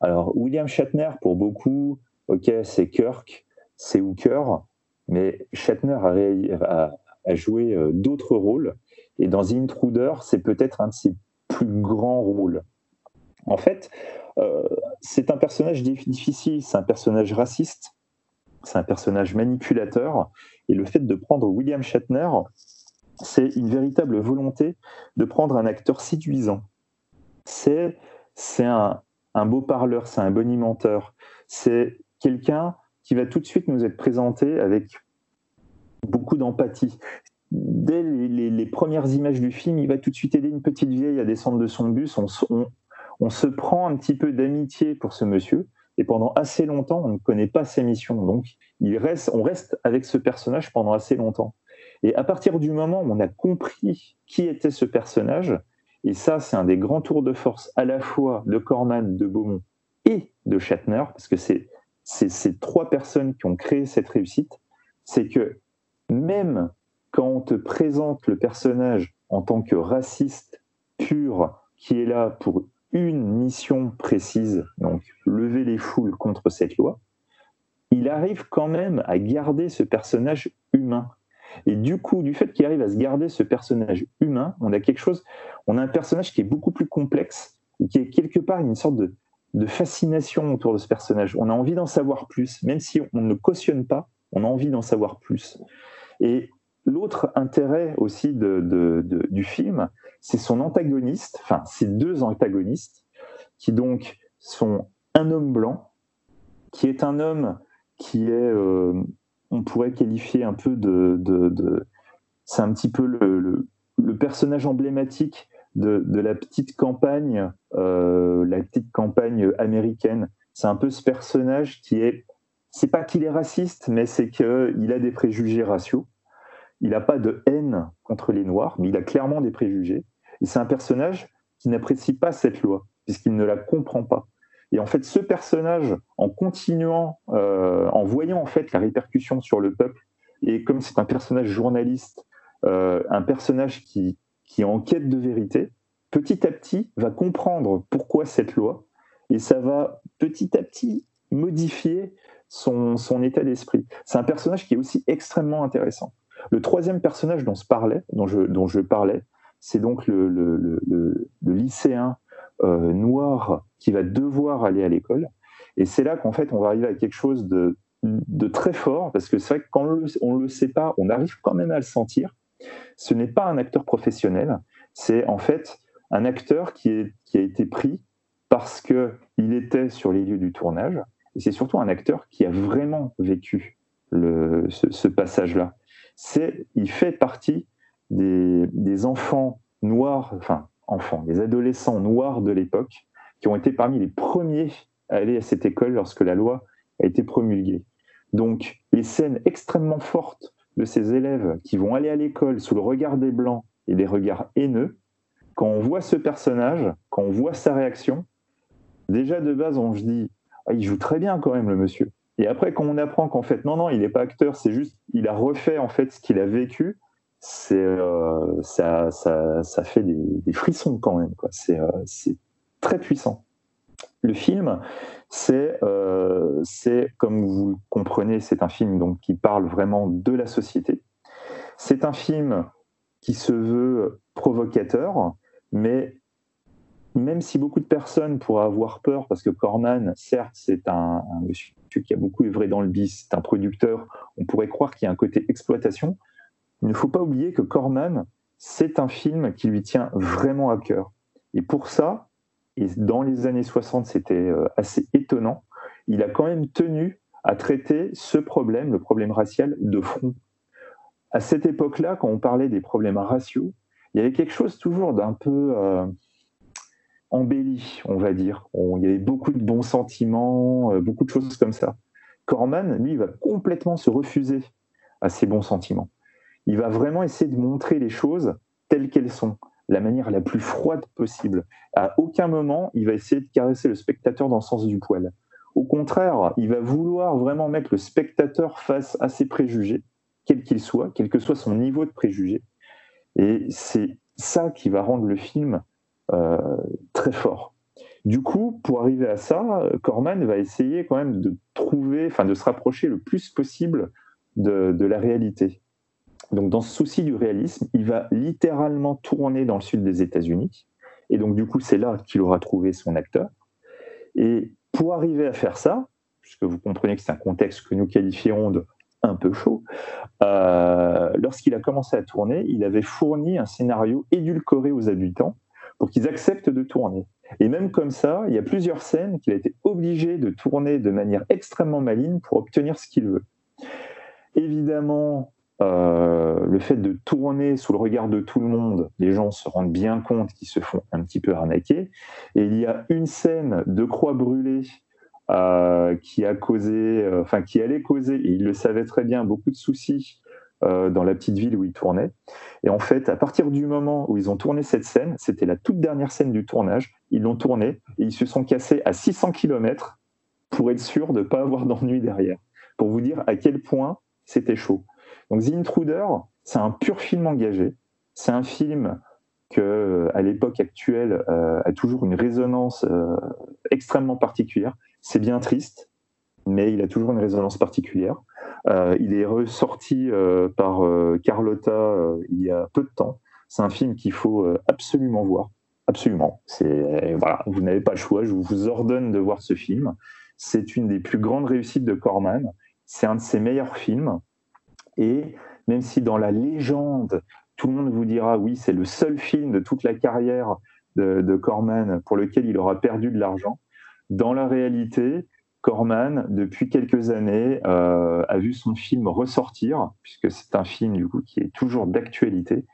Alors, William Shatner, pour beaucoup, ok, c'est Kirk, c'est Hooker, mais Shatner a, joué euh, d'autres rôles, et dans Intruder, c'est peut-être un de ses plus grands rôles. En fait, euh, c'est un personnage difficile, c'est un personnage raciste, c'est un personnage manipulateur, et le fait de prendre William Shatner, c'est une véritable volonté de prendre un acteur séduisant. C'est un, un beau parleur, c'est un bonimenteur, c'est quelqu'un qui va tout de suite nous être présenté avec beaucoup d'empathie. Dès les, premières images du film, il va tout de suite aider une petite vieille à descendre de son bus. On, se prend un petit peu d'amitié pour ce monsieur. Et pendant assez longtemps, on ne connaît pas ses missions. Donc, on reste avec ce personnage pendant assez longtemps. Et à partir du moment où on a compris qui était ce personnage, et ça, c'est un des grands tours de force à la fois de Corman, de Beaumont et de Shatner, parce que c'est ces trois personnes qui ont créé cette réussite, c'est que même quand on te présente le personnage en tant que raciste pur, qui est là pour une mission précise, donc lever les foules contre cette loi, il arrive quand même à garder ce personnage humain. Et du coup, du fait qu'il arrive à se garder ce personnage humain, on a quelque chose, on a un personnage qui est beaucoup plus complexe qui est quelque part une sorte de, fascination autour de ce personnage. On a envie d'en savoir plus, même si on ne cautionne pas, on a envie d'en savoir plus. Et l'autre intérêt aussi du film, c'est son antagoniste, enfin, ces deux antagonistes, qui donc sont un homme blanc, qui est un homme qui est euh, on pourrait qualifier un peu de, c'est un petit peu le, personnage emblématique de, la petite campagne, euh, la petite campagne américaine. C'est un peu ce personnage qui est, c'est pas qu'il est raciste, mais c'est qu'il a des préjugés raciaux. Il n'a pas de haine contre les Noirs, mais il a clairement des préjugés. Et c'est un personnage qui n'apprécie pas cette loi, puisqu'il ne la comprend pas. Et en fait, ce personnage, en continuant, euh, en voyant en fait la répercussion sur le peuple, et comme c'est un personnage journaliste, euh, un personnage qui, qui est en quête de vérité, petit à petit va comprendre pourquoi cette loi, et ça va petit à petit modifier son, son état d'esprit. C'est un personnage qui est aussi extrêmement intéressant. Le troisième personnage dont, je, parlais, c'est donc le, le, le lycéen euh, noir qui va devoir aller à l'école. Et c'est là qu'en fait, on va arriver à quelque chose de, de très fort, parce que c'est vrai que quand on ne le sait pas, on arrive quand même à le sentir. Ce n'est pas un acteur professionnel, c'est en fait un acteur qui, est, qui a été pris parce qu'il était sur les lieux du tournage, et c'est surtout un acteur qui a vraiment vécu le, ce, ce passage-là. Il fait partie des, des enfants noirs, enfin enfants, des adolescents noirs de l'époque, qui ont été parmi les premiers à aller à cette école lorsque la loi a été promulguée. Donc, les scènes extrêmement fortes de ces élèves qui vont aller à l'école sous le regard des Blancs et des regards haineux, quand on voit ce personnage, quand on voit sa réaction, déjà de base, on se dit, ah, il joue très bien quand même, le monsieur. Et après, quand on apprend qu'en fait, non, non, il n'est pas acteur, c'est juste, il a refait en fait ce qu'il a vécu, c'est euh, ça, ça, ça, fait des, frissons quand même. C'est euh, très puissant. Le film, euh, c'est comme vous comprenez, c'est un film donc qui parle vraiment de la société. C'est un film qui se veut provocateur, mais même si beaucoup de personnes pourraient avoir peur, parce que Corman, certes, c'est un, un, monsieur qui a beaucoup œuvré dans le bis, c'est un producteur, on pourrait croire qu'il y a un côté exploitation. Il ne faut pas oublier que Corman, c'est un film qui lui tient vraiment à cœur. Et pour ça, et dans les années 60, c'était euh, assez étonnant, il a quand même tenu à traiter ce problème, le problème racial, de front. À cette époque-là, quand on parlait des problèmes raciaux, il y avait quelque chose toujours d'un peu euh, embelli, on va dire. il y avait beaucoup de bons sentiments, euh, beaucoup de choses comme ça. Corman, lui, va complètement se refuser à ces bons sentiments il va vraiment essayer de montrer les choses telles qu'elles sont, la manière la plus froide possible. À aucun moment, il va essayer de caresser le spectateur dans le sens du poil. Au contraire, il va vouloir vraiment mettre le spectateur face à ses préjugés, quel qu'il soit, quel que soit son niveau de préjugés. Et c'est ça qui va rendre le film euh, très fort. Du coup, pour arriver à ça, Corman va essayer quand même de trouver, enfin de se rapprocher le plus possible de la réalité. Donc, dans ce souci du réalisme, il va littéralement tourner dans le sud des États-Unis. Et donc, du coup, c'est là qu'il aura trouvé son acteur. Et pour arriver à faire ça, puisque vous comprenez que c'est un contexte que nous qualifierons de un peu chaud, euh, lorsqu'il a commencé à tourner, il avait fourni un scénario édulcoré aux habitants pour qu'ils acceptent de tourner. Et même comme ça, il y a plusieurs scènes qu'il a été obligé de tourner de manière extrêmement maligne pour obtenir ce qu'il veut. Évidemment, euh, le fait de tourner sous le regard de tout le monde, les gens se rendent bien compte qu'ils se font un petit peu arnaquer. Et il y a une scène de croix brûlée euh, qui a causé, euh, enfin qui allait causer, et il le savait très bien, beaucoup de soucis dans la petite ville où il tournait. Et en fait, à partir du moment où ils ont tourné cette scène, c'était la toute dernière scène du tournage, ils l'ont tournée et ils se sont cassés à 600 km pour être sûr de ne pas avoir d'ennui derrière. Pour vous dire à quel point c'était chaud. Donc The Intruder, c'est un pur film engagé. C'est un film que, à l'époque actuelle, euh, a toujours une résonance euh, extrêmement particulière. C'est bien triste, mais il a toujours une résonance particulière. Euh, il est ressorti par Carlotta il y a peu de temps. C'est un film qu'il faut absolument voir. Absolument. Vous n'avez pas le choix. Je vous ordonne de voir ce film. C'est une des plus grandes réussites de Corman. C'est un de ses meilleurs films. Et même si dans la légende, tout le monde vous dira oui, c'est le seul film de toute la carrière de, Corman pour lequel il aura perdu de l'argent, dans la réalité, Corman, depuis quelques années, euh, a vu son film ressortir, puisque c'est un film qui est toujours d'actualité,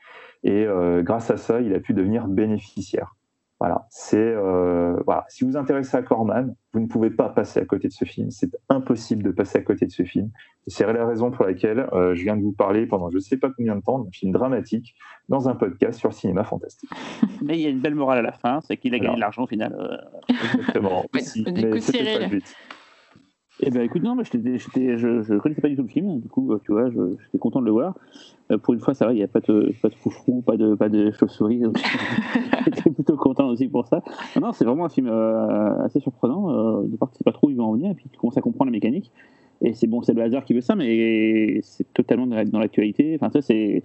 et euh, grâce à ça, il a pu devenir bénéficiaire. Voilà, c'est euh, voilà. Si vous vous intéressez à Corman, vous ne pouvez pas passer à côté de ce film. C'est impossible de passer à côté de ce film. C'est la raison pour laquelle euh, je viens de vous parler pendant je ne sais pas combien de temps d'un film dramatique dans un podcast sur cinéma fantastique. Mais il y a une belle morale à la fin, c'est qu'il a gagné de l'argent au final. Euh. Exactement. mais, mais c'était pas le but. Eh ben écoute, non, mais je ne connaissais pas du tout le film, du coup, tu vois, j'étais content de le voir. Euh, pour une fois, ça va, il n'y a pas de, pas de foufrou, pas de, pas de chauve-souris, donc j'étais plutôt content aussi pour ça. Non, c'est vraiment un film euh, assez surprenant, euh, de voir que tu sais pas trop où il va en venir, et puis tu commences à comprendre la mécanique. Et c'est bon, c'est le hasard qui veut ça, mais c'est totalement dans l'actualité. Enfin, ça, c'est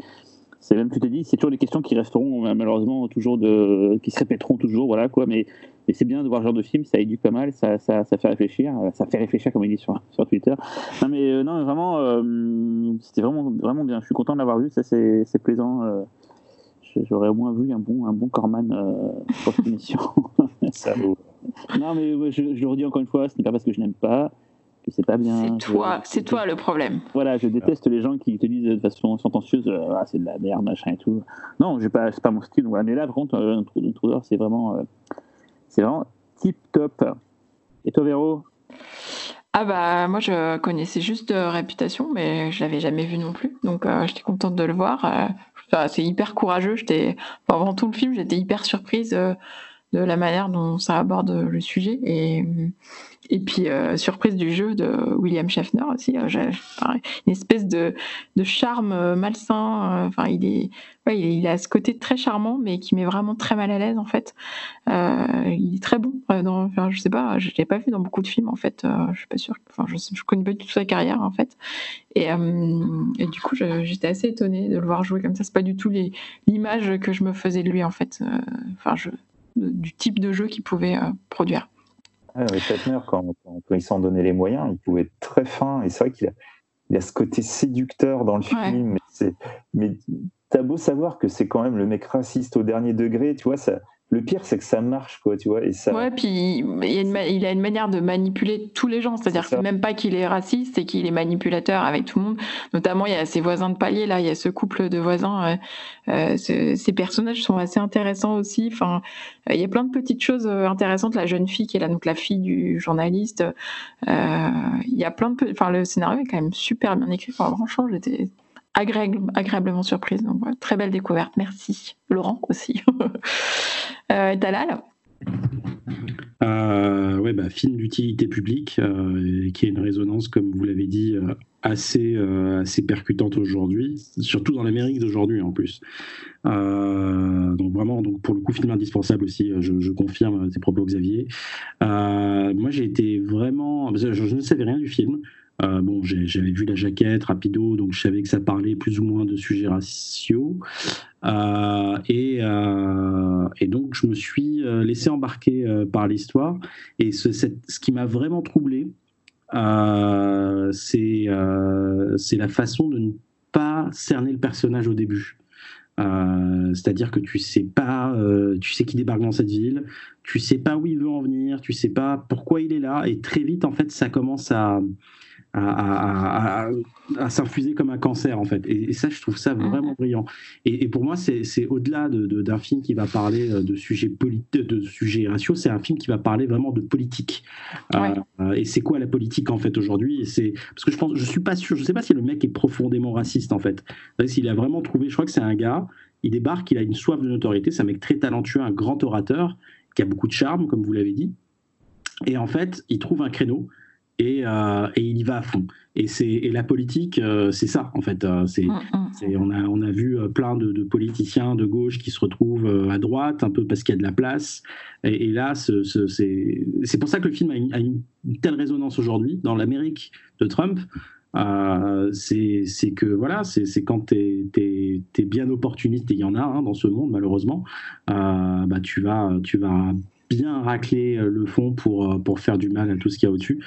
c'est même, tu te dis, c'est toujours des questions qui resteront malheureusement toujours de, qui se répéteront toujours, voilà quoi. Mais, mais c'est bien de voir ce genre de film, ça éduque pas mal, ça, ça, ça fait réfléchir, ça fait réfléchir comme il dit sur, sur Twitter. Non mais euh, non, vraiment, euh, c'était vraiment, vraiment bien. Je suis content de l'avoir vu, ça c'est, c'est plaisant. Euh, j'aurais au moins vu un bon, un bon Corman pour cette émission. ça vaut. Non mais je, je le redis encore une fois, ce n'est pas parce que je n'aime pas c'est pas bien. C'est toi, c'est toi le problème. Voilà, je déteste les gens qui te disent de façon sentencieuse, euh, ah, c'est de la merde, machin et tout. Non, j'ai pas, c'est pas mon style. Voilà. Mais là, par contre, euh, Intruder, c'est vraiment, euh, c'est vraiment tip top. Et toi, Véro? Ah bah moi je connaissais juste réputation mais je l'avais jamais vu non plus. Donc j'étais contente de le voir. C'est hyper courageux. Avant tout le film j'étais hyper surprise de la manière dont ça aborde le sujet et et puis, euh, surprise du jeu de William Schaffner aussi, euh, une espèce de, de charme euh, malsain. Enfin, il il, a ce côté très charmant, mais qui met vraiment très mal à l'aise en fait. il est très bon. Dans, je sais pas, je l'ai pas vu dans beaucoup de films en fait. je suis pas sûre. Enfin, je, je connais pas du tout sa carrière en fait. Et, et du coup, j'étais assez étonnée de le voir jouer comme ça. C'est pas du tout l'image que je me faisais de lui en fait. Enfin, je, du type de jeu qu'il pouvait produire. Ah, Shatner, quand, il s'en donnait les moyens, il pouvait être très fin. Et c'est vrai qu'il a, il a ce côté séducteur dans le film. Mais, mais t'as beau savoir que c'est quand même le mec raciste au dernier degré, tu vois, ça, le pire, c'est que ça marche, quoi, tu vois. Et ça... Ouais, puis il, a une manière de manipuler tous les gens. C'est-à-dire que même pas qu'il est raciste, c'est qu'il est manipulateur avec tout le monde. Notamment, il y a ses voisins de palier, là, il y a ce couple de voisins. Euh, euh ces personnages sont assez intéressants aussi. Enfin, euh, il y a plein de petites choses euh, intéressantes. La jeune fille qui est là, donc la fille du journaliste. Il y a plein de. Enfin, le scénario est quand même super bien écrit. Enfin, franchement, j'étais agréablement surprise. Donc, très belle découverte. Merci. Laurent aussi. euh, Talal euh, ouais, bah, film d'utilité publique euh, qui a une résonance, comme vous l'avez dit, euh, assez, assez percutante aujourd'hui, surtout dans l'Amérique d'aujourd'hui en plus. donc vraiment, donc pour le coup, film indispensable aussi, je, confirme tes propos Xavier. moi j'ai été vraiment, je, je, ne savais rien du film, euh, bon, j'avais vu la jaquette rapido, donc je savais que ça parlait plus ou moins de sujets raciaux. Euh, et, euh, et, donc, je me suis laissé embarquer par l'histoire. Et ce, ce qui m'a vraiment troublé, c'est la façon de ne pas cerner le personnage au début. C'est-à-dire que tu sais pas, tu sais qui débarque dans cette ville, tu sais pas où il veut en venir, tu sais pas pourquoi il est là, et très vite en fait ça commence à à, s'infuser comme un cancer en fait. Et, ça, je trouve ça mhm. vraiment brillant. Et, pour moi, c'est au-delà d'un film qui va parler euh, de sujets de sujets raciaux, c'est un film qui va parler vraiment de politique. Euh, et c'est quoi la politique en fait aujourd'hui? C'est parce que je pense, je suis pas sûr, je sais pas si le mec est profondément raciste en fait. S'il a vraiment trouvé, je crois que c'est un gars. Il débarque, il a une soif de notoriété, c'est un mec très talentueux, un grand orateur qui a beaucoup de charme, comme vous l'avez dit. Et en fait, il trouve un créneau euh, et, il y va à fond. Et, et la politique, euh, c'est ça, en fait. Euh, c'est, mm, mm. on, a, on a vu plein de, politiciens de gauche qui se retrouvent à droite, un peu parce qu'il y a de la place. Et, là, c'est, pour ça que le film a une, telle résonance aujourd'hui dans l'Amérique de Trump. c'est, que voilà, c'est, quand tu es, bien opportuniste, et il y en a hein, dans ce monde malheureusement, bah, tu, vas, tu vas bien racler euh, le fond pour, euh, pour faire du mal à tout ce qu'il y a au-dessus.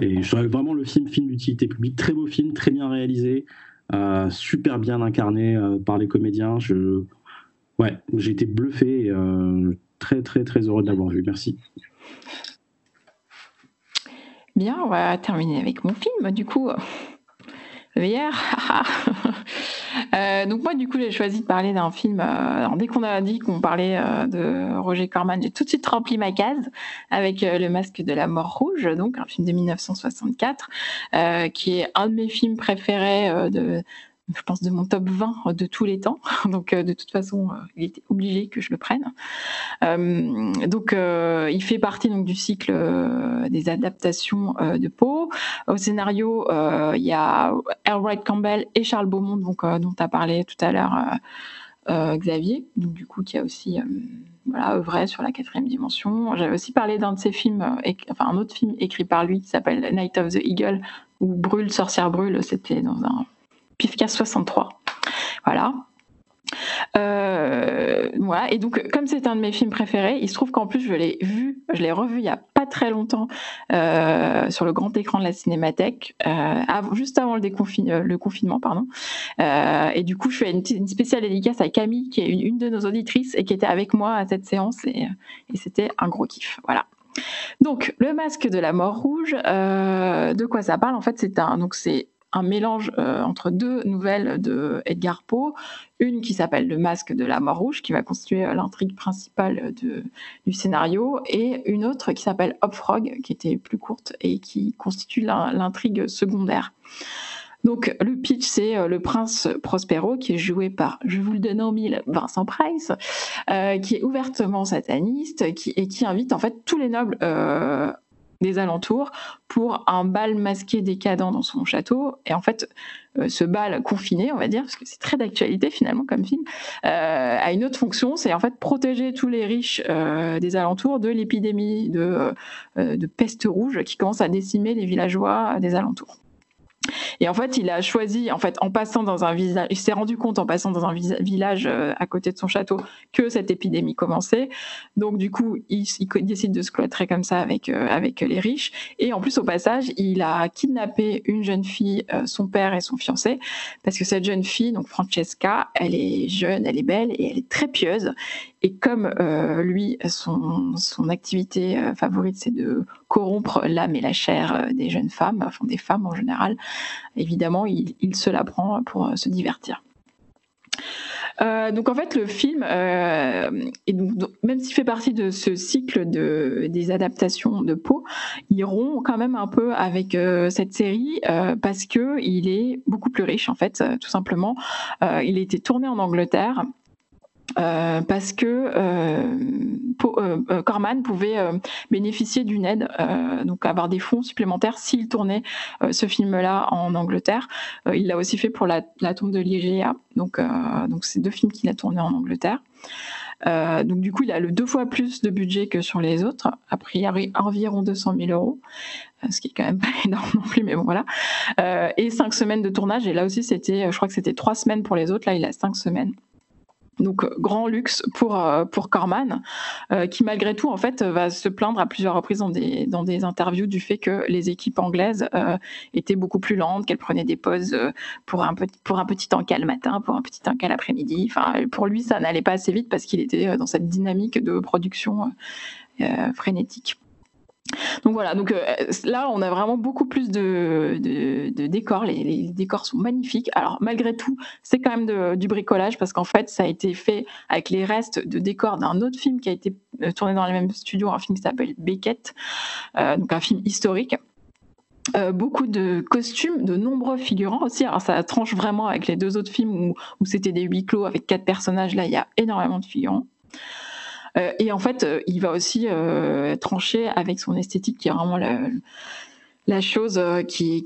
Et je vraiment le film, film d'utilité publique, très beau film, très bien réalisé, euh, super bien incarné par les comédiens. Je, ouais, j'ai été bluffé, très très très heureux de l'avoir vu. Merci. Bien, on va terminer avec mon film. Du coup, Euh, donc moi, du coup, j'ai choisi de parler d'un film. Euh, dès qu'on a dit qu'on parlait euh, de Roger Corman, j'ai tout de suite rempli ma case avec euh, Le Masque de la Mort Rouge, donc un film de 1964, qui est un de mes films préférés de je pense, de mon top 20 de tous les temps. Donc, euh, de toute façon, euh, il était obligé que je le prenne. Euh, donc, il fait partie donc, du cycle des adaptations de Poe. Au scénario, il y a Wright Campbell et Charles Beaumont, dont tu as parlé tout à l'heure. Xavier, du coup qui a aussi voilà, œuvré sur la quatrième dimension. J'avais aussi parlé d'un de ses films, enfin un autre film écrit par lui qui s'appelle Night of the Eagle, où Brûle, sorcière brûle, c'était dans un PIFCA 63. Voilà. Euh, voilà. Et donc, comme c'est un de mes films préférés, il se trouve qu'en plus, je l'ai vu, je l'ai revu il n'y a pas très longtemps euh, sur le grand écran de la Cinémathèque, euh, juste avant le, le confinement. pardon. et du coup, je fais une, spéciale dédicace à Camille, qui est une, de nos auditrices et qui était avec moi à cette séance. Et, et c'était un gros kiff. Voilà. Donc, le masque de la mort rouge, de quoi ça parle? En fait, c'est un, donc c'est un mélange euh, entre deux nouvelles de Edgar Poe, une qui s'appelle Le Masque de la Mort Rouge, qui va constituer euh, l'intrigue principale du scénario, et une autre qui s'appelle Hopfrog, qui était plus courte et qui constitue l'intrigue secondaire. Donc le pitch, c'est euh, le prince Prospero qui est joué par, je vous le donne en mille, Vincent Price, qui est ouvertement sataniste et qui invite en fait tous les nobles des alentours pour un bal masqué décadent dans son château. Et en fait, euh, ce bal confiné, on va dire, parce que c'est très d'actualité finalement comme film, euh, a une autre fonction, c'est en fait protéger tous les riches euh, des alentours de l'épidémie de, de peste rouge qui commence à décimer les villageois des alentours. Et en fait, il a choisi, en fait, en passant dans un village, il s'est rendu compte en passant dans un village euh, à côté de son château que cette épidémie commençait. Donc, du coup, il, décide de se cloîtrer comme ça avec, euh, avec les riches. Et en plus, au passage, il a kidnappé une jeune fille, euh, son père et son fiancé, parce que cette jeune fille, donc Francesca, elle est jeune, elle est belle et elle est très pieuse. Et comme lui, son, son activité favorite, c'est de corrompre l'âme et la chair des jeunes femmes, enfin des femmes en général, évidemment, il, se la prend pour euh, se divertir. Euh, donc en fait le film, euh, et donc, même s'il fait partie de ce cycle de, des adaptations de Poe, il rompt quand même un peu avec cette série parce que il est beaucoup plus riche en fait, tout simplement. il a été tourné en Angleterre euh, parce que euh, euh, Corman pouvait bénéficier d'une aide, donc avoir des fonds supplémentaires s'il tournait ce film-là en Angleterre. il l'a aussi fait pour la, tombe de Liégea, donc donc c'est deux films qu'il a tournés en Angleterre. donc du coup, il a le deux fois plus de budget que sur les autres, a priori environ 200 000 euros, ce qui est quand même pas énorme non plus, mais bon voilà. et cinq semaines de tournage, et là aussi c'était, je crois que c'était trois semaines pour les autres, là il a cinq semaines. Donc grand luxe pour pour Corman, qui malgré tout en fait va se plaindre à plusieurs reprises dans des interviews du fait que les équipes anglaises étaient beaucoup plus lentes, qu'elles prenaient des pauses pour un petit pour un le matin, pour un petit encas l'après-midi. Pour lui ça n'allait pas assez vite parce qu'il était dans cette dynamique de production frénétique. Donc voilà, donc euh, là on a vraiment beaucoup plus de, décors, les, décors sont magnifiques. Alors malgré tout, c'est quand même du bricolage parce qu'en fait ça a été fait avec les restes de décors d'un autre film qui a été euh, tourné dans les mêmes studios, un film qui s'appelle Beckett, euh, donc un film historique. beaucoup de costumes, de nombreux figurants aussi. Alors ça tranche vraiment avec les deux autres films où, où c'était des huis clos avec quatre personnages. Là, il y a énormément de figurants. Euh, et en fait, euh, il va aussi euh, trancher avec son esthétique qui est vraiment la, chose qui,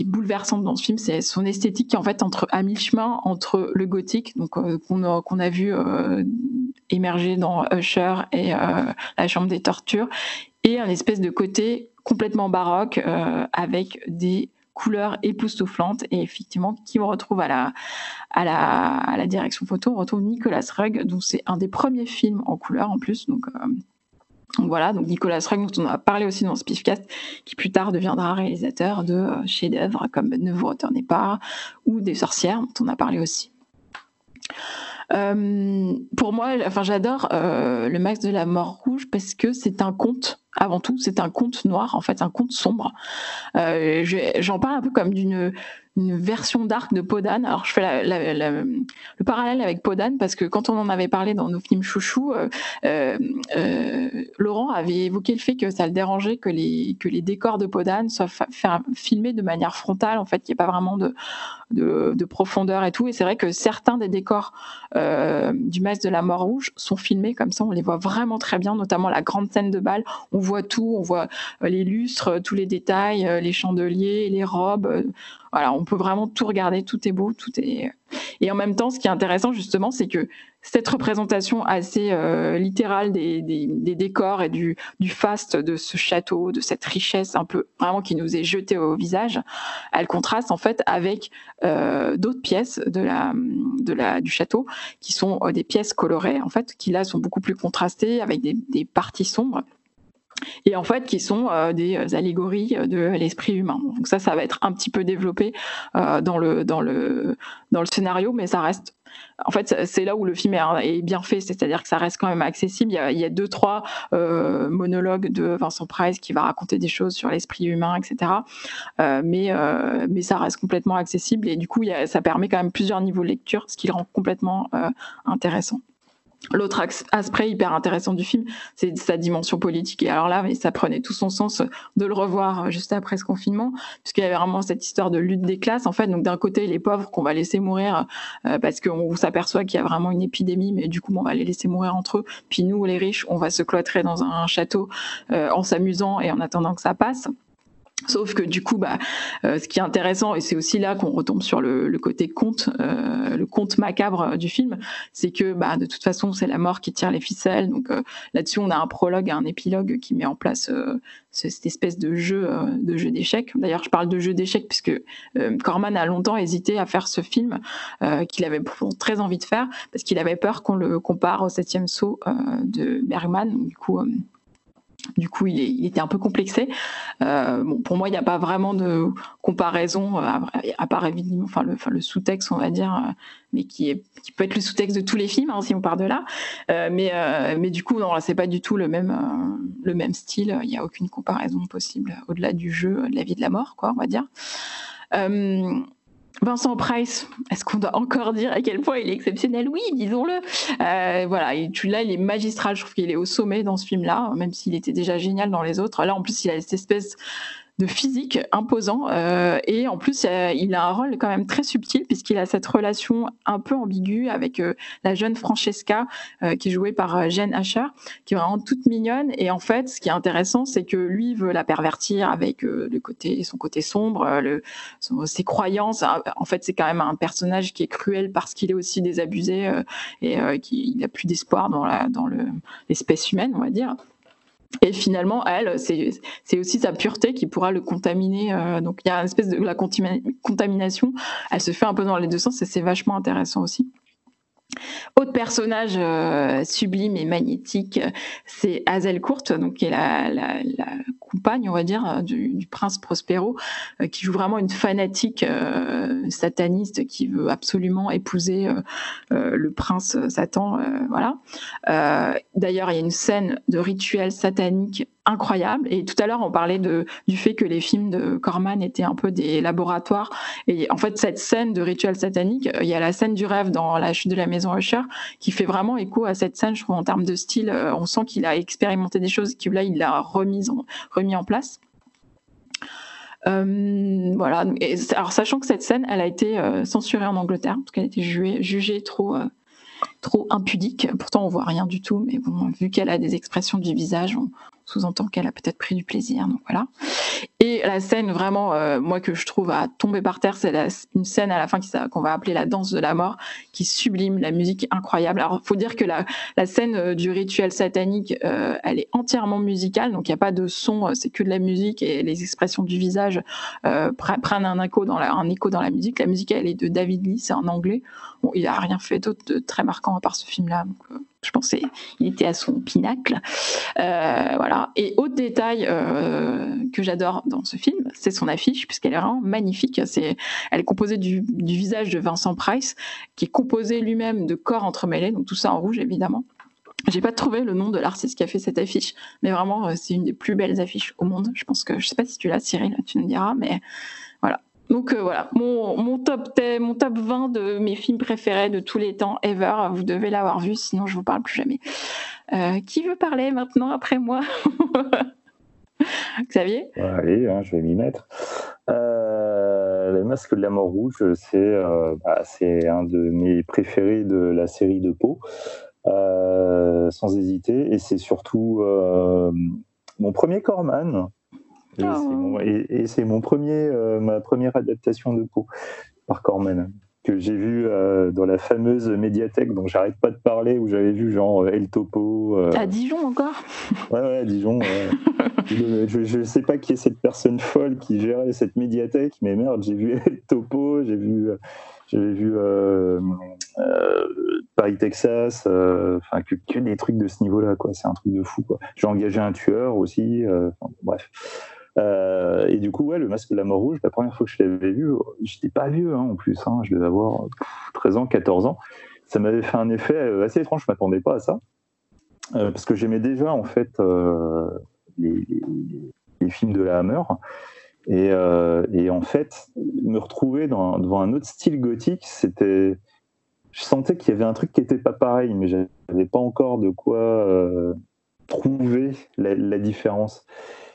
est bouleversante dans ce film, c'est son esthétique qui est en fait entre, à mi-chemin entre le gothique, donc qu'on a vu émerger dans Usher et La Chambre des Tortures, et un espèce de côté complètement baroque avec des couleurs époustouflantes et effectivement qui on retrouve à la, la, direction photo, on retrouve Nicolas Rugg, dont c'est un des premiers films en couleur en plus, donc euh, donc voilà, donc Nicolas Rugg, dont on a parlé aussi dans ce qui plus tard deviendra réalisateur de euh, chefs-d'œuvre comme Ne vous retournez pas ou Des sorcières, dont on a parlé aussi. Euh, pour moi, enfin, j'adore le Max de la Mort Rouge parce que c'est un conte avant tout, c'est un conte noir, en fait, un conte sombre. Euh, J'en parle un peu comme d'une une version d'arc de Podane. Alors je fais le parallèle avec Podane parce que quand on en avait parlé dans nos films chouchou, euh, euh, euh, Laurent avait évoqué le fait que ça le dérangeait que les que les décors de Podane soient filmés de manière frontale, en fait, qu'il n'y ait pas vraiment de, de, profondeur et tout. Et c'est vrai que certains des décors du Masque de la Mort Rouge sont filmés comme ça, on les voit vraiment très bien, notamment la grande scène de bal. On voit tout, on voit les lustres, tous les détails, les chandeliers, les robes. Voilà, on peut vraiment tout regarder, tout est beau, tout est. Et en même temps, ce qui est intéressant justement, c'est que cette représentation assez euh, littérale des, décors et du, faste de ce château, de cette richesse un peu vraiment qui nous est jetée au visage, elle contraste en fait avec euh, d'autres pièces de la, du château qui sont euh, des pièces colorées en fait, qui là sont beaucoup plus contrastées avec des parties sombres et en fait qui sont euh, des allégories de l'esprit humain. Donc ça, ça va être un petit peu développé euh, dans le dans le dans le scénario, mais ça reste. En fait, c'est là où le film est, bien fait, c'est-à-dire que ça reste quand même accessible. Il y a, deux trois euh, monologues de Vincent Price qui va raconter des choses sur l'esprit humain, etc. mais mais ça reste complètement accessible et du coup, ça permet quand même plusieurs niveaux de lecture, ce qui le rend complètement intéressant. L'autre aspect hyper intéressant du film, c'est sa dimension politique. Et alors là, ça prenait tout son sens de le revoir juste après ce confinement, puisqu'il y avait vraiment cette histoire de lutte des classes. En fait, donc d'un côté, les pauvres qu'on va laisser mourir euh, parce qu'on s'aperçoit qu'il y a vraiment une épidémie, mais du coup, on va les laisser mourir entre eux. Puis nous, les riches, on va se cloîtrer dans un château euh, en s'amusant et en attendant que ça passe. Sauf que du coup, bah, euh, ce qui est intéressant, et c'est aussi là qu'on retombe sur le, côté conte, euh, le conte macabre du film, c'est que bah, de toute façon, c'est la mort qui tire les ficelles. Donc euh, là-dessus, on a un prologue et un épilogue qui met en place cette espèce de jeu, de jeu d'échecs. D'ailleurs, je parle de jeu d'échecs puisque Corman a longtemps hésité à faire ce film qu'il avait très envie de faire parce qu'il avait peur qu'on le compare au septième saut de Bergman. du coup du coup, il, était un peu complexé. Euh, pour moi, il n'y a pas vraiment de comparaison, euh, à, part évidemment, enfin le, sous-texte, on va dire, euh, mais qui, peut être le sous-texte de tous les films, hein, si on part de là. mais, mais du coup, non, c'est pas du tout le même, le même style. Il n'y a aucune comparaison possible au-delà du jeu, de la vie de la mort, quoi, on va dire. Vincent Price, est-ce qu'on doit encore dire à quel point il est exceptionnel? Oui, disons-le. Euh, voilà, là, il est magistral. Je trouve qu'il est au sommet dans ce film-là, même s'il était déjà génial dans les autres. Là, en plus, il a cette espèce de physique imposant euh, et en plus il a un rôle quand même très subtil puisqu'il a cette relation un peu ambiguë avec euh, la jeune Francesca euh, qui est jouée par Jen Asher qui est vraiment toute mignonne. Et en fait ce qui est intéressant c'est que lui veut la pervertir avec le côté son côté sombre le, ses croyances. En fait c'est quand même un personnage qui est cruel parce qu'il est aussi désabusé et qu'il n'a plus d'espoir dans la dans l'espèce humaine on va dire et finalement, elle, c'est aussi sa pureté qui pourra le contaminer. Euh, donc il y a une espèce de la contamination. Elle se fait un peu dans les deux sens et c'est vachement intéressant aussi. autre personnage sublime et magnétique, c'est Hazel Courte, donc qui est la, la, la on va dire, du, prince Prospero, qui joue vraiment une fanatique sataniste qui veut absolument épouser le prince Satan, voilà. D'ailleurs, il y a une scène de rituel satanique incroyable. Et tout à l'heure, on parlait du fait que les films de Corman étaient un peu des laboratoires. Et en fait, cette scène de rituel satanique, il y a la scène du rêve dans La chute de la maison Usher qui fait vraiment écho à cette scène, je trouve, en termes de style. Euh, on sent qu'il a expérimenté des choses que là, il l'a remis en, remis en place. Euh, voilà. alors, sachant que cette scène, elle a été euh, censurée en Angleterre parce qu'elle a été jugée, trop trop impudique. Pourtant, on voit rien du tout, mais vu qu'elle a des expressions du visage, on, sous-entend qu'elle a peut-être pris du plaisir. Donc voilà. Et la scène vraiment, euh, moi que je trouve à tomber par terre, c'est une scène à la fin qu'on va appeler la danse de la mort, qui sublime, la musique incroyable. Alors faut dire que la, scène euh, du rituel satanique, euh, elle est entièrement musicale, donc il n'y a pas de son, c'est que de la musique et les expressions du visage prennent un écho dans la, musique. La musique elle est de David Lee, c'est en anglais. Bon, il a rien fait d'autre de très marquant à part ce film-là. Je pensais il était à son pinacle. Euh, voilà. Et autre détail euh, que j'adore dans ce film, c'est son affiche, puisqu'elle est vraiment magnifique. C'est, elle est composée du, visage de Vincent Price, qui est composé lui-même de corps entremêlés, donc tout ça en rouge évidemment. J'ai pas trouvé le nom de l'artiste qui a fait cette affiche, mais vraiment euh, c'est une des plus belles affiches au monde. Je pense que je sais pas si tu l'as, Cyril, tu me diras, mais. Donc euh, voilà, mon, top 10, mon top 20 de mes films préférés de tous les temps ever. Vous devez l'avoir vu, sinon je vous parle plus jamais. Euh, qui veut parler maintenant après moi Xavier? Allez, hein, je vais m'y mettre. Euh, le masque de la mort rouge, bah, c'est un de mes préférés de la série de Pau, sans hésiter. Et c'est surtout mon premier Corman. Oh. Et c'est mon, premier, euh, ma première adaptation de peau par Corman que j'ai vu euh, dans la fameuse médiathèque dont j'arrête pas de parler, où j'avais vu genre El Topo. Euh, à Dijon encore? Ouais, ouais, à Dijon. je ne sais pas qui est cette personne folle qui gérait cette médiathèque, mais merde, j'ai vu El Topo, j'ai vu, j'avais vu Paris, Texas, enfin que, que, des trucs de ce niveau-là, quoi. C'est un truc de fou, quoi. J'ai engagé un tueur aussi, bref. Euh, et du coup, ouais, le masque de la mort rouge, la première fois que je l'avais vu, j'étais pas vieux hein, en plus, hein, je devais avoir 13 ans, 14 ans. Ça m'avait fait un effet euh, assez étrange, je m'attendais pas à ça. Euh, parce que j'aimais déjà en fait les, films de la Hammer. Et, en fait, me retrouver devant un autre style gothique, c'était. Je sentais qu'il y avait un truc qui n'était pas pareil, mais j'avais pas encore de quoi trouver la différence.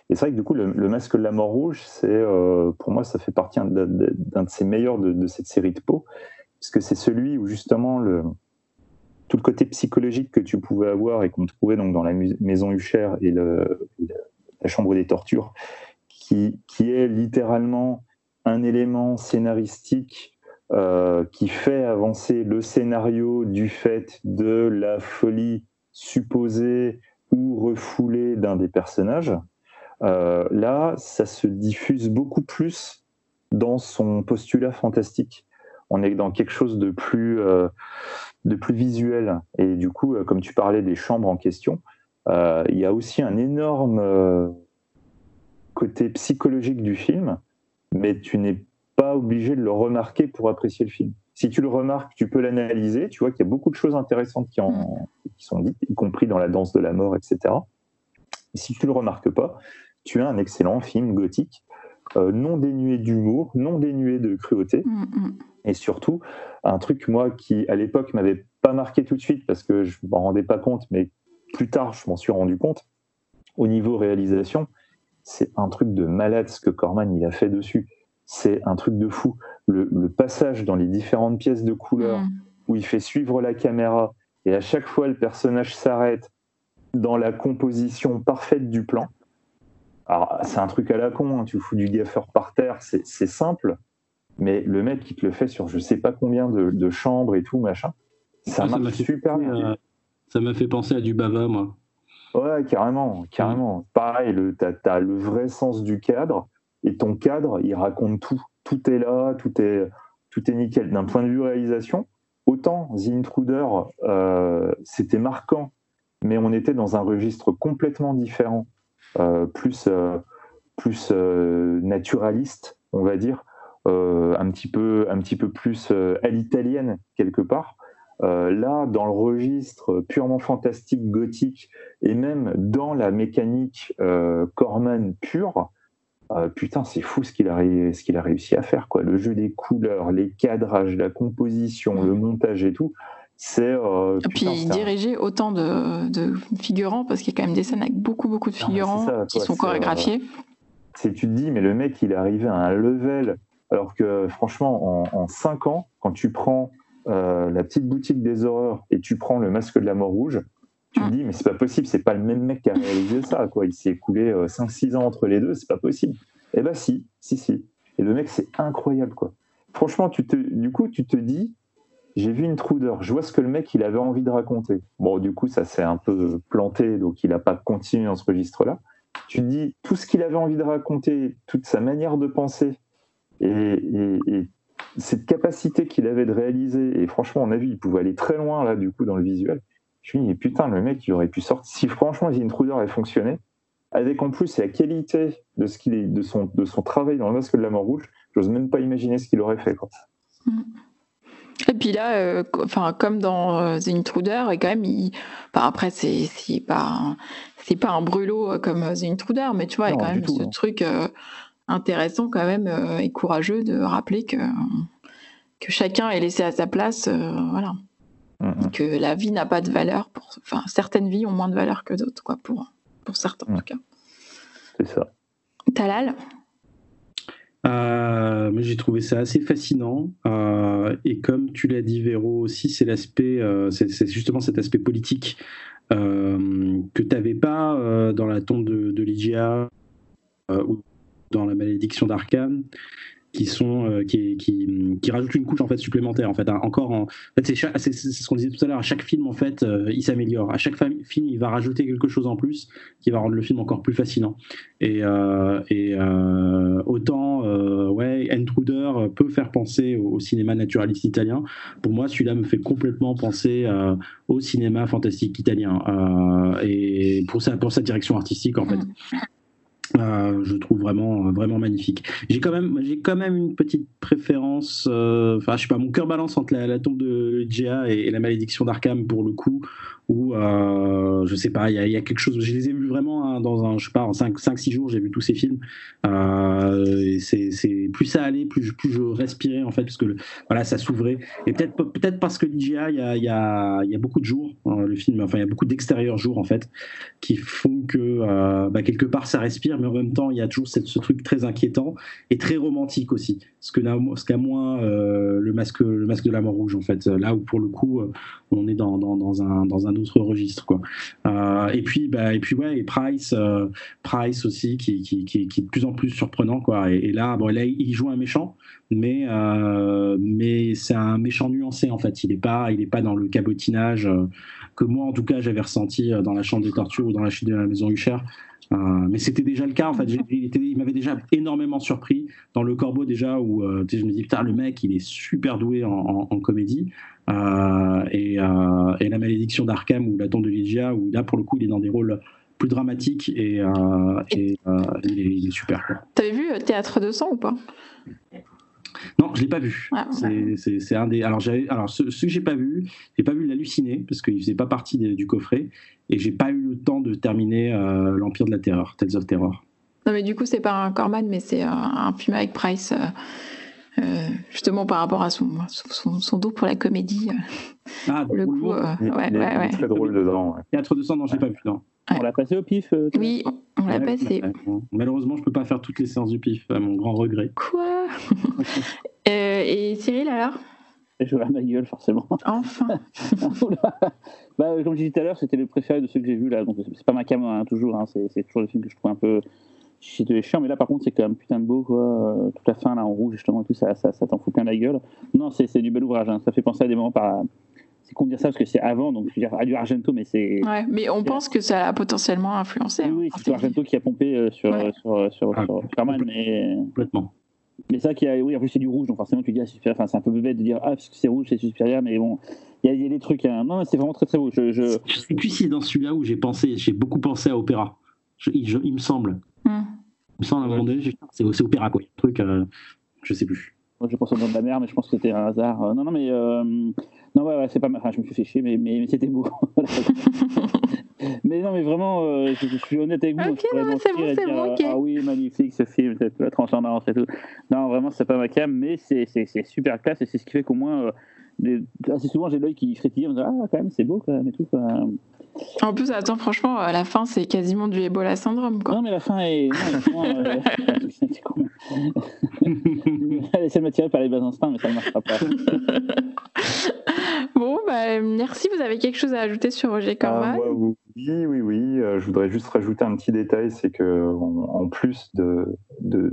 Et c'est vrai que du coup, le, masque de la mort rouge, c'est euh, pour moi, ça fait partie d'un de, ses meilleurs de, cette série de peau, puisque c'est celui où justement tout le côté psychologique que tu pouvais avoir et qu'on trouvait donc dans la maison Hucher et la chambre des tortures, qui, qui, est littéralement un élément scénaristique euh, qui fait avancer le scénario du fait de la folie supposée ou refoulée d'un des personnages. Euh, là, ça se diffuse beaucoup plus dans son postulat fantastique. On est dans quelque chose de plus, euh, de plus visuel. Et du coup, euh, comme tu parlais des chambres en question, il y a aussi un énorme côté psychologique du film, mais tu n'es pas obligé de le remarquer pour apprécier le film. Si tu le remarques, tu peux l'analyser, tu vois qu'il y a beaucoup de choses intéressantes qui, en, mm. qui sont dites, y compris dans la danse de la mort, etc. Et si tu le remarques pas, tu as un excellent film gothique, euh, non dénué d'humour, non dénué de cruauté, mm, mm. et surtout un truc moi qui à l'époque m'avait pas marqué tout de suite parce que je m'en rendais pas compte, mais plus tard je m'en suis rendu compte. Au niveau réalisation, c'est un truc de malade ce que Corman il a fait dessus. C'est un truc de fou. Le, passage dans les différentes pièces de couleurs mm. où il fait suivre la caméra et à chaque fois le personnage s'arrête dans la composition parfaite du plan alors, c'est un truc à la con, hein, tu fous du gaffeur par terre, c'est simple, mais le mec qui te le fait sur je sais pas combien de, chambres et tout, machin, ça ah, marche super bien. ça m'a fait penser à du Bava, moi. Ouais, carrément, carrément. Pareil, tu as, le vrai sens du cadre, et ton cadre, il raconte tout. Tout est là, tout est, tout est nickel. D'un point de vue réalisation, autant The Intruder, euh, c'était marquant, mais on était dans un registre complètement différent, plus, euh, plus naturaliste, on va dire, un, petit peu, un petit peu plus à l'italienne, quelque part. là, dans le registre purement fantastique, gothique, et même dans la mécanique Corman pure, euh, putain, c'est fou ce qu'il a, a, réussi à faire. Quoi. Le jeu des couleurs, les cadrages, la composition, le montage et tout. C'est. Euh, puis diriger autant de, figurants, parce qu'il y a quand même des scènes avec beaucoup, beaucoup de figurants qui sont chorégraphiés. c'est tu te dis, mais le mec, il est arrivé à un level. Alors que franchement, en, 5 ans, quand tu prends euh, la petite boutique des horreurs et tu prends le masque de la mort rouge, tu te dis, mais c'est pas possible, c'est pas le même mec qui a réalisé ça, quoi. Il s'est écoulé 5-6 euh, ans entre les deux, c'est pas possible. Eh ben si, si, si. Et le mec, c'est incroyable, quoi. Franchement, tu te, du coup, tu te dis, j'ai vu une Truder, je vois ce que le mec, il avait envie de raconter. Bon, du coup, ça s'est un peu planté, donc il n'a pas continué dans ce registre-là. Tu te dis, tout ce qu'il avait envie de raconter, toute sa manière de penser, et, et cette capacité qu'il avait de réaliser, et franchement, on a vu, il pouvait aller très loin, là, du coup, dans le visuel je me dis, putain, le mec, il aurait pu sortir. Si franchement, The Intruder avait fonctionné, avec en plus la qualité de, ce qu'il est, de, son, de son travail dans le masque de la mort rouge, j'ose même pas imaginer ce qu'il aurait fait. Mm. Et puis là, euh, enfin, comme dans euh, The Intruder, et quand même, il... après, c'est, pas, c'est pas un brûlot euh, comme The Intruder, mais tu vois, il y a quand même ce truc intéressant quand même et courageux de rappeler que, que chacun est laissé à sa place. voilà. Mm-hmm. Que la vie n'a pas de valeur. Pour, enfin, certaines vies ont moins de valeur que d'autres, quoi, pour, pour certains en tout cas. C'est ça. Talal? Euh, j'ai trouvé ça assez fascinant. Euh, et comme tu l'as dit, Véro, aussi, c'est l'aspect, euh, c'est justement cet aspect politique que tu n'avais pas dans la tombe de, de ou dans la malédiction d'Arkham qui sont euh, qui, qui, qui, rajoutent une couche en fait supplémentaire en fait hein. encore en, c'est ce qu'on disait tout à l'heure à chaque film en fait euh, il s'améliore à chaque film il va rajouter quelque chose en plus qui va rendre le film encore plus fascinant et, euh, et autant ouais Intruder peut faire penser au, cinéma naturaliste italien pour moi celui-là me fait complètement penser au cinéma fantastique italien et pour sa pour sa direction artistique en fait mm. Euh, je trouve vraiment vraiment magnifique. J'ai quand même j'ai quand même une petite préférence. Euh, enfin, je sais pas, mon cœur balance entre la, tombe de Gia et, la malédiction d'Arkham pour le coup. Où euh, je sais pas, il y, a quelque chose. Je les ai vus vraiment hein, dans un, je sais pas, en 5-6 jours, j'ai vu tous ces films. c'est plus ça allait, plus, je respirais en fait, parce que voilà, ça s'ouvrait. Et peut-être peut-être parce que Gia, il y a, beaucoup de jours, hein, le film, enfin il y a beaucoup d'extérieurs jours en fait, qui font que bah, quelque part ça respire mais en même temps, il y a toujours ce truc très inquiétant et très romantique aussi. Ce qu'a moins euh, le, masque, le masque de la mort rouge, en fait. Là où, pour le coup, euh, on est dans un autre registre. Quoi. Euh, et, puis, bah, et puis, ouais, et Price, Price aussi, qui, qui, qui, est de plus en plus surprenant. Quoi. Et, là, bon, là, il joue un méchant, mais, mais c'est un méchant nuancé, en fait. Il n'est pas, il pas dans le cabotinage que moi, en tout cas, j'avais ressenti dans la chambre des tortures ou dans la chute de la maison Huchère. Euh, mais c'était déjà le cas en fait. Il, m'avait déjà énormément surpris dans Le Corbeau déjà où euh, je me dis putain le mec il est super doué en, comédie euh, et, La Malédiction d'Arkham ou La Tombe de Lygia où là pour le coup il est dans des rôles plus dramatiques et, et il, est, super. T'avais vu Théâtre de sang ou pas? Non, je l'ai pas vu. c'est un des. Alors, alors ce, ce que j'ai pas vu, j'ai pas vu l'halluciner parce qu'il faisait pas partie du coffret et j'ai pas eu le temps de terminer euh, l'Empire de la Terreur, Tales of Terror. Non, mais du coup, c'est pas un Corman, mais c'est un, film avec Price. Euh, euh, justement par rapport à son, son, dos pour la comédie. Ah, le coup, ouais, ouais, ouais. Très drôle dedans. Théâtre de sang, non, j'ai pas vu. Non. On l'a passé au pif Oui, on l'a passé. Malheureusement, je peux pas faire toutes les séances du pif, à mon grand regret. Quoi Et Cyril alors? Je à ma gueule, forcément. Enfin bah, Comme je disais tout à l'heure, c'était le préféré de ceux que j'ai vus, là. Donc, c'est pas ma cam, hein, toujours. Hein. C'est toujours le film que je trouve un peu chiant. Mais là, par contre, c'est quand même putain de beau, quoi. Toute la fin, là, en rouge, justement, et tout, ça, ça, ça t'en fout plein la gueule. Non, c'est du bel ouvrage. Hein. Ça fait penser à des moments par. C'est con de dire ça parce que c'est avant, donc je veux dire, à du Argento, mais c'est. Ouais, mais on pense que ça a potentiellement influencé. Oui, oui c'est Argento qui a pompé euh, sur, sur, sur, ah. mais. Complètement Mais ça qui a, oui, en plus c'est du rouge, donc forcément tu dis ah, super, enfin c'est un peu bête de dire ah parce que c'est rouge c'est supérieur, mais bon, il y, a des trucs. Hein. Non, c'est vraiment très très beau. Je, je... je sais plus si dans celui-là où j'ai pensé, j'ai beaucoup pensé à opéra. il, me semble. Hmm. Il me semble à un moment donné, c'est opéra quoi, truc, euh, je sais plus. Moi je pense au nom de la mer, mais je pense que c'était un hasard. Euh, non, non, mais euh, non, ouais, ouais c'est pas. Enfin, je me suis fait chier, mais, mais, mais c'était beau. mais non, mais vraiment, euh, je, je, suis honnête avec vous. Ok, non, c'est bon, c'est bon, ok. Ah oui, magnifique ce film, cette, la transcendance et tout. Non, vraiment, c'est pas ma cam, mais c'est super classe et c'est ce qui fait qu'au moins, assez souvent, j'ai l'œil qui frétille, ah, quand même, c'est beau, quand même, et tout. Quoi. En plus, attends, franchement, à la fin, c'est quasiment du Ebola syndrome. Quoi. Non, mais la fin est. Non, euh... Elle essaie de m'attirer par les bas instincts, mais ça ne marchera pas. bon, bah, merci. Vous avez quelque chose à ajouter sur Roger ah, Corman Oui, oui, oui. Euh, je voudrais juste rajouter un petit détail c'est que en, plus de,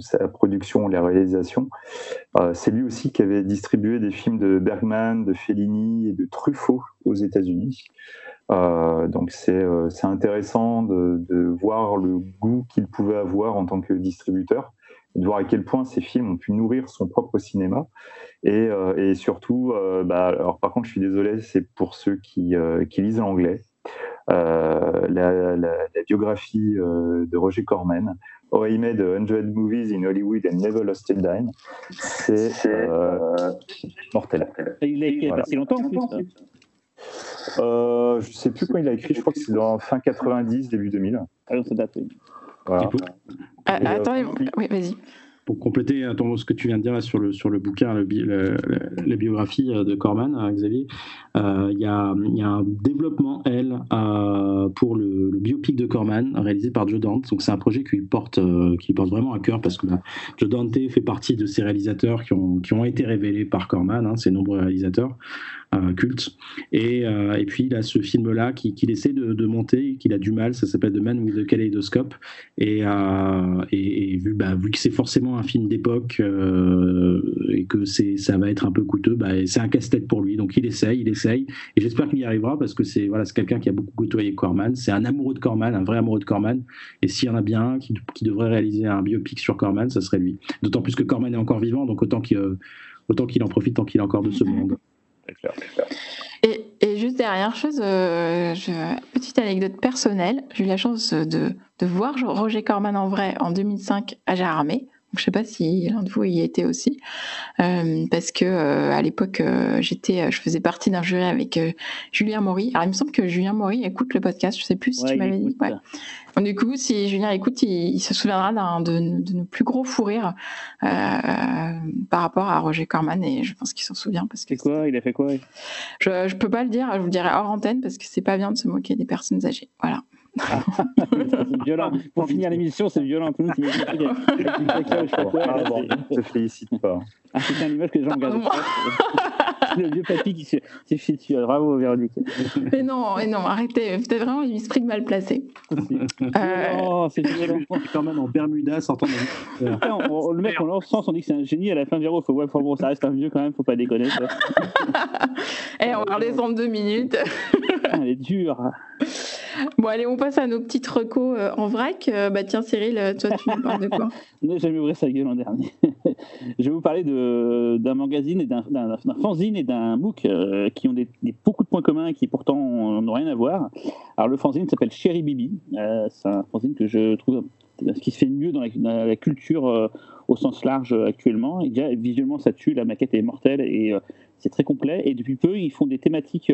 sa production, la réalisation, euh, c'est lui aussi qui avait distribué des films de Bergman, de Fellini et de Truffaut aux États-Unis. Euh, donc c'est intéressant de, voir le goût qu'il pouvait avoir en tant que distributeur, de voir à quel point ces films ont pu nourrir son propre cinéma. Et, et surtout, bah, alors par contre, je suis désolé, c'est pour ceux qui, qui lisent l'anglais. La, la, la, biographie de Roger Corman, Oh, I made 100 movies in Hollywood and never lost a dime. C'est mortel. Il a écrit voilà. pas longtemps en plus. Euh, je sais plus quand il a écrit, je crois que c'est dans fin 90, début 2000. Ah ça date, oui. Voilà. Ah, attends, oui, vas-y pour compléter ce que tu viens de dire sur le, sur le bouquin, la biographie euh, de Corman, hein, Xavier, euh, il y, a, un développement, elle, euh, pour le, biopic de Corman, réalisé par Joe Dante. Donc c'est un projet qui porte, qui porte vraiment à cœur parce que bah, Joe Dante fait partie de ces réalisateurs qui ont, qui ont été révélés par Corman, hein, ces nombreux réalisateurs cultes. Et, et, puis il a ce film-là qu'il qui essaie de, de monter, qu'il a du mal, ça s'appelle The Man with the Kaleidoscope. Et, et, et vu, bah, vu que c'est forcément un film d'époque euh, et que ça va être un peu coûteux, bah, c'est un casse-tête pour lui. Donc il essaye, il essaye, et j'espère qu'il y arrivera parce que c'est voilà, quelqu'un qui a beaucoup côtoyé Corman. C'est un amoureux de Corman, un vrai amoureux de Corman. Et s'il y en a bien un qui, devrait réaliser un biopic sur Corman, ça serait lui. D'autant plus que Corman est encore vivant, donc autant qu'il autant qu'il en profite tant qu'il est encore de ce monde. Et, juste dernière chose, euh, petite anecdote personnelle, j'ai eu la chance de, de, voir Roger Corman en vrai en 2005 à Gérardmer. Je ne sais pas si l'un de vous y était aussi, euh, parce que euh, à l'époque, euh, j'étais, je faisais partie d'un jury avec Julien Maury. Alors il me semble que Julien Maury écoute le podcast. Je ne sais plus si tu m'avais dit. Ouais. du coup, si Julien écoute, il, se souviendra d'un de, de, nos plus gros fous rires par rapport à Roger Corman, et je pense qu'il s'en souvient parce que. quoi? Il a fait quoi? Je ne peux pas le dire. Je vous le dirai hors antenne parce que c'est pas bien de se moquer des personnes âgées. Voilà c'est violent. Pour finir l'émission, c'est violent. Tout le monde ah, te félicite pas. Ah, c'est une image que les gens regardent. le vieux papy qui s'est fait dessus. Bravo, Véronique. Mais non, mais non, arrêtez. Vous êtes vraiment une esprit mal placé. euh... Oh, c'est violent. quand même en Bermuda, sortant de on, Le mec, on lance sens, on dit que c'est un génie. À la fin, il faut ouais, bon, ça reste un vieux quand même, faut pas déconner. Eh, on va redescendre deux minutes. Elle est dure. Bon, allez, on passe à nos petites recos euh, en vrac. Euh, bah, tiens, Cyril, euh, toi, tu parles de quoi? On n'a jamais ouvert sa gueule l'an dernier. Je vais vous parler d'un magazine, et d'un fanzine et d'un MOOC qui ont beaucoup de points communs et qui pourtant n'ont rien à voir. Alors, le fanzine s'appelle Chéri Bibi. c'est un fanzine que je trouve ce qui se fait mieux dans la, culture au sens large actuellement. Et déjà, visuellement, ça tue, la maquette est mortelle et c'est très complet. Et depuis peu, ils font des thématiques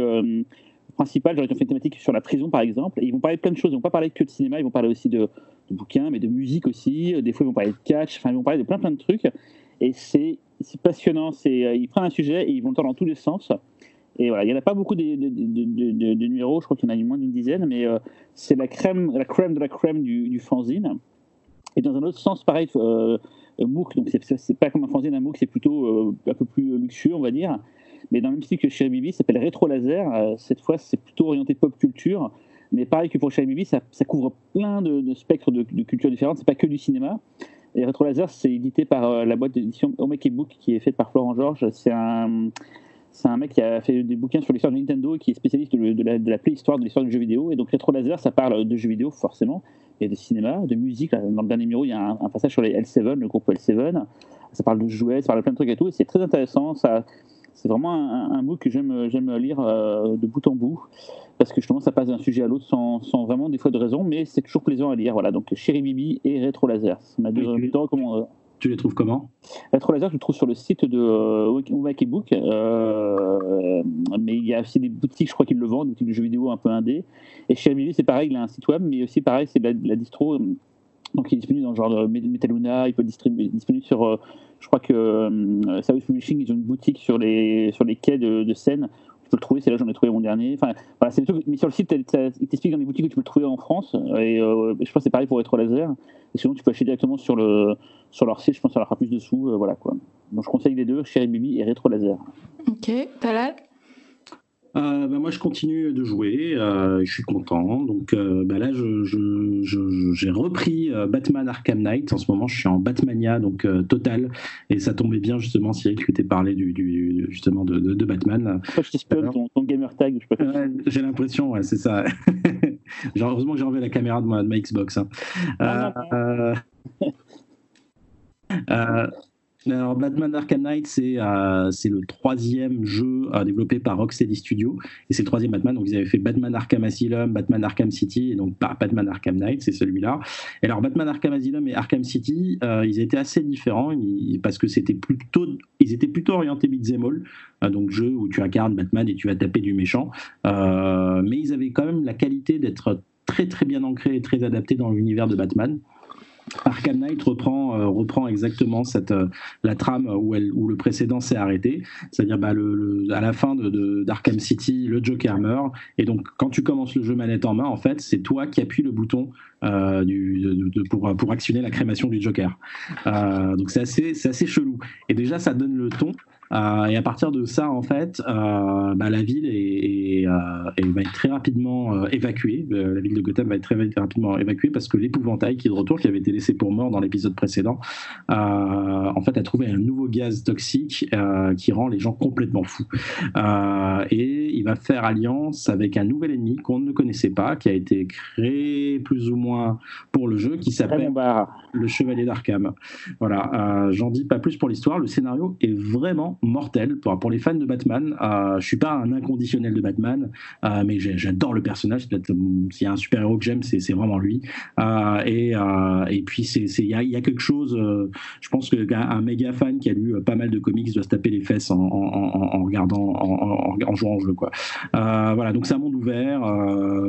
principal, j'aurais fait une thématique sur la prison par exemple, ils vont parler plein de choses, ils vont pas parler que de cinéma, ils vont parler aussi de, bouquins, mais de musique aussi, des fois ils vont parler de catch, enfin ils vont parler de plein plein de trucs, et c'est passionnant, c'est euh, ils prennent un sujet et ils vont le dans tous les sens, et voilà, il n'y en a pas beaucoup de, numéros, je crois qu'il y en a moins d'une dizaine, mais euh, c'est la crème, la crème de la crème du, du fanzine, et dans un autre sens pareil, euh, MOOC, donc c'est pas comme un fanzine, un MOOC c'est plutôt euh, un peu plus luxueux on va dire, mais dans le même style que chez Bibi, ça s'appelle Rétro Laser. Euh, cette fois, c'est plutôt orienté pop culture. Mais pareil que pour chez Bibi, ça, ça, couvre plein de, spectres de, cultures différentes. C'est pas que du cinéma. Et Retro Laser, c'est édité par euh, la boîte d'édition Omake Book, qui est faite par Florent Georges. C'est un, c'est un mec qui a fait des bouquins sur l'histoire de Nintendo et qui est spécialiste de, la, de la préhistoire de l'histoire du jeu vidéo. Et donc Retro Laser, ça parle de jeux vidéo forcément, et de cinéma, de musique. Dans le dernier numéro, il y a un, passage sur les L7, le groupe L7. ça parle de jouets, ça parle de plein de trucs et tout, et c'est très intéressant. Ça, c'est vraiment un, un, book que j'aime, j'aime lire de bout en bout, parce que justement, ça passe d'un sujet à l'autre sans, sans, vraiment des fois de raison, mais c'est toujours plaisant à lire. Voilà, donc Chéri Bibi et Rétro Laser, c'est ma deux, deux recommandations. Tu les trouves comment? Retro Laser, je le trouve sur le site de euh, Book. Euh, mais il y a aussi des boutiques, je crois qu'ils le vendent, des boutiques de jeux vidéo un peu indé. Et chez Amivi, c'est pareil, il a un site web, mais aussi pareil, c'est la, la, distro. Donc il est disponible dans le genre de Metaluna, il peut être disponible sur. Euh, je crois que euh, Service Publishing, ils ont une boutique sur les, sur les quais de, de Seine tu peux le trouver, c'est là j'en ai trouvé mon dernier. Enfin, voilà, mais sur le site, il t'explique dans les boutiques que tu peux le trouver en France. Et euh, je pense que c'est pareil pour Retro Laser. Et sinon, tu peux acheter directement sur, le, sur leur site, je pense que ça leur fera plus dessous. Euh, voilà, quoi. Donc je conseille les deux, Cherry Bibi et Retro Laser. Ok, Talal? Euh, bah, moi, je continue de jouer. Euh, je suis content. Donc euh, bah, là, j'ai je, je, repris euh, Batman Arkham Knight. En ce moment, je suis en Batmania, donc euh, total. Et ça tombait bien, justement, Cyril, que tu parlé du, du, justement de, de, de Batman. je ton, ton, gamer tag. j'ai l'impression, ouais, c'est ça. heureusement que j'ai enlevé la caméra de ma, de ma Xbox. Hein. Ah, euh, alors, Batman Arkham Knight, c'est euh, le troisième jeu euh, développé par Rocksteady Studio. Et c'est le troisième Batman. Donc, ils avaient fait Batman Arkham Asylum, Batman Arkham City, et donc Batman Arkham Knight, c'est celui-là. Et alors, Batman Arkham Asylum et Arkham City, euh, ils étaient assez différents parce que c'était plutôt, ils étaient plutôt orientés beat'em all, donc jeu où tu incarnes Batman et tu vas taper du méchant. Mais ils avaient quand même la qualité d'être très très bien ancrés et très adaptés dans l'univers de Batman. Arkham Knight reprend, euh, reprend exactement cette, euh, la trame où, elle, où le précédent s'est arrêté. C'est-à-dire bah, le, à la fin d'Arkham de, City, le Joker meurt. Et donc, quand tu commences le jeu manette en main, en fait, c'est toi qui appuies le bouton euh, du, de, de, pour, pour actionner la crémation du Joker. Donc, c'est assez, assez chelou. Et déjà, ça donne le ton. Euh, et à partir de ça, en fait, euh, bah, la ville est, est, euh, va être très rapidement évacuée. la ville de Gotham va être très, très rapidement évacuée parce que l'épouvantail qui est de retour, qui avait été laissé pour mort dans l'épisode précédent, en fait, a trouvé un nouveau gaz toxique qui rend les gens complètement fous. et il va faire alliance avec un nouvel ennemi qu'on ne connaissait pas, qui a été créé plus ou moins pour le jeu, qui s'appelle le Chevalier d'Arkham. Voilà, j'en dis pas plus pour l'histoire. Le scénario est vraiment mortel pour, pour les fans de Batman. Euh, je suis pas un inconditionnel de Batman, euh, mais j'adore le personnage. S'il y a un super héros que j'aime, c'est vraiment lui. Euh, et, et puis il y a, quelque chose. Je pense qu'un un méga fan qui a lu pas mal de comics doit se taper les fesses en, en, regardant, en, jouant au jeu. Quoi. voilà, donc c'est un monde ouvert.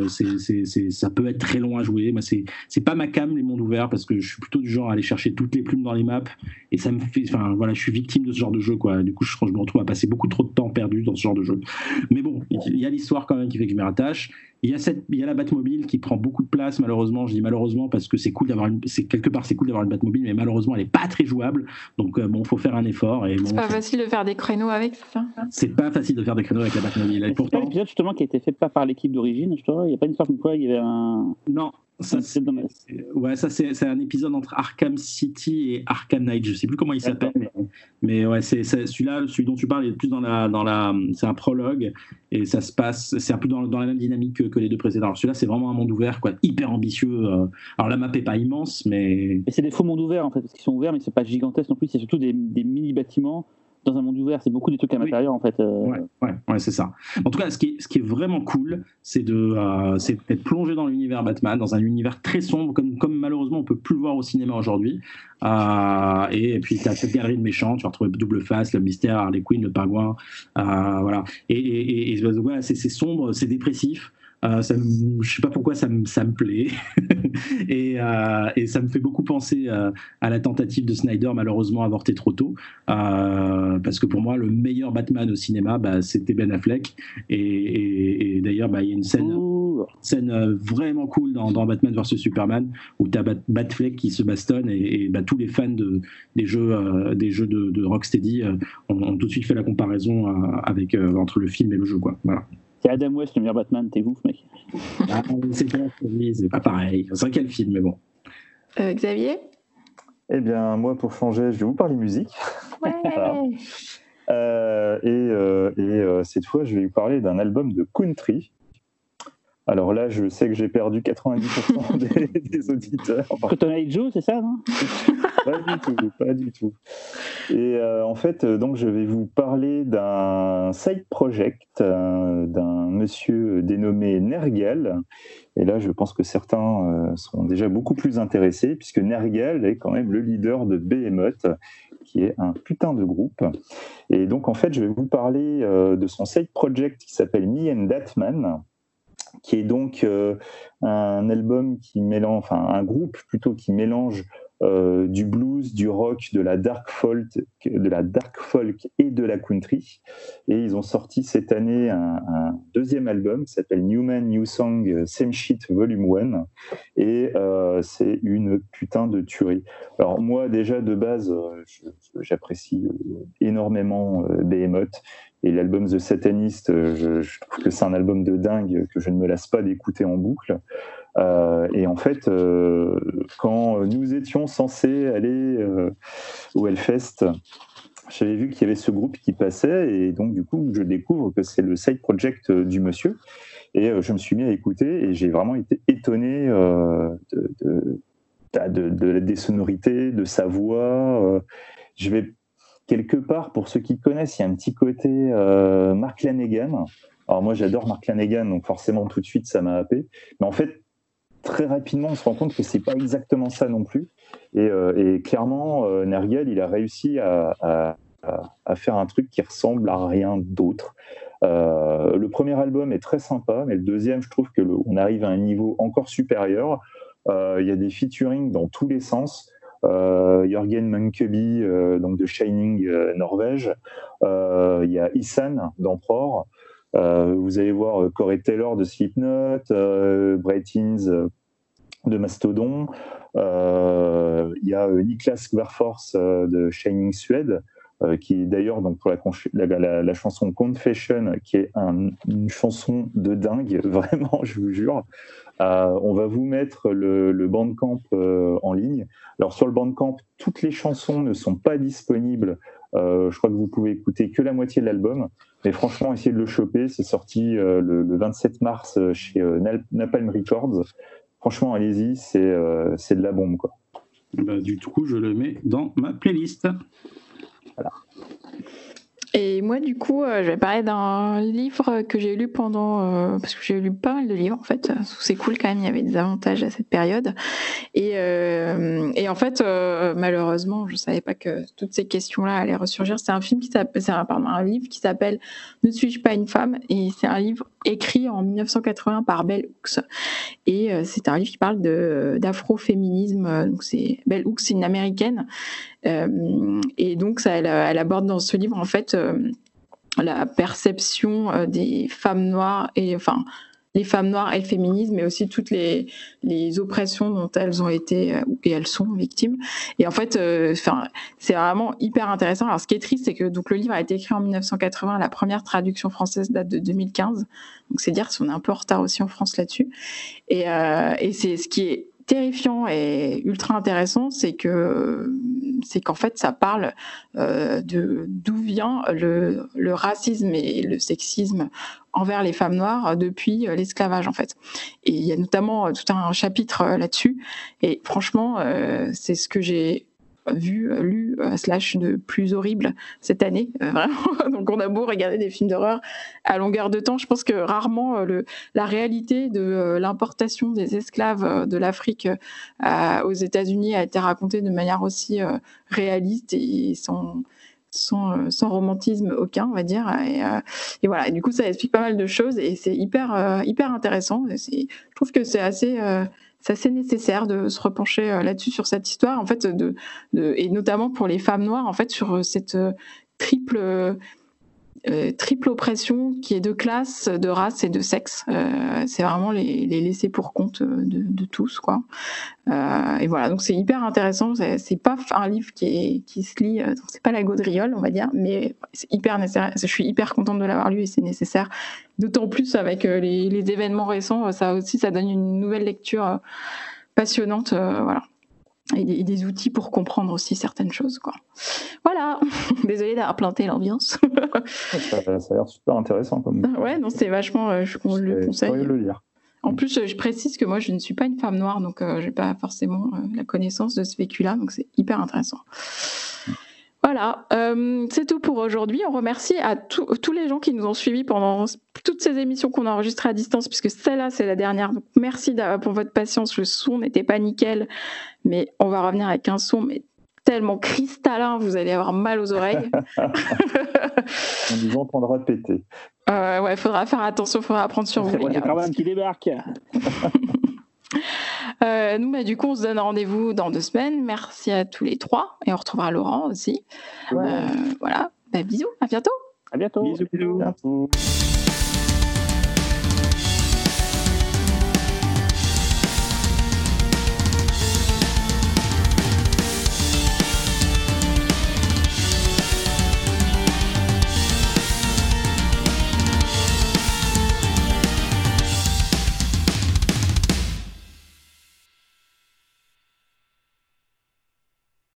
c'est ça peut être très long à jouer. Moi, c'est pas ma cam les mondes ouverts parce que je suis plutôt du genre à aller chercher toutes les plumes dans les maps et ça me fait. Enfin voilà, je suis victime de ce genre de jeu quoi. Du coup, je, je me retrouve à passer beaucoup trop de temps perdu dans ce genre de jeu. Mais bon, il y a l'histoire quand même qui fait que je m'y rattache. Il y, a cette, il y a la Batmobile qui prend beaucoup de place, malheureusement. Je dis malheureusement parce que c'est cool d'avoir une, c'est quelque part c'est cool d'avoir une Batmobile, mais malheureusement elle est pas très jouable. Donc euh, bon, faut faire un effort. Et bon, c'est pas facile de faire des créneaux avec ça? C'est pas facile de faire des créneaux avec la Batmobile. Et pourtant, l'épisode justement qui a été fait pas par l'équipe d'origine, je il y a pas une histoire comme quoi il y avait un. Non, ça, c'est, ouais, ça c'est, c'est un épisode entre Arkham City et Arkham Knight. Je sais plus comment il s'appelle, mais, mais, ouais, c'est, celui-là, celui dont tu parles, est plus dans la, dans la, c'est un prologue et ça se passe, c'est un peu dans, dans la même dynamique que, que les deux précédents. Alors celui-là, c'est vraiment un monde ouvert, quoi, hyper ambitieux. Euh. Alors la map est pas immense, mais. Et c'est des faux mondes ouverts en fait, parce qu'ils sont ouverts, mais c'est pas gigantesque non plus. C'est surtout des, des mini bâtiments dans un monde ouvert. C'est beaucoup des trucs à l'intérieur, en fait. Euh... Ouais, ouais, ouais c'est ça. En tout cas, ce qui est, ce qui est vraiment cool, c'est de, euh, d'être plongé dans l'univers Batman, dans un univers très sombre, comme, comme malheureusement on peut plus le voir au cinéma aujourd'hui. Euh, et, et, puis, tu as cette galerie de méchants, tu vas retrouver Double Face, le mystère, Harley Quinn, le pingouin. Euh, voilà. Et, et, et voilà, c'est sombre, c'est dépressif. Euh, ça me, je sais pas pourquoi ça me, ça me plaît. et, euh, et, ça me fait beaucoup penser euh, à la tentative de Snyder, malheureusement avortée trop tôt. Euh, parce que pour moi, le meilleur Batman au cinéma, bah, c'était Ben Affleck. Et, et d'ailleurs, bah, il y a une scène, scène vraiment cool dans, dans, Batman vs Superman où tu as Bat Batfleck qui se bastonne et, bah, tous les fans de, des jeux, des jeux de, de Rocksteady ont, ont, tout de suite fait la comparaison avec, entre le film et le jeu. Quoi. Voilà. C'est Adam West, le meilleur Batman, t'es ouf, mec. Ah, c'est pas pareil. C'est quel film, mais bon. Euh, Xavier? Eh bien, moi, pour changer, je vais vous parler musique. Ouais. euh, et, euh, et euh, cette fois, je vais vous parler d'un album de country. Alors là, je sais que j'ai perdu 90% des, auditeurs. Cotton Joe, c'est ça, non? Pas du tout, pas du tout. Et euh, en fait, euh, donc, je vais vous parler d'un side project euh, d'un monsieur dénommé Nergal. Et là, je pense que certains seront déjà beaucoup plus intéressés, puisque Nergal est quand même le leader de Behemoth, qui est un putain de groupe. Et donc, en fait, je vais vous parler de son side project qui s'appelle Me and Datman qui est donc euh, un album qui mélange, enfin un groupe plutôt qui mélange euh, du blues, du rock, de la dark folk, de la dark folk et de la country. Et ils ont sorti cette année un, deuxième album qui s'appelle New Man, New Song, Same Shit Volume 1. Et euh, c'est une putain de tuerie. Alors moi déjà de base, j'apprécie énormément Behemoth. Et l'album The Satanist, euh, je, trouve que c'est un album de dingue que je ne me lasse pas d'écouter en boucle. Euh, et en fait, euh, quand nous étions censés aller au Hellfest, j'avais vu qu'il y avait ce groupe qui passait, et donc du coup, je découvre que c'est le side project du monsieur. Et je me suis mis à écouter, et j'ai vraiment été étonné de, de, de, des sonorités, de sa voix. je vais quelque part, pour ceux qui connaissent, il y a un petit côté euh, Mark Lanegan. Alors moi, j'adore Mark Lanegan, donc forcément tout de suite, ça m'a happé. Mais en fait, très rapidement, on se rend compte que c'est pas exactement ça non plus. Et, euh, clairement, euh, Nergal, il a réussi à, faire un truc qui ressemble à rien d'autre. le premier album est très sympa, mais le deuxième, je trouve que on arrive à un niveau encore supérieur. Il y a des featuring dans tous les sens. Euh, Jørgen Munkeby, euh, donc de Shining euh, Norvège. Il y a Isan d'Emperor. vous allez voir Corey Taylor de Slipknot, Brightins de Mastodon. Il y a Niklas Kvarfors de Shining Suède. Qui est d'ailleurs donc pour la, la, chanson Confession, qui est une chanson de dingue, vraiment, je vous jure. Euh, on va vous mettre le, le Bandcamp euh, en ligne. Alors sur le Bandcamp, toutes les chansons ne sont pas disponibles. Euh, je crois que vous pouvez écouter que la moitié de l'album. Mais franchement, essayez de le choper. C'est sorti le, 27 mars chez Napalm Records. Franchement, allez-y, c'est de la bombe. Quoi. Bah, du coup, je le mets dans ma playlist. Et moi, du coup, euh, je vais parler d'un livre que j'ai lu pendant, euh, parce que j'ai lu pas mal de livres en fait. C'est cool quand même. Il y avait des avantages à cette période. Et, euh, en fait, malheureusement, je savais pas que toutes ces questions-là allaient ressurgir. C'est un un, livre qui s'appelle Ne suis-je pas une femme? Et c'est un livre écrit en 1980 par Bell Hooks. Et c'est un livre qui parle d'afroféminisme. Donc Bell Hooks, c'est une américaine et donc, ça, elle, aborde dans ce livre, en fait, euh, la perception euh, des femmes noires et, enfin, les femmes noires et le féminisme, mais aussi toutes les, oppressions dont elles ont été et elles sont victimes. Et en fait, c'est vraiment hyper intéressant. Alors, ce qui est triste, c'est que donc le livre a été écrit en 1980, la première traduction française date de 2015. Donc, c'est dire si est un peu en retard aussi en France là-dessus. Et, et c'est ce qui est terrifiant et ultra intéressant, c'est que c'est qu'en fait ça parle euh, de d'où vient le, le, racisme et le sexisme envers les femmes noires depuis l'esclavage en fait. Et il y a notamment tout un chapitre là-dessus. Et franchement, euh, c'est ce que j'ai vu, lu, euh, slash de plus horrible cette année, euh, vraiment. Donc on a beau regarder des films d'horreur à longueur de temps, je pense que rarement euh, la réalité de l'importation des esclaves de l'Afrique aux États-Unis a été racontée de manière aussi réaliste et sans, sans, romantisme aucun, on va dire. Et, voilà. Du coup, ça explique pas mal de choses et c'est hyper, hyper intéressant. Je trouve que c'est assez c'est assez nécessaire de se repencher euh, là-dessus sur cette histoire en fait de, et notamment pour les femmes noires en fait sur euh, cette euh, triple oppression qui est de classe, de race et de sexe. c'est vraiment les, les laisser pour compte de, de tous, quoi. et voilà, donc c'est hyper intéressant. C'est, pas un livre qui, se lit, c'est pas la gaudriole, on va dire, mais c'est hyper nécessaire. Je suis hyper contente de l'avoir lu et c'est nécessaire. D'autant plus avec euh, les, événements récents, euh, ça aussi, ça donne une nouvelle lecture euh, passionnante, voilà. Et des, outils pour comprendre aussi certaines choses, quoi. Voilà. Désolée d'avoir planté l'ambiance. ça, a l'air super intéressant comme. Ouais, non, c'est vachement. je le conseille. le lire. En plus, je précise que moi, je ne suis pas une femme noire, donc je n'ai pas forcément la connaissance de ce vécu-là, donc c'est hyper intéressant. Voilà, euh, c'est tout pour aujourd'hui. On remercie à tous les gens qui nous ont suivis pendant toutes ces émissions qu'on a enregistrées à distance, puisque celle-là, c'est la dernière. Donc, merci pour votre patience. Le son n'était pas nickel, mais on va revenir avec un son mais tellement cristallin, vous allez avoir mal aux oreilles. on nous entendra péter. Euh, ouais, il faudra faire attention, il faudra apprendre sur vous. C'est quand même qui débarque. Euh, nous, bah, du coup, on se donne rendez-vous dans deux semaines. Merci à tous les trois. Et on retrouvera Laurent aussi. Euh, voilà. Bah, bisous. À bientôt. À bientôt. Bisous. bisous.